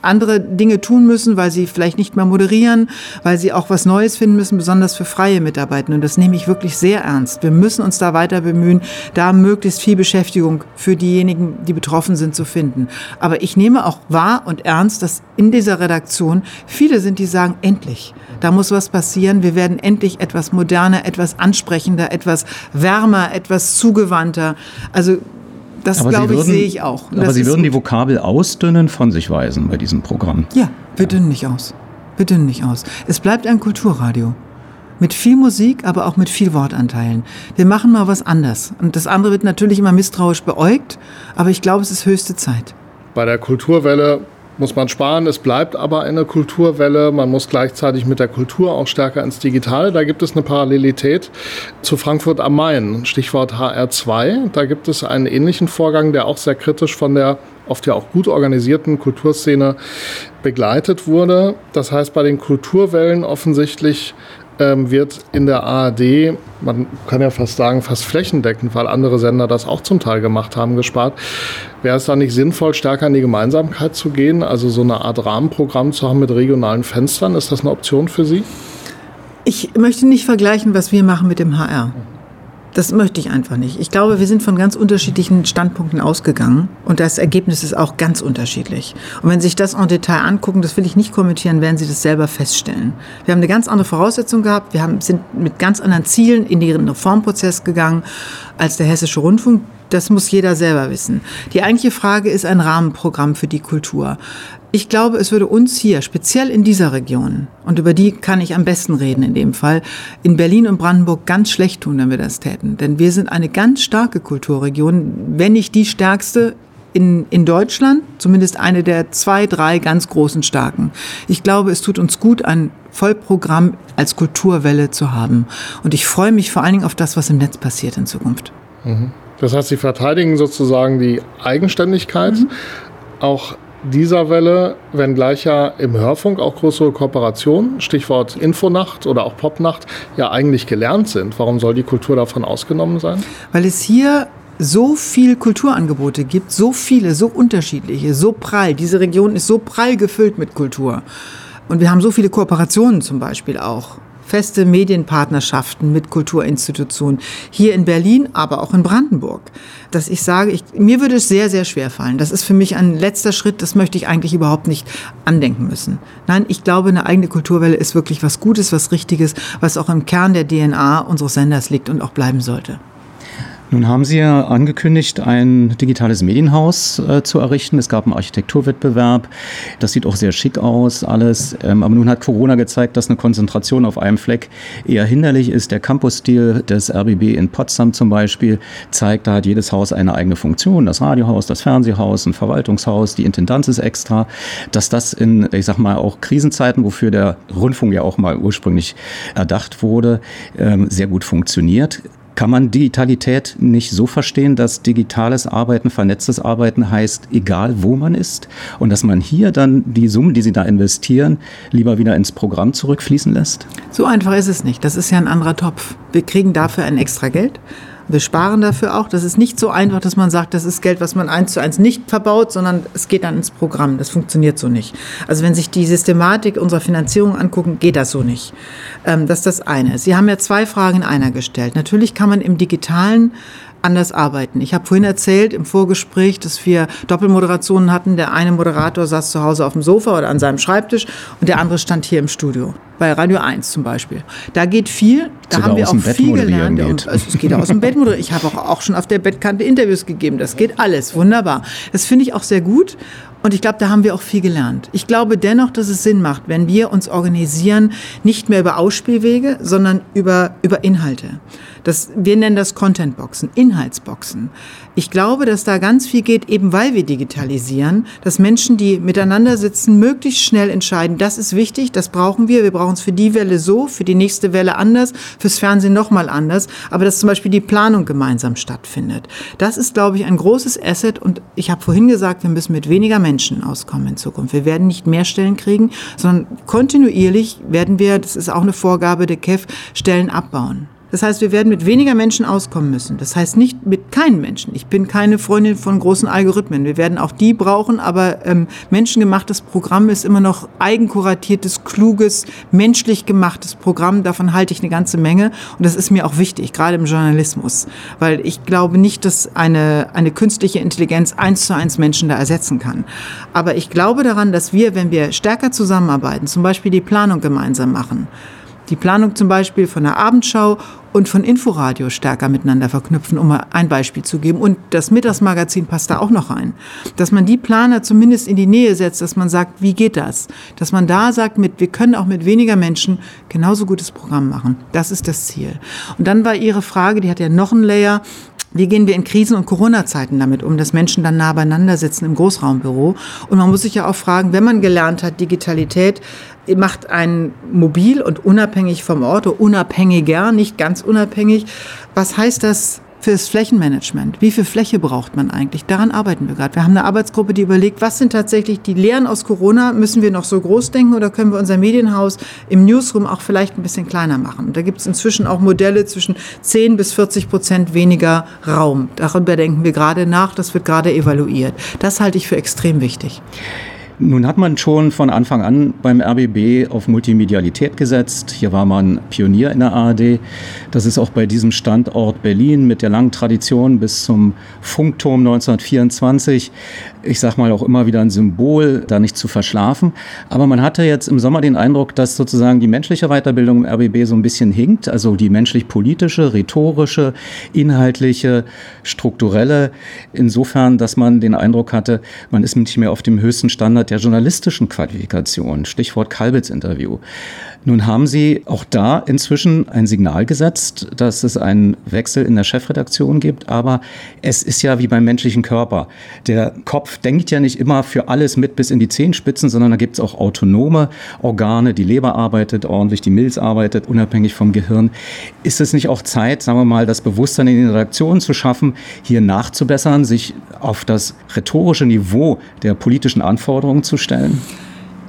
andere Dinge tun müssen, weil sie vielleicht nicht mehr moderieren, weil sie auch was Neues finden müssen, besonders für freie Mitarbeitende. Und das nehme ich wirklich sehr ernst. Wir müssen uns da weiter bemühen, da möglichst viel Beschäftigung für diejenigen, die betroffen sind, zu finden. Aber ich nehme auch wahr und ernst, dass in dieser Redaktion viele sind, die sagen, endlich, da muss was passieren. Wir werden endlich etwas moderner, etwas ansprechender, etwas wärmer, etwas zugewandter. Also das glaube ich, sehe ich auch. Und Aber Sie würden die. Vokabel ausdünnen von sich weisen bei diesem Programm. Ja, wir dünnen nicht aus. Wir dünnen nicht aus. Es bleibt ein Kulturradio. Mit viel Musik, aber auch mit viel Wortanteilen. Wir machen mal was anders. Und das andere wird natürlich immer misstrauisch beäugt, aber ich glaube, es ist höchste Zeit. Bei der Kulturwelle muss man sparen, es bleibt aber eine Kulturwelle. Man muss gleichzeitig mit der Kultur auch stärker ins Digitale. Da gibt es eine Parallelität zu Frankfurt am Main, Stichwort HR2. Da gibt es einen ähnlichen Vorgang, der auch sehr kritisch von der oft ja auch gut organisierten Kulturszene begleitet wurde. Das heißt, bei den Kulturwellen offensichtlich ähm, wird in der ARD, man kann ja fast sagen, fast flächendeckend, weil andere Sender das auch zum Teil gemacht haben, gespart. Wäre es da nicht sinnvoll, stärker in die Gemeinsamkeit zu gehen, also so eine Art Rahmenprogramm zu haben mit regionalen Fenstern? Ist das eine Option für Sie? Ich möchte nicht vergleichen, was wir machen mit dem HR. Das möchte ich einfach nicht. Ich glaube, wir sind von ganz unterschiedlichen Standpunkten ausgegangen und das Ergebnis ist auch ganz unterschiedlich. Und wenn Sie sich das en Detail angucken, das will ich nicht kommentieren, werden Sie das selber feststellen. Wir haben eine ganz andere Voraussetzung gehabt. Wir haben, sind mit ganz anderen Zielen in den Reformprozess gegangen als der Hessische Rundfunk. Das muss jeder selber wissen. Die eigentliche Frage ist ein Rahmenprogramm für die Kultur. Ich glaube, es würde uns hier, speziell in dieser Region, und über die kann ich am besten reden in dem Fall, in Berlin und Brandenburg ganz schlecht tun, wenn wir das täten. Denn wir sind eine ganz starke Kulturregion, wenn nicht die stärkste in, in Deutschland, zumindest eine der zwei, drei ganz großen starken. Ich glaube, es tut uns gut, ein Vollprogramm als Kulturwelle zu haben. Und ich freue mich vor allen Dingen auf das, was im Netz passiert in Zukunft. Mhm. Das heißt, Sie verteidigen sozusagen die Eigenständigkeit, mhm. auch dieser Welle, wenngleich ja im Hörfunk auch größere Kooperationen, Stichwort Infonacht oder auch Popnacht, ja eigentlich gelernt sind. Warum soll die Kultur davon ausgenommen sein? Weil es hier so viel Kulturangebote gibt, so viele, so unterschiedliche, so prall. Diese Region ist so prall gefüllt mit Kultur. Und wir haben so viele Kooperationen zum Beispiel auch feste Medienpartnerschaften mit Kulturinstitutionen hier in Berlin, aber auch in Brandenburg. Dass ich sage, ich, mir würde es sehr, sehr schwer fallen. Das ist für mich ein letzter Schritt, das möchte ich eigentlich überhaupt nicht andenken müssen. Nein, ich glaube, eine eigene Kulturwelle ist wirklich was Gutes, was Richtiges, was auch im Kern der DNA unseres Senders liegt und auch bleiben sollte. Nun haben Sie ja angekündigt, ein digitales Medienhaus äh, zu errichten. Es gab einen Architekturwettbewerb. Das sieht auch sehr schick aus, alles. Ähm, aber nun hat Corona gezeigt, dass eine Konzentration auf einem Fleck eher hinderlich ist. Der Campus-Stil des RBB in Potsdam zum Beispiel zeigt, da hat jedes Haus eine eigene Funktion. Das Radiohaus, das Fernsehhaus, ein Verwaltungshaus, die Intendanz ist extra. Dass das in, ich sag mal, auch Krisenzeiten, wofür der Rundfunk ja auch mal ursprünglich erdacht wurde, ähm, sehr gut funktioniert. Kann man Digitalität nicht so verstehen, dass digitales Arbeiten, vernetztes Arbeiten heißt, egal wo man ist und dass man hier dann die Summen, die Sie da investieren, lieber wieder ins Programm zurückfließen lässt? So einfach ist es nicht. Das ist ja ein anderer Topf. Wir kriegen dafür ein extra Geld. Wir sparen dafür auch. Das ist nicht so einfach, dass man sagt, das ist Geld, was man eins zu eins nicht verbaut, sondern es geht dann ins Programm. Das funktioniert so nicht. Also wenn sich die Systematik unserer Finanzierung angucken, geht das so nicht. Ähm, das ist das eine. Sie haben ja zwei Fragen in einer gestellt. Natürlich kann man im digitalen anders arbeiten. Ich habe vorhin erzählt im Vorgespräch, dass wir Doppelmoderationen hatten. Der eine Moderator saß zu Hause auf dem Sofa oder an seinem Schreibtisch und der andere stand hier im Studio. Bei Radio 1 zum Beispiel. Da geht viel, da Sogar haben wir auch viel gelernt. Und, also es geht aus dem Bett moderieren. Ich habe auch, auch schon auf der Bettkante Interviews gegeben. Das geht alles. Wunderbar. Das finde ich auch sehr gut. Und ich glaube, da haben wir auch viel gelernt. Ich glaube dennoch, dass es Sinn macht, wenn wir uns organisieren, nicht mehr über Ausspielwege, sondern über, über Inhalte. Das, wir nennen das Contentboxen, Inhaltsboxen. Ich glaube, dass da ganz viel geht, eben weil wir digitalisieren, dass Menschen, die miteinander sitzen, möglichst schnell entscheiden, das ist wichtig, das brauchen wir, wir brauchen es für die Welle so, für die nächste Welle anders, fürs Fernsehen nochmal anders, aber dass zum Beispiel die Planung gemeinsam stattfindet. Das ist, glaube ich, ein großes Asset und ich habe vorhin gesagt, wir müssen mit weniger Menschen auskommen in Zukunft. Wir werden nicht mehr Stellen kriegen, sondern kontinuierlich werden wir, das ist auch eine Vorgabe der KEF, Stellen abbauen. Das heißt, wir werden mit weniger Menschen auskommen müssen. Das heißt nicht mit keinen Menschen. Ich bin keine Freundin von großen Algorithmen. Wir werden auch die brauchen, aber ähm, menschengemachtes Programm ist immer noch eigenkuratiertes, kluges, menschlich gemachtes Programm. Davon halte ich eine ganze Menge und das ist mir auch wichtig, gerade im Journalismus, weil ich glaube nicht, dass eine, eine künstliche Intelligenz eins zu eins Menschen da ersetzen kann. Aber ich glaube daran, dass wir, wenn wir stärker zusammenarbeiten, zum Beispiel die Planung gemeinsam machen, die Planung zum Beispiel von der Abendschau und von Inforadio stärker miteinander verknüpfen, um mal ein Beispiel zu geben. Und das Mittagsmagazin passt da auch noch rein. Dass man die Planer zumindest in die Nähe setzt, dass man sagt, wie geht das? Dass man da sagt, mit, wir können auch mit weniger Menschen genauso gutes Programm machen. Das ist das Ziel. Und dann war Ihre Frage, die hat ja noch einen Layer, wie gehen wir in Krisen- und Corona-Zeiten damit um, dass Menschen dann nah beieinander sitzen im Großraumbüro? Und man muss sich ja auch fragen, wenn man gelernt hat, Digitalität macht einen mobil und unabhängig vom Ort, unabhängiger, nicht ganz unabhängig. Was heißt das fürs Flächenmanagement. Wie viel Fläche braucht man eigentlich? Daran arbeiten wir gerade. Wir haben eine Arbeitsgruppe, die überlegt, was sind tatsächlich die Lehren aus Corona? Müssen wir noch so groß denken oder können wir unser Medienhaus im Newsroom auch vielleicht ein bisschen kleiner machen? Da gibt es inzwischen auch Modelle zwischen 10 bis 40 Prozent weniger Raum. Darüber denken wir gerade nach. Das wird gerade evaluiert. Das halte ich für extrem wichtig. Nun hat man schon von Anfang an beim RBB auf Multimedialität gesetzt. Hier war man Pionier in der ARD. Das ist auch bei diesem Standort Berlin mit der langen Tradition bis zum Funkturm 1924. Ich sage mal auch immer wieder ein Symbol, da nicht zu verschlafen. Aber man hatte jetzt im Sommer den Eindruck, dass sozusagen die menschliche Weiterbildung im RBB so ein bisschen hinkt. Also die menschlich-politische, rhetorische, inhaltliche, strukturelle. Insofern, dass man den Eindruck hatte, man ist nicht mehr auf dem höchsten Standard der journalistischen Qualifikation. Stichwort Kalbitz-Interview. Nun haben Sie auch da inzwischen ein Signal gesetzt, dass es einen Wechsel in der Chefredaktion gibt. Aber es ist ja wie beim menschlichen Körper. Der Kopf denkt ja nicht immer für alles mit bis in die Zehenspitzen, sondern da gibt es auch autonome Organe. Die Leber arbeitet ordentlich, die Milz arbeitet unabhängig vom Gehirn. Ist es nicht auch Zeit, sagen wir mal, das Bewusstsein in den Redaktionen zu schaffen, hier nachzubessern, sich auf das rhetorische Niveau der politischen Anforderungen zu stellen?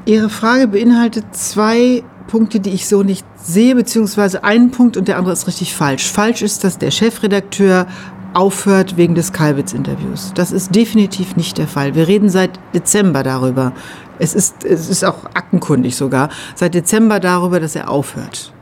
Ihre Frage beinhaltet zwei Punkte, die ich so nicht sehe, beziehungsweise einen Punkt und der andere ist richtig falsch. Falsch ist, dass der Chefredakteur aufhört wegen des Kalbitz-Interviews. Das ist definitiv nicht der Fall. Wir reden seit Dezember darüber. Es ist, es ist auch aktenkundig sogar. Seit Dezember darüber, dass er aufhört.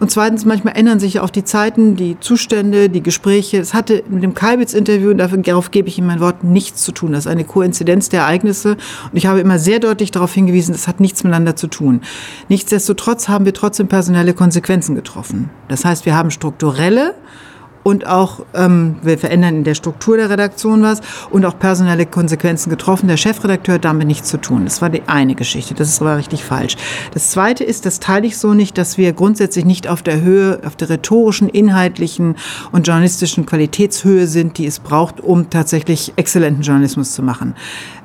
Und zweitens, manchmal ändern sich auch die Zeiten, die Zustände, die Gespräche. Es hatte mit dem Kalbitz-Interview, und darauf gebe ich ihm mein Wort, nichts zu tun. Das ist eine Koinzidenz der Ereignisse. Und ich habe immer sehr deutlich darauf hingewiesen, das hat nichts miteinander zu tun. Nichtsdestotrotz haben wir trotzdem personelle Konsequenzen getroffen. Das heißt, wir haben strukturelle und auch ähm, wir verändern in der Struktur der Redaktion was und auch personelle Konsequenzen getroffen. Der Chefredakteur hat damit nichts zu tun. Das war die eine Geschichte. Das aber richtig falsch. Das zweite ist, das teile ich so nicht, dass wir grundsätzlich nicht auf der Höhe, auf der rhetorischen, inhaltlichen und journalistischen Qualitätshöhe sind, die es braucht, um tatsächlich exzellenten Journalismus zu machen.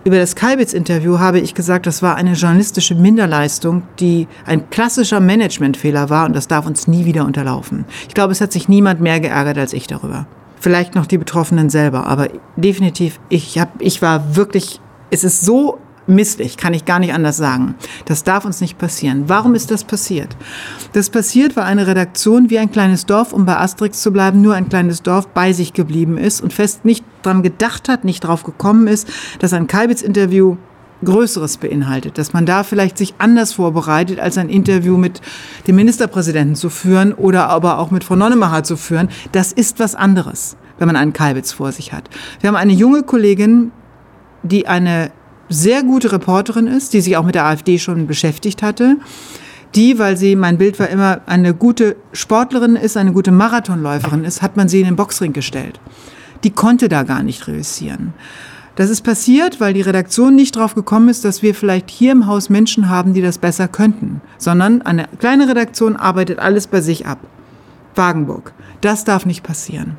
Über das Kalbitz-Interview habe ich gesagt, das war eine journalistische Minderleistung, die ein klassischer Managementfehler war und das darf uns nie wieder unterlaufen. Ich glaube, es hat sich niemand mehr geärgert als ich darüber. Vielleicht noch die Betroffenen selber, aber definitiv, ich, hab, ich war wirklich, es ist so misslich, kann ich gar nicht anders sagen. Das darf uns nicht passieren. Warum ist das passiert? Das passiert, weil eine Redaktion wie ein kleines Dorf, um bei Asterix zu bleiben, nur ein kleines Dorf bei sich geblieben ist und fest nicht dran gedacht hat, nicht drauf gekommen ist, dass ein Kalbitz-Interview Größeres beinhaltet, dass man da vielleicht sich anders vorbereitet, als ein Interview mit dem Ministerpräsidenten zu führen oder aber auch mit Frau Nonnemacher zu führen. Das ist was anderes, wenn man einen Kalbitz vor sich hat. Wir haben eine junge Kollegin, die eine sehr gute Reporterin ist, die sich auch mit der AfD schon beschäftigt hatte. Die, weil sie, mein Bild war immer, eine gute Sportlerin ist, eine gute Marathonläuferin ist, hat man sie in den Boxring gestellt. Die konnte da gar nicht reüssieren. Das ist passiert, weil die Redaktion nicht drauf gekommen ist, dass wir vielleicht hier im Haus Menschen haben, die das besser könnten, sondern eine kleine Redaktion arbeitet alles bei sich ab. Wagenburg. Das darf nicht passieren.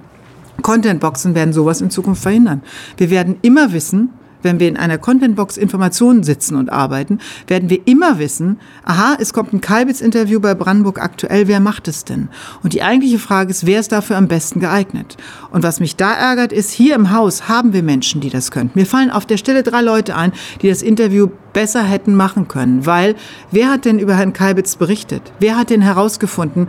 Contentboxen werden sowas in Zukunft verhindern. Wir werden immer wissen, wenn wir in einer Contentbox Informationen sitzen und arbeiten, werden wir immer wissen, aha, es kommt ein Kalbitz-Interview bei Brandenburg aktuell, wer macht es denn? Und die eigentliche Frage ist, wer ist dafür am besten geeignet? Und was mich da ärgert, ist, hier im Haus haben wir Menschen, die das könnten. Mir fallen auf der Stelle drei Leute ein, die das Interview besser hätten machen können, weil wer hat denn über Herrn Kalbitz berichtet? Wer hat denn herausgefunden,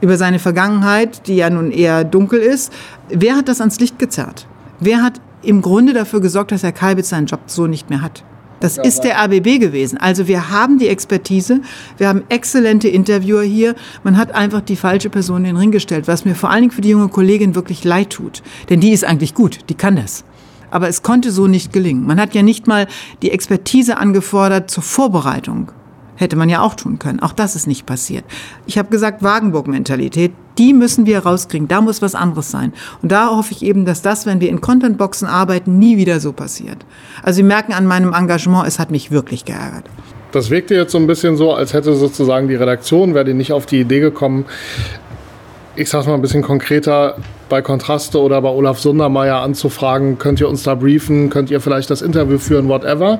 über seine Vergangenheit, die ja nun eher dunkel ist, wer hat das ans Licht gezerrt? Wer hat im Grunde dafür gesorgt, dass Herr Kalbitz seinen Job so nicht mehr hat. Das ist der ABB gewesen. Also wir haben die Expertise, wir haben exzellente Interviewer hier. Man hat einfach die falsche Person in den Ring gestellt, was mir vor allen Dingen für die junge Kollegin wirklich leid tut. Denn die ist eigentlich gut, die kann das. Aber es konnte so nicht gelingen. Man hat ja nicht mal die Expertise angefordert zur Vorbereitung. Hätte man ja auch tun können. Auch das ist nicht passiert. Ich habe gesagt, Wagenburg-Mentalität, die müssen wir rauskriegen. Da muss was anderes sein. Und da hoffe ich eben, dass das, wenn wir in Contentboxen arbeiten, nie wieder so passiert. Also Sie merken an meinem Engagement, es hat mich wirklich geärgert. Das wirkte jetzt so ein bisschen so, als hätte sozusagen die Redaktion, wäre die nicht auf die Idee gekommen, ich sag's mal ein bisschen konkreter, bei Kontraste oder bei Olaf Sundermeier anzufragen, könnt ihr uns da briefen, könnt ihr vielleicht das Interview führen, whatever.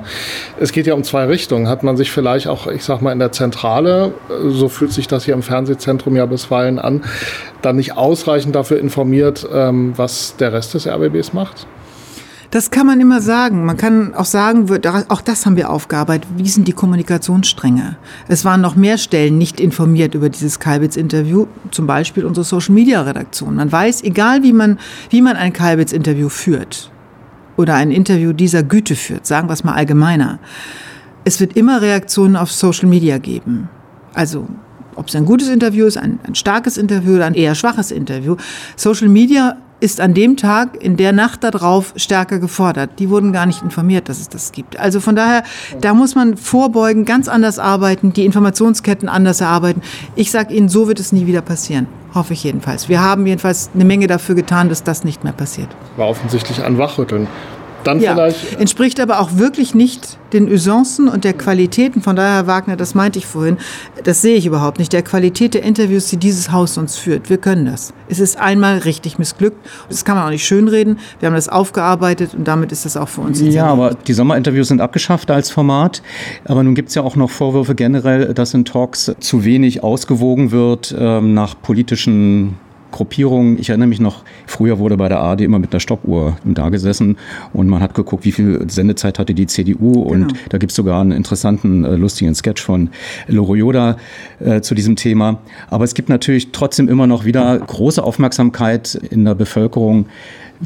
Es geht ja um zwei Richtungen. Hat man sich vielleicht auch, ich sag mal, in der Zentrale, so fühlt sich das hier im Fernsehzentrum ja bisweilen an, dann nicht ausreichend dafür informiert, ähm, was der Rest des RBBs macht? Das kann man immer sagen. Man kann auch sagen, auch das haben wir aufgearbeitet. Wie sind die Kommunikationsstränge? Es waren noch mehr Stellen nicht informiert über dieses Kalbitz-Interview, zum Beispiel unsere Social-Media-Redaktion. Man weiß, egal wie man, wie man ein Kalbitz-Interview führt oder ein Interview dieser Güte führt, sagen wir es mal allgemeiner, es wird immer Reaktionen auf Social Media geben. Also ob es ein gutes Interview ist, ein, ein starkes Interview oder ein eher schwaches Interview. Social Media ist an dem Tag, in der Nacht darauf stärker gefordert. Die wurden gar nicht informiert, dass es das gibt. Also von daher, da muss man vorbeugen, ganz anders arbeiten, die Informationsketten anders erarbeiten. Ich sage Ihnen, so wird es nie wieder passieren. Hoffe ich jedenfalls. Wir haben jedenfalls eine Menge dafür getan, dass das nicht mehr passiert. War offensichtlich ein Wachrütteln. Dann ja, vielleicht. Entspricht aber auch wirklich nicht den Usancen und der Qualitäten. Von daher, Herr Wagner, das meinte ich vorhin, das sehe ich überhaupt nicht. Der Qualität der Interviews, die dieses Haus uns führt. Wir können das. Es ist einmal richtig missglückt. Das kann man auch nicht schönreden. Wir haben das aufgearbeitet und damit ist das auch für uns. Ja, aber die Sommerinterviews sind abgeschafft als Format. Aber nun gibt es ja auch noch Vorwürfe generell, dass in Talks zu wenig ausgewogen wird ähm, nach politischen Gruppierungen. Ich erinnere mich noch, früher wurde bei der ARD immer mit einer Stoppuhr da gesessen und man hat geguckt, wie viel Sendezeit hatte die CDU. Und genau. da gibt es sogar einen interessanten, äh, lustigen Sketch von Loroyoda äh, zu diesem Thema. Aber es gibt natürlich trotzdem immer noch wieder große Aufmerksamkeit in der Bevölkerung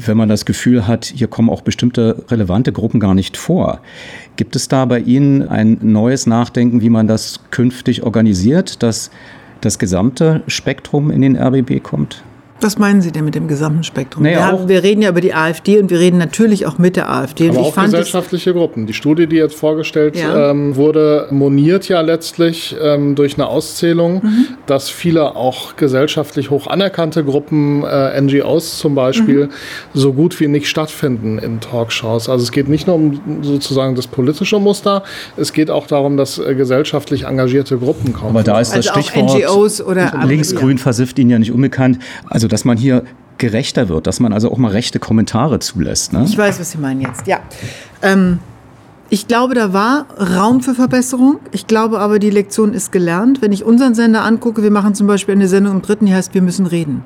wenn man das Gefühl hat, hier kommen auch bestimmte relevante Gruppen gar nicht vor. Gibt es da bei Ihnen ein neues Nachdenken, wie man das künftig organisiert, dass das gesamte Spektrum in den RBB kommt? Was meinen Sie denn mit dem gesamten Spektrum? Naja, wir, haben, wir, reden ja über die AfD und wir reden natürlich auch mit der AfD. Aber auch gesellschaftliche Gruppen. Die Studie, die jetzt vorgestellt ja. ähm, wurde, moniert ja letztlich ähm, durch eine Auszählung, mhm. dass viele auch gesellschaftlich hoch anerkannte Gruppen, äh, NGOs zum Beispiel, mhm. so gut wie nicht stattfinden in Talkshows. Also es geht nicht nur um sozusagen das politische Muster, es geht auch darum, dass äh, gesellschaftlich engagierte Gruppen kommen. Aber da ist das also Stichwort NGOs oder linksgrün versifft Ihnen ja nicht unbekannt. Also dass man hier gerechter wird, dass man also auch mal rechte Kommentare zulässt. Ne? Ich weiß, was Sie meinen jetzt, ja. Ähm, ich glaube, da war Raum für Verbesserung. Ich glaube aber, die Lektion ist gelernt. Wenn ich unseren Sender angucke, wir machen zum Beispiel eine Sendung im Dritten, die heißt Wir müssen reden.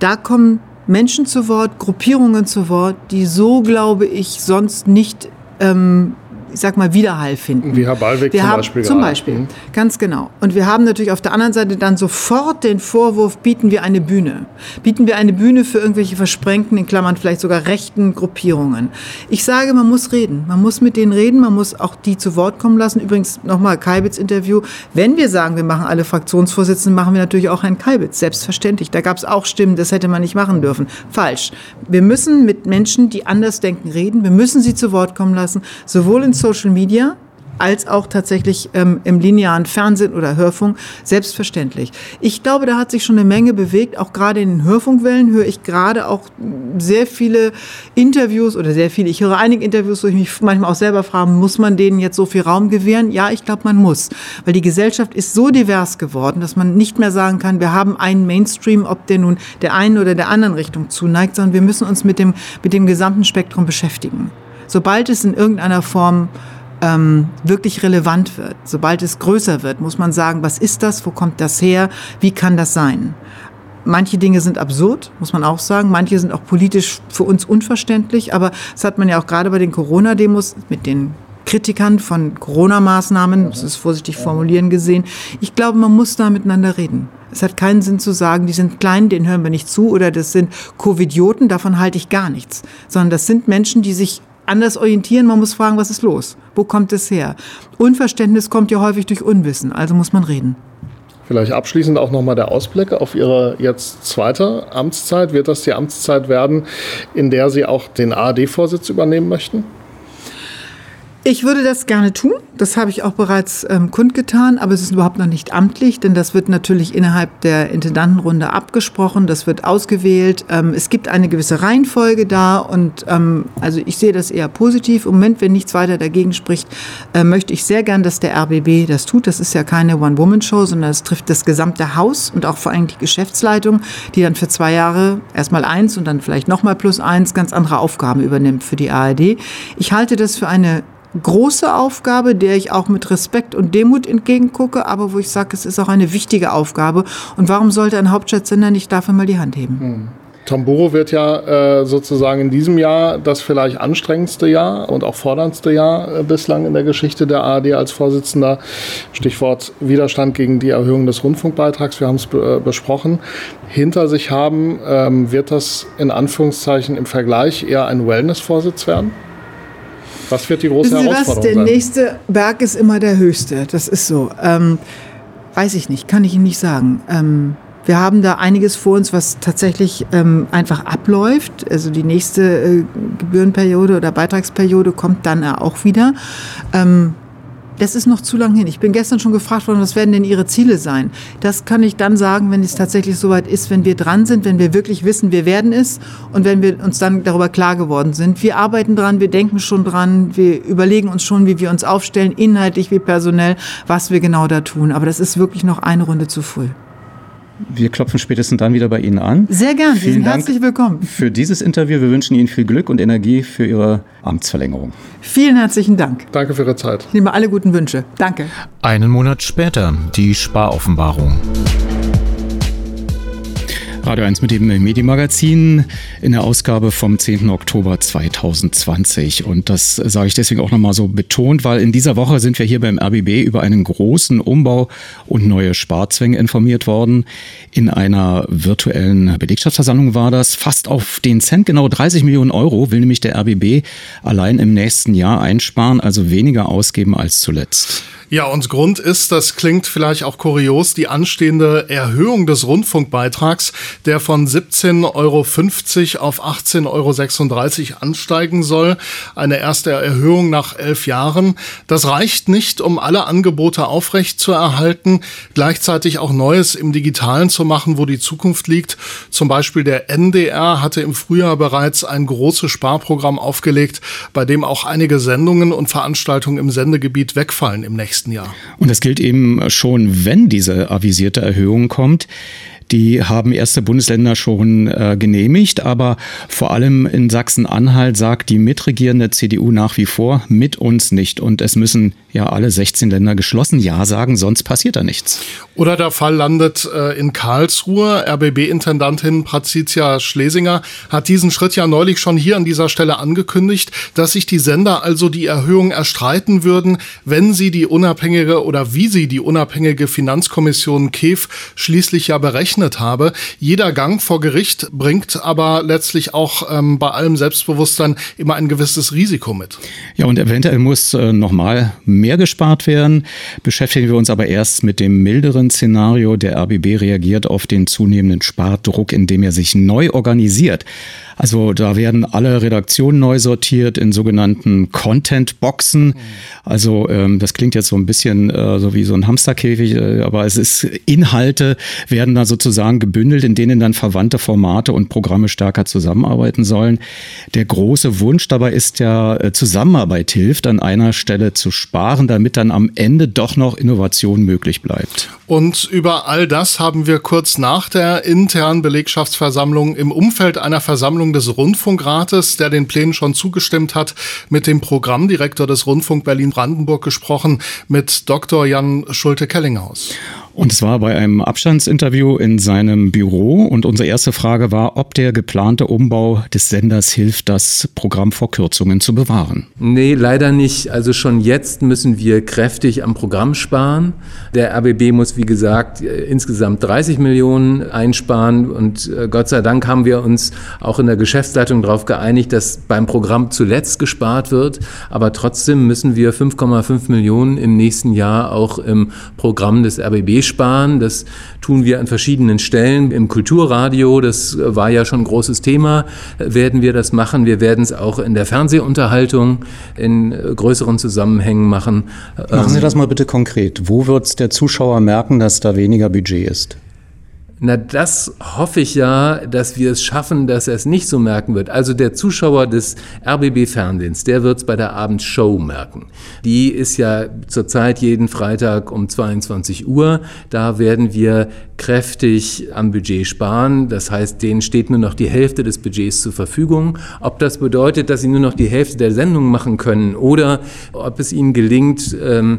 Da kommen Menschen zu Wort, Gruppierungen zu Wort, die so, glaube ich, sonst nicht ähm, ich sag mal, Widerhall finden. Wie Herr Ballweg wir zum haben, Beispiel. Zum Beispiel, mhm. ganz genau. Und wir haben natürlich auf der anderen Seite dann sofort den Vorwurf, bieten wir eine Bühne. Bieten wir eine Bühne für irgendwelche versprengten, in Klammern vielleicht sogar rechten Gruppierungen. Ich sage, man muss reden. Man muss mit denen reden, man muss auch die zu Wort kommen lassen. Übrigens nochmal Kalbitz Interview. Wenn wir sagen, wir machen alle Fraktionsvorsitzenden, machen wir natürlich auch Herrn Kalbitz. Selbstverständlich. Da gab es auch Stimmen, das hätte man nicht machen dürfen. Falsch. Wir müssen mit Menschen, die anders denken, reden. Wir müssen sie zu Wort kommen lassen, sowohl in Social Media als auch tatsächlich ähm, im linearen Fernsehen oder Hörfunk selbstverständlich. Ich glaube, da hat sich schon eine Menge bewegt. Auch gerade in den Hörfunkwellen höre ich gerade auch sehr viele Interviews oder sehr viele. Ich höre einige Interviews, wo ich mich manchmal auch selber frage, muss man denen jetzt so viel Raum gewähren? Ja, ich glaube, man muss, weil die Gesellschaft ist so divers geworden, dass man nicht mehr sagen kann, wir haben einen Mainstream, ob der nun der einen oder der anderen Richtung zuneigt, sondern wir müssen uns mit dem mit dem gesamten Spektrum beschäftigen. Sobald es in irgendeiner Form ähm, wirklich relevant wird, sobald es größer wird, muss man sagen, was ist das, wo kommt das her, wie kann das sein? Manche Dinge sind absurd, muss man auch sagen. Manche sind auch politisch für uns unverständlich. Aber das hat man ja auch gerade bei den Corona-Demos mit den Kritikern von Corona-Maßnahmen, das ist vorsichtig formulieren gesehen. Ich glaube, man muss da miteinander reden. Es hat keinen Sinn zu sagen, die sind klein, denen hören wir nicht zu, oder das sind Covidioten, davon halte ich gar nichts. Sondern das sind Menschen, die sich anders orientieren. Man muss fragen, was ist los? Wo kommt es her? Unverständnis kommt ja häufig durch Unwissen, also muss man reden. Vielleicht abschließend auch nochmal der Ausblick auf Ihre jetzt zweite Amtszeit. Wird das die Amtszeit werden, in der Sie auch den ARD-Vorsitz übernehmen möchten? Ich würde das gerne tun. Das habe ich auch bereits ähm, kundgetan, aber es ist überhaupt noch nicht amtlich, denn das wird natürlich innerhalb der Intendantenrunde abgesprochen, das wird ausgewählt. Ähm, es gibt eine gewisse Reihenfolge da und ähm, also ich sehe das eher positiv. Im Moment, wenn nichts weiter dagegen spricht, äh, möchte ich sehr gern, dass der RBB das tut. Das ist ja keine One-Woman-Show, sondern es trifft das gesamte Haus und auch vor allem die Geschäftsleitung, die dann für zwei Jahre erstmal eins und dann vielleicht nochmal plus eins ganz andere Aufgaben übernimmt für die ARD. Ich halte das für eine große Aufgabe, der ich auch mit Respekt und Demut entgegengucke, aber wo ich sage, es ist auch eine wichtige Aufgabe. Und warum sollte ein Hauptstadtsender nicht dafür mal die Hand heben? Hm. Tamburo wird ja äh, sozusagen in diesem Jahr das vielleicht anstrengendste Jahr und auch forderndste Jahr äh, bislang in der Geschichte der ARD als Vorsitzender. Stichwort Widerstand gegen die Erhöhung des Rundfunkbeitrags, wir haben es äh, besprochen, hinter sich haben. Ähm, wird das in Anführungszeichen im Vergleich eher ein Wellness-Vorsitz werden? Was wird die große Wissen Sie was? Herausforderung Der sein? nächste Berg ist immer der höchste. Das ist so. Ähm, weiß ich nicht, kann ich Ihnen nicht sagen. Ähm, wir haben da einiges vor uns, was tatsächlich ähm, einfach abläuft. Also die nächste äh, Gebührenperiode oder Beitragsperiode kommt dann auch wieder. Ähm, das ist noch zu lang hin. Ich bin gestern schon gefragt worden, was werden denn Ihre Ziele sein? Das kann ich dann sagen, wenn es tatsächlich soweit ist, wenn wir dran sind, wenn wir wirklich wissen, wir werden es und wenn wir uns dann darüber klar geworden sind. Wir arbeiten dran, wir denken schon dran, wir überlegen uns schon, wie wir uns aufstellen, inhaltlich wie personell, was wir genau da tun. Aber das ist wirklich noch eine Runde zu früh. Wir klopfen spätestens dann wieder bei Ihnen an. Sehr gern, Sie Vielen sind Dank herzlich willkommen. für dieses Interview. Wir wünschen Ihnen viel Glück und Energie für Ihre Amtsverlängerung. Vielen herzlichen Dank. Danke für Ihre Zeit. Ich nehme alle guten Wünsche. Danke. Einen Monat später die Sparoffenbarung. Radio 1 mit dem Medienmagazin in der Ausgabe vom 10. Oktober 2020. Und das sage ich deswegen auch nochmal so betont, weil in dieser Woche sind wir hier beim RBB über einen großen Umbau und neue Sparzwänge informiert worden. In einer virtuellen Belegschaftsversammlung war das. Fast auf den Cent, genau 30 Millionen Euro, will nämlich der RBB allein im nächsten Jahr einsparen, also weniger ausgeben als zuletzt. Ja, und Grund ist, das klingt vielleicht auch kurios, die anstehende Erhöhung des Rundfunkbeitrags, der von 17,50 Euro auf 18,36 Euro ansteigen soll. Eine erste Erhöhung nach elf Jahren. Das reicht nicht, um alle Angebote aufrecht zu erhalten, gleichzeitig auch Neues im Digitalen zu machen, wo die Zukunft liegt. Zum Beispiel der NDR hatte im Frühjahr bereits ein großes Sparprogramm aufgelegt, bei dem auch einige Sendungen und Veranstaltungen im Sendegebiet wegfallen im nächsten Jahr. Und das gilt eben schon, wenn diese avisierte Erhöhung kommt. Die haben erste Bundesländer schon äh, genehmigt, aber vor allem in Sachsen-Anhalt sagt die mitregierende CDU nach wie vor, mit uns nicht. Und es müssen ja alle 16 Länder geschlossen Ja sagen, sonst passiert da nichts. Oder der Fall landet äh, in Karlsruhe. RBB-Intendantin Patricia Schlesinger hat diesen Schritt ja neulich schon hier an dieser Stelle angekündigt, dass sich die Sender also die Erhöhung erstreiten würden, wenn sie die unabhängige oder wie sie die unabhängige Finanzkommission KEF schließlich ja berechnet habe. Jeder Gang vor Gericht bringt aber letztlich auch ähm, bei allem Selbstbewusstsein immer ein gewisses Risiko mit. Ja, und eventuell muss äh, nochmal mehr gespart werden. Beschäftigen wir uns aber erst mit dem milderen Szenario. Der RBB reagiert auf den zunehmenden Spardruck, indem er sich neu organisiert. Also da werden alle Redaktionen neu sortiert in sogenannten Content-Boxen. Also ähm, das klingt jetzt so ein bisschen äh, so wie so ein Hamsterkäfig, äh, aber es ist Inhalte werden da sozusagen gebündelt, in denen dann verwandte Formate und Programme stärker zusammenarbeiten sollen. Der große Wunsch dabei ist ja, äh, Zusammenarbeit hilft, an einer Stelle zu sparen, damit dann am Ende doch noch Innovation möglich bleibt. Und über all das haben wir kurz nach der internen Belegschaftsversammlung im Umfeld einer Versammlung des Rundfunkrates, der den Plänen schon zugestimmt hat, mit dem Programmdirektor des Rundfunk Berlin-Brandenburg gesprochen, mit Dr. Jan Schulte-Kellinghaus. Und es war bei einem Abstandsinterview in seinem Büro. Und unsere erste Frage war, ob der geplante Umbau des Senders hilft, das Programm vor Kürzungen zu bewahren. Nee, leider nicht. Also schon jetzt müssen wir kräftig am Programm sparen. Der RBB muss, wie gesagt, insgesamt 30 Millionen einsparen. Und Gott sei Dank haben wir uns auch in der Geschäftsleitung darauf geeinigt, dass beim Programm zuletzt gespart wird. Aber trotzdem müssen wir 5,5 Millionen im nächsten Jahr auch im Programm des RBB sparen. Das tun wir an verschiedenen Stellen. Im Kulturradio, das war ja schon ein großes Thema, werden wir das machen. Wir werden es auch in der Fernsehunterhaltung in größeren Zusammenhängen machen. Machen Sie das mal bitte konkret. Wo wird der Zuschauer merken, dass da weniger Budget ist? Na, das hoffe ich ja, dass wir es schaffen, dass er es nicht so merken wird. Also der Zuschauer des RBB-Fernsehens, der wird es bei der Abendshow merken. Die ist ja zurzeit jeden Freitag um 22 Uhr. Da werden wir kräftig am Budget sparen. Das heißt, denen steht nur noch die Hälfte des Budgets zur Verfügung. Ob das bedeutet, dass sie nur noch die Hälfte der Sendung machen können oder ob es ihnen gelingt, ähm,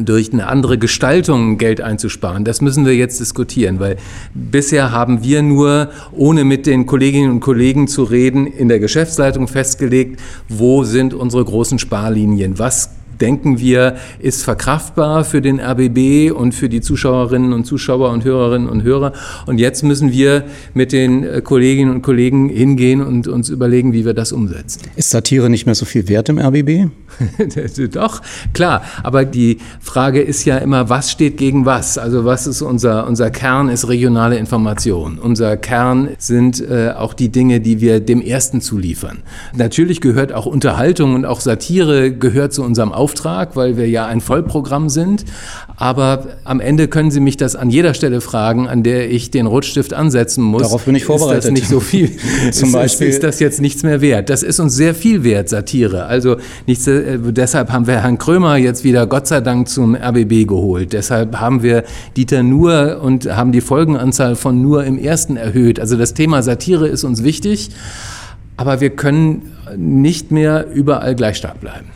durch eine andere Gestaltung Geld einzusparen. Das müssen wir jetzt diskutieren, weil bisher haben wir nur, ohne mit den Kolleginnen und Kollegen zu reden, in der Geschäftsleitung festgelegt, wo sind unsere großen Sparlinien, was denken wir, ist verkraftbar für den RBB und für die Zuschauerinnen und Zuschauer und Hörerinnen und Hörer. Und jetzt müssen wir mit den äh, Kolleginnen und Kollegen hingehen und uns überlegen, wie wir das umsetzen. Ist Satire nicht mehr so viel wert im RBB? Doch, klar. Aber die Frage ist ja immer, was steht gegen was? Also was ist unser, unser Kern ist regionale Information. Unser Kern sind äh, auch die Dinge, die wir dem Ersten zuliefern. Natürlich gehört auch Unterhaltung und auch Satire gehört zu unserem Auftrag, weil wir ja ein Vollprogramm sind. Aber am Ende können Sie mich das an jeder Stelle fragen, an der ich den Rotstift ansetzen muss. Darauf bin ich vorbereitet. Ist das nicht so viel? Zum ist, Beispiel ist das jetzt nichts mehr wert? Das ist uns sehr viel wert, Satire. Also nichts, äh, deshalb haben wir Herrn Krömer jetzt wieder Gott sei Dank zum RBB geholt. Deshalb haben wir Dieter Nuhr und haben die Folgenanzahl von Nuhr im ersten erhöht. Also das Thema Satire ist uns wichtig, aber wir können nicht mehr überall gleich stark bleiben.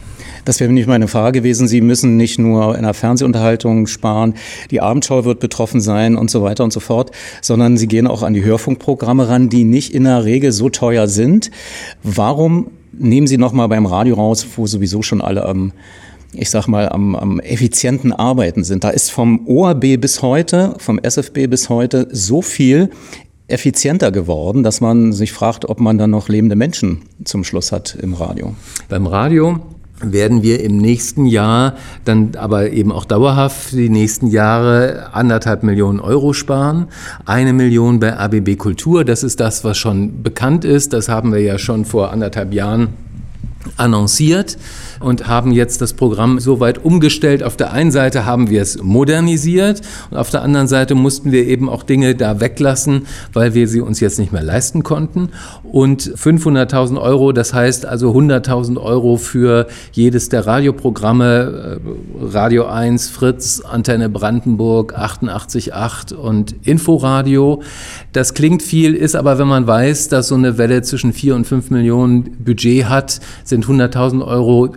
Das wäre nicht meine Frage gewesen. Sie müssen nicht nur in der Fernsehunterhaltung sparen, die Abendschau wird betroffen sein und so weiter und so fort, sondern Sie gehen auch an die Hörfunkprogramme ran, die nicht in der Regel so teuer sind. Warum nehmen Sie noch mal beim Radio raus, wo sowieso schon alle am ich sag mal, am, am effizienten Arbeiten sind. Da ist vom ORB bis heute, vom SFB bis heute so viel effizienter geworden, dass man sich fragt, ob man dann noch lebende Menschen zum Schluss hat im Radio. Beim Radio werden wir im nächsten Jahr dann aber eben auch dauerhaft die nächsten Jahre anderthalb Millionen Euro sparen. Eine Million bei ABB Kultur, das ist das, was schon bekannt ist. Das haben wir ja schon vor anderthalb Jahren annonciert und haben jetzt das Programm so weit umgestellt. Auf der einen Seite haben wir es modernisiert und auf der anderen Seite mussten wir eben auch Dinge da weglassen, weil wir sie uns jetzt nicht mehr leisten konnten. Und 500.000 Euro, das heißt also 100.000 Euro für jedes der Radioprogramme, äh, Radio 1, Fritz, Antenne Brandenburg, 88.8 und Inforadio. Das klingt viel, ist aber, wenn man weiß, dass so eine Welle zwischen 4 und 5 Millionen Budget hat, sind 100.000 Euro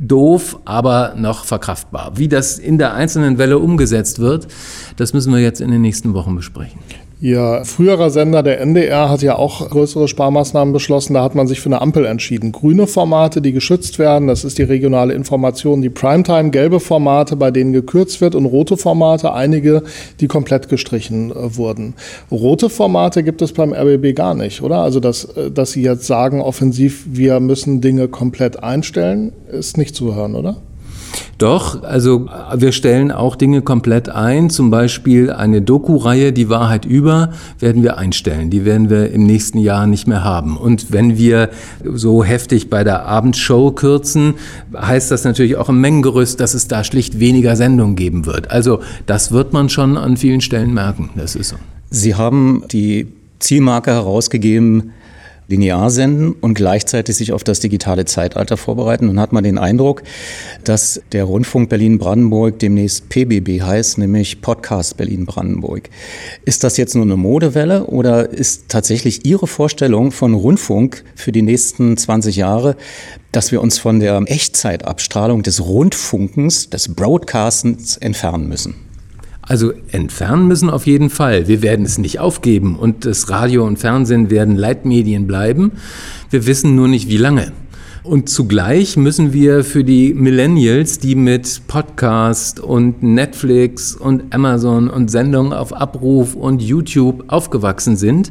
doof, aber noch verkraftbar. Wie das in der einzelnen Welle umgesetzt wird, das müssen wir jetzt in den nächsten Wochen besprechen. Ihr früherer Sender, der NDR, hat ja auch größere Sparmaßnahmen beschlossen. Da hat man sich für eine Ampel entschieden. Grüne Formate, die geschützt werden, das ist die regionale Information, die Primetime, gelbe Formate, bei denen gekürzt wird und rote Formate, einige, die komplett gestrichen äh, wurden. Rote Formate gibt es beim RBB gar nicht, oder? Also, dass, äh, dass Sie jetzt sagen, offensiv, wir müssen Dinge komplett einstellen, ist nicht zu hören, oder? Doch, also wir stellen auch Dinge komplett ein. Zum Beispiel eine Doku-Reihe, die Wahrheit über, werden wir einstellen. Die werden wir im nächsten Jahr nicht mehr haben. Und wenn wir so heftig bei der Abendshow kürzen, heißt das natürlich auch im Mengengerüst, dass es da schlicht weniger Sendungen geben wird. Also das wird man schon an vielen Stellen merken. Das ist so. Sie haben die Zielmarke herausgegeben, linear senden und gleichzeitig sich auf das digitale Zeitalter vorbereiten. Nun hat man den Eindruck, dass der Rundfunk Berlin-Brandenburg demnächst PBB heißt, nämlich Podcast Berlin-Brandenburg. Ist das jetzt nur eine Modewelle oder ist tatsächlich Ihre Vorstellung von Rundfunk für die nächsten 20 Jahre, dass wir uns von der Echtzeitabstrahlung des Rundfunkens, des Broadcastens entfernen müssen? Also entfernen müssen auf jeden Fall. Wir werden es nicht aufgeben und das Radio und Fernsehen werden Leitmedien bleiben. Wir wissen nur nicht, wie lange. Und zugleich müssen wir für die Millennials, die mit Podcast und Netflix und Amazon und Sendungen auf Abruf und YouTube aufgewachsen sind,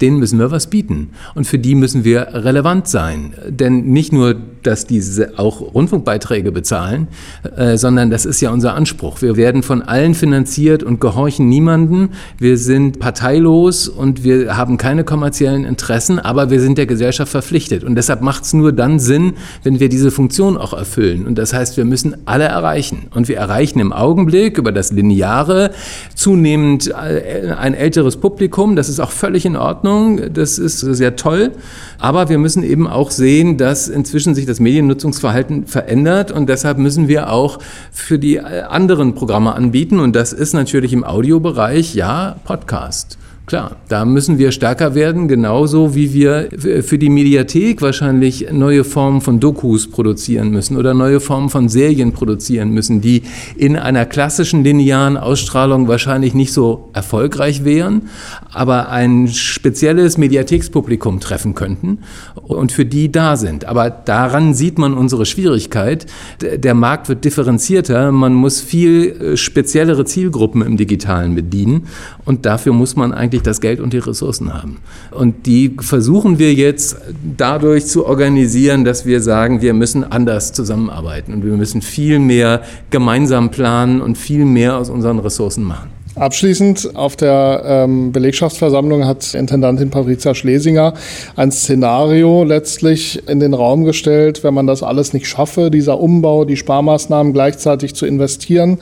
denen müssen wir was bieten. Und für die müssen wir relevant sein. Denn nicht nur, dass diese auch Rundfunkbeiträge bezahlen, äh, sondern das ist ja unser Anspruch. Wir werden von allen finanziert und gehorchen niemanden. Wir sind parteilos und wir haben keine kommerziellen Interessen, aber wir sind der Gesellschaft verpflichtet. Und deshalb macht es nur dann Sinn, wenn wir diese Funktion auch erfüllen. Und das heißt, wir müssen alle erreichen. Und wir erreichen im Augenblick über das Lineare zunehmend äh, ein älteres Publikum. Das ist auch völlig in Ordnung. Ordnung, das ist sehr toll. Aber wir müssen eben auch sehen, dass inzwischen sich das Mediennutzungsverhalten verändert und deshalb müssen wir auch für die anderen Programme anbieten und das ist natürlich im Audiobereich ja Podcast. Klar, da müssen wir stärker werden, genauso wie wir für die Mediathek wahrscheinlich neue Formen von Dokus produzieren müssen oder neue Formen von Serien produzieren müssen, die in einer klassischen linearen Ausstrahlung wahrscheinlich nicht so erfolgreich wären, aber ein spezielles Mediathekspublikum treffen könnten und für die da sind. Aber daran sieht man unsere Schwierigkeit. Der Markt wird differenzierter, man muss viel speziellere Zielgruppen im Digitalen bedienen und dafür muss man eigentlich das Geld und die Ressourcen haben. Und die versuchen wir jetzt dadurch zu organisieren, dass wir sagen, wir müssen anders zusammenarbeiten und wir müssen viel mehr gemeinsam planen und viel mehr aus unseren Ressourcen machen. Abschließend auf der ähm, Belegschaftsversammlung hat Intendantin Patricia Schlesinger ein Szenario letztlich in den Raum gestellt, wenn man das alles nicht schaffe, dieser Umbau, die Sparmaßnahmen gleichzeitig zu investieren,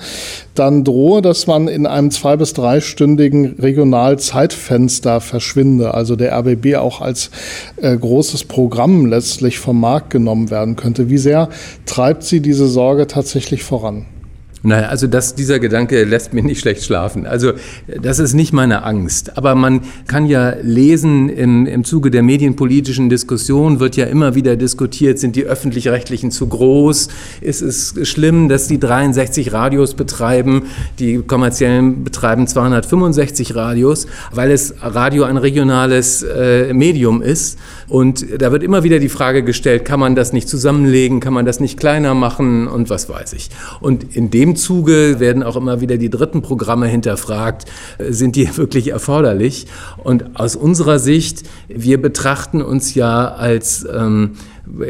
dann drohe, dass man in einem zwei- bis dreistündigen Regionalzeitfenster verschwinde, also der RBB auch als äh, großes Programm letztlich vom Markt genommen werden könnte. Wie sehr treibt sie diese Sorge tatsächlich voran? Naja, also das, dieser Gedanke lässt mich nicht schlecht schlafen. Also das ist nicht meine Angst. Aber man kann ja lesen, im, im Zuge der medienpolitischen Diskussion wird ja immer wieder diskutiert, sind die öffentlich-rechtlichen zu groß? Ist es schlimm, dass die 63 Radios betreiben? Die kommerziellen betreiben 265 Radios, weil es Radio ein regionales äh, Medium ist. Und da wird immer wieder die Frage gestellt, kann man das nicht zusammenlegen, kann man das nicht kleiner machen und was weiß ich. Und in dem Zuge werden auch immer wieder die dritten Programme hinterfragt, sind die wirklich erforderlich? Und aus unserer Sicht, wir betrachten uns ja als ähm,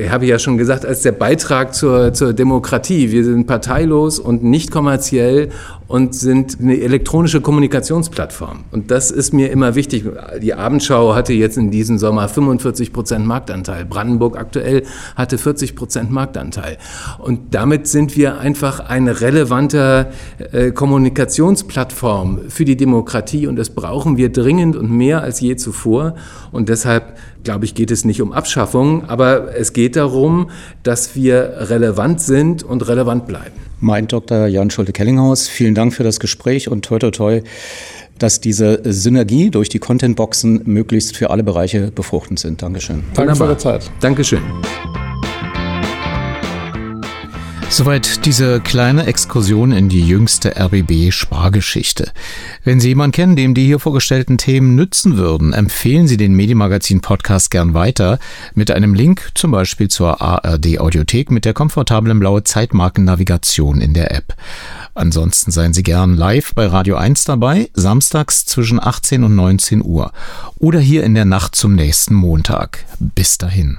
habe ich ja schon gesagt, als der Beitrag zur, zur Demokratie. Wir sind parteilos und nicht kommerziell und sind eine elektronische Kommunikationsplattform. Und das ist mir immer wichtig. Die Abendschau hatte jetzt in diesem Sommer 45 Prozent Marktanteil. Brandenburg aktuell hatte 40 Prozent Marktanteil. Und damit sind wir einfach eine relevante äh, Kommunikationsplattform für die Demokratie. Und das brauchen wir dringend und mehr als je zuvor. Und deshalb glaube ich, geht es nicht um Abschaffung, aber es geht darum, dass wir relevant sind und relevant bleiben. Mein Dr. Jan Schulte-Kellinghaus, vielen Dank für das Gespräch und toi toi toi, dass diese Synergie durch die Contentboxen möglichst für alle Bereiche befruchtend sind. Dankeschön. Danke für Ihre Zeit. Dankeschön. Soweit diese kleine Exkursion in die jüngste RBB-Spargeschichte. Wenn Sie jemanden kennen, dem die hier vorgestellten Themen nützen würden, empfehlen Sie den Medienmagazin-Podcast gern weiter mit einem Link zum Beispiel zur ARD-Audiothek mit der komfortablen blaue Zeitmarkennavigation in der App. Ansonsten seien Sie gern live bei Radio 1 dabei, samstags zwischen 18 und 19 Uhr oder hier in der Nacht zum nächsten Montag. Bis dahin.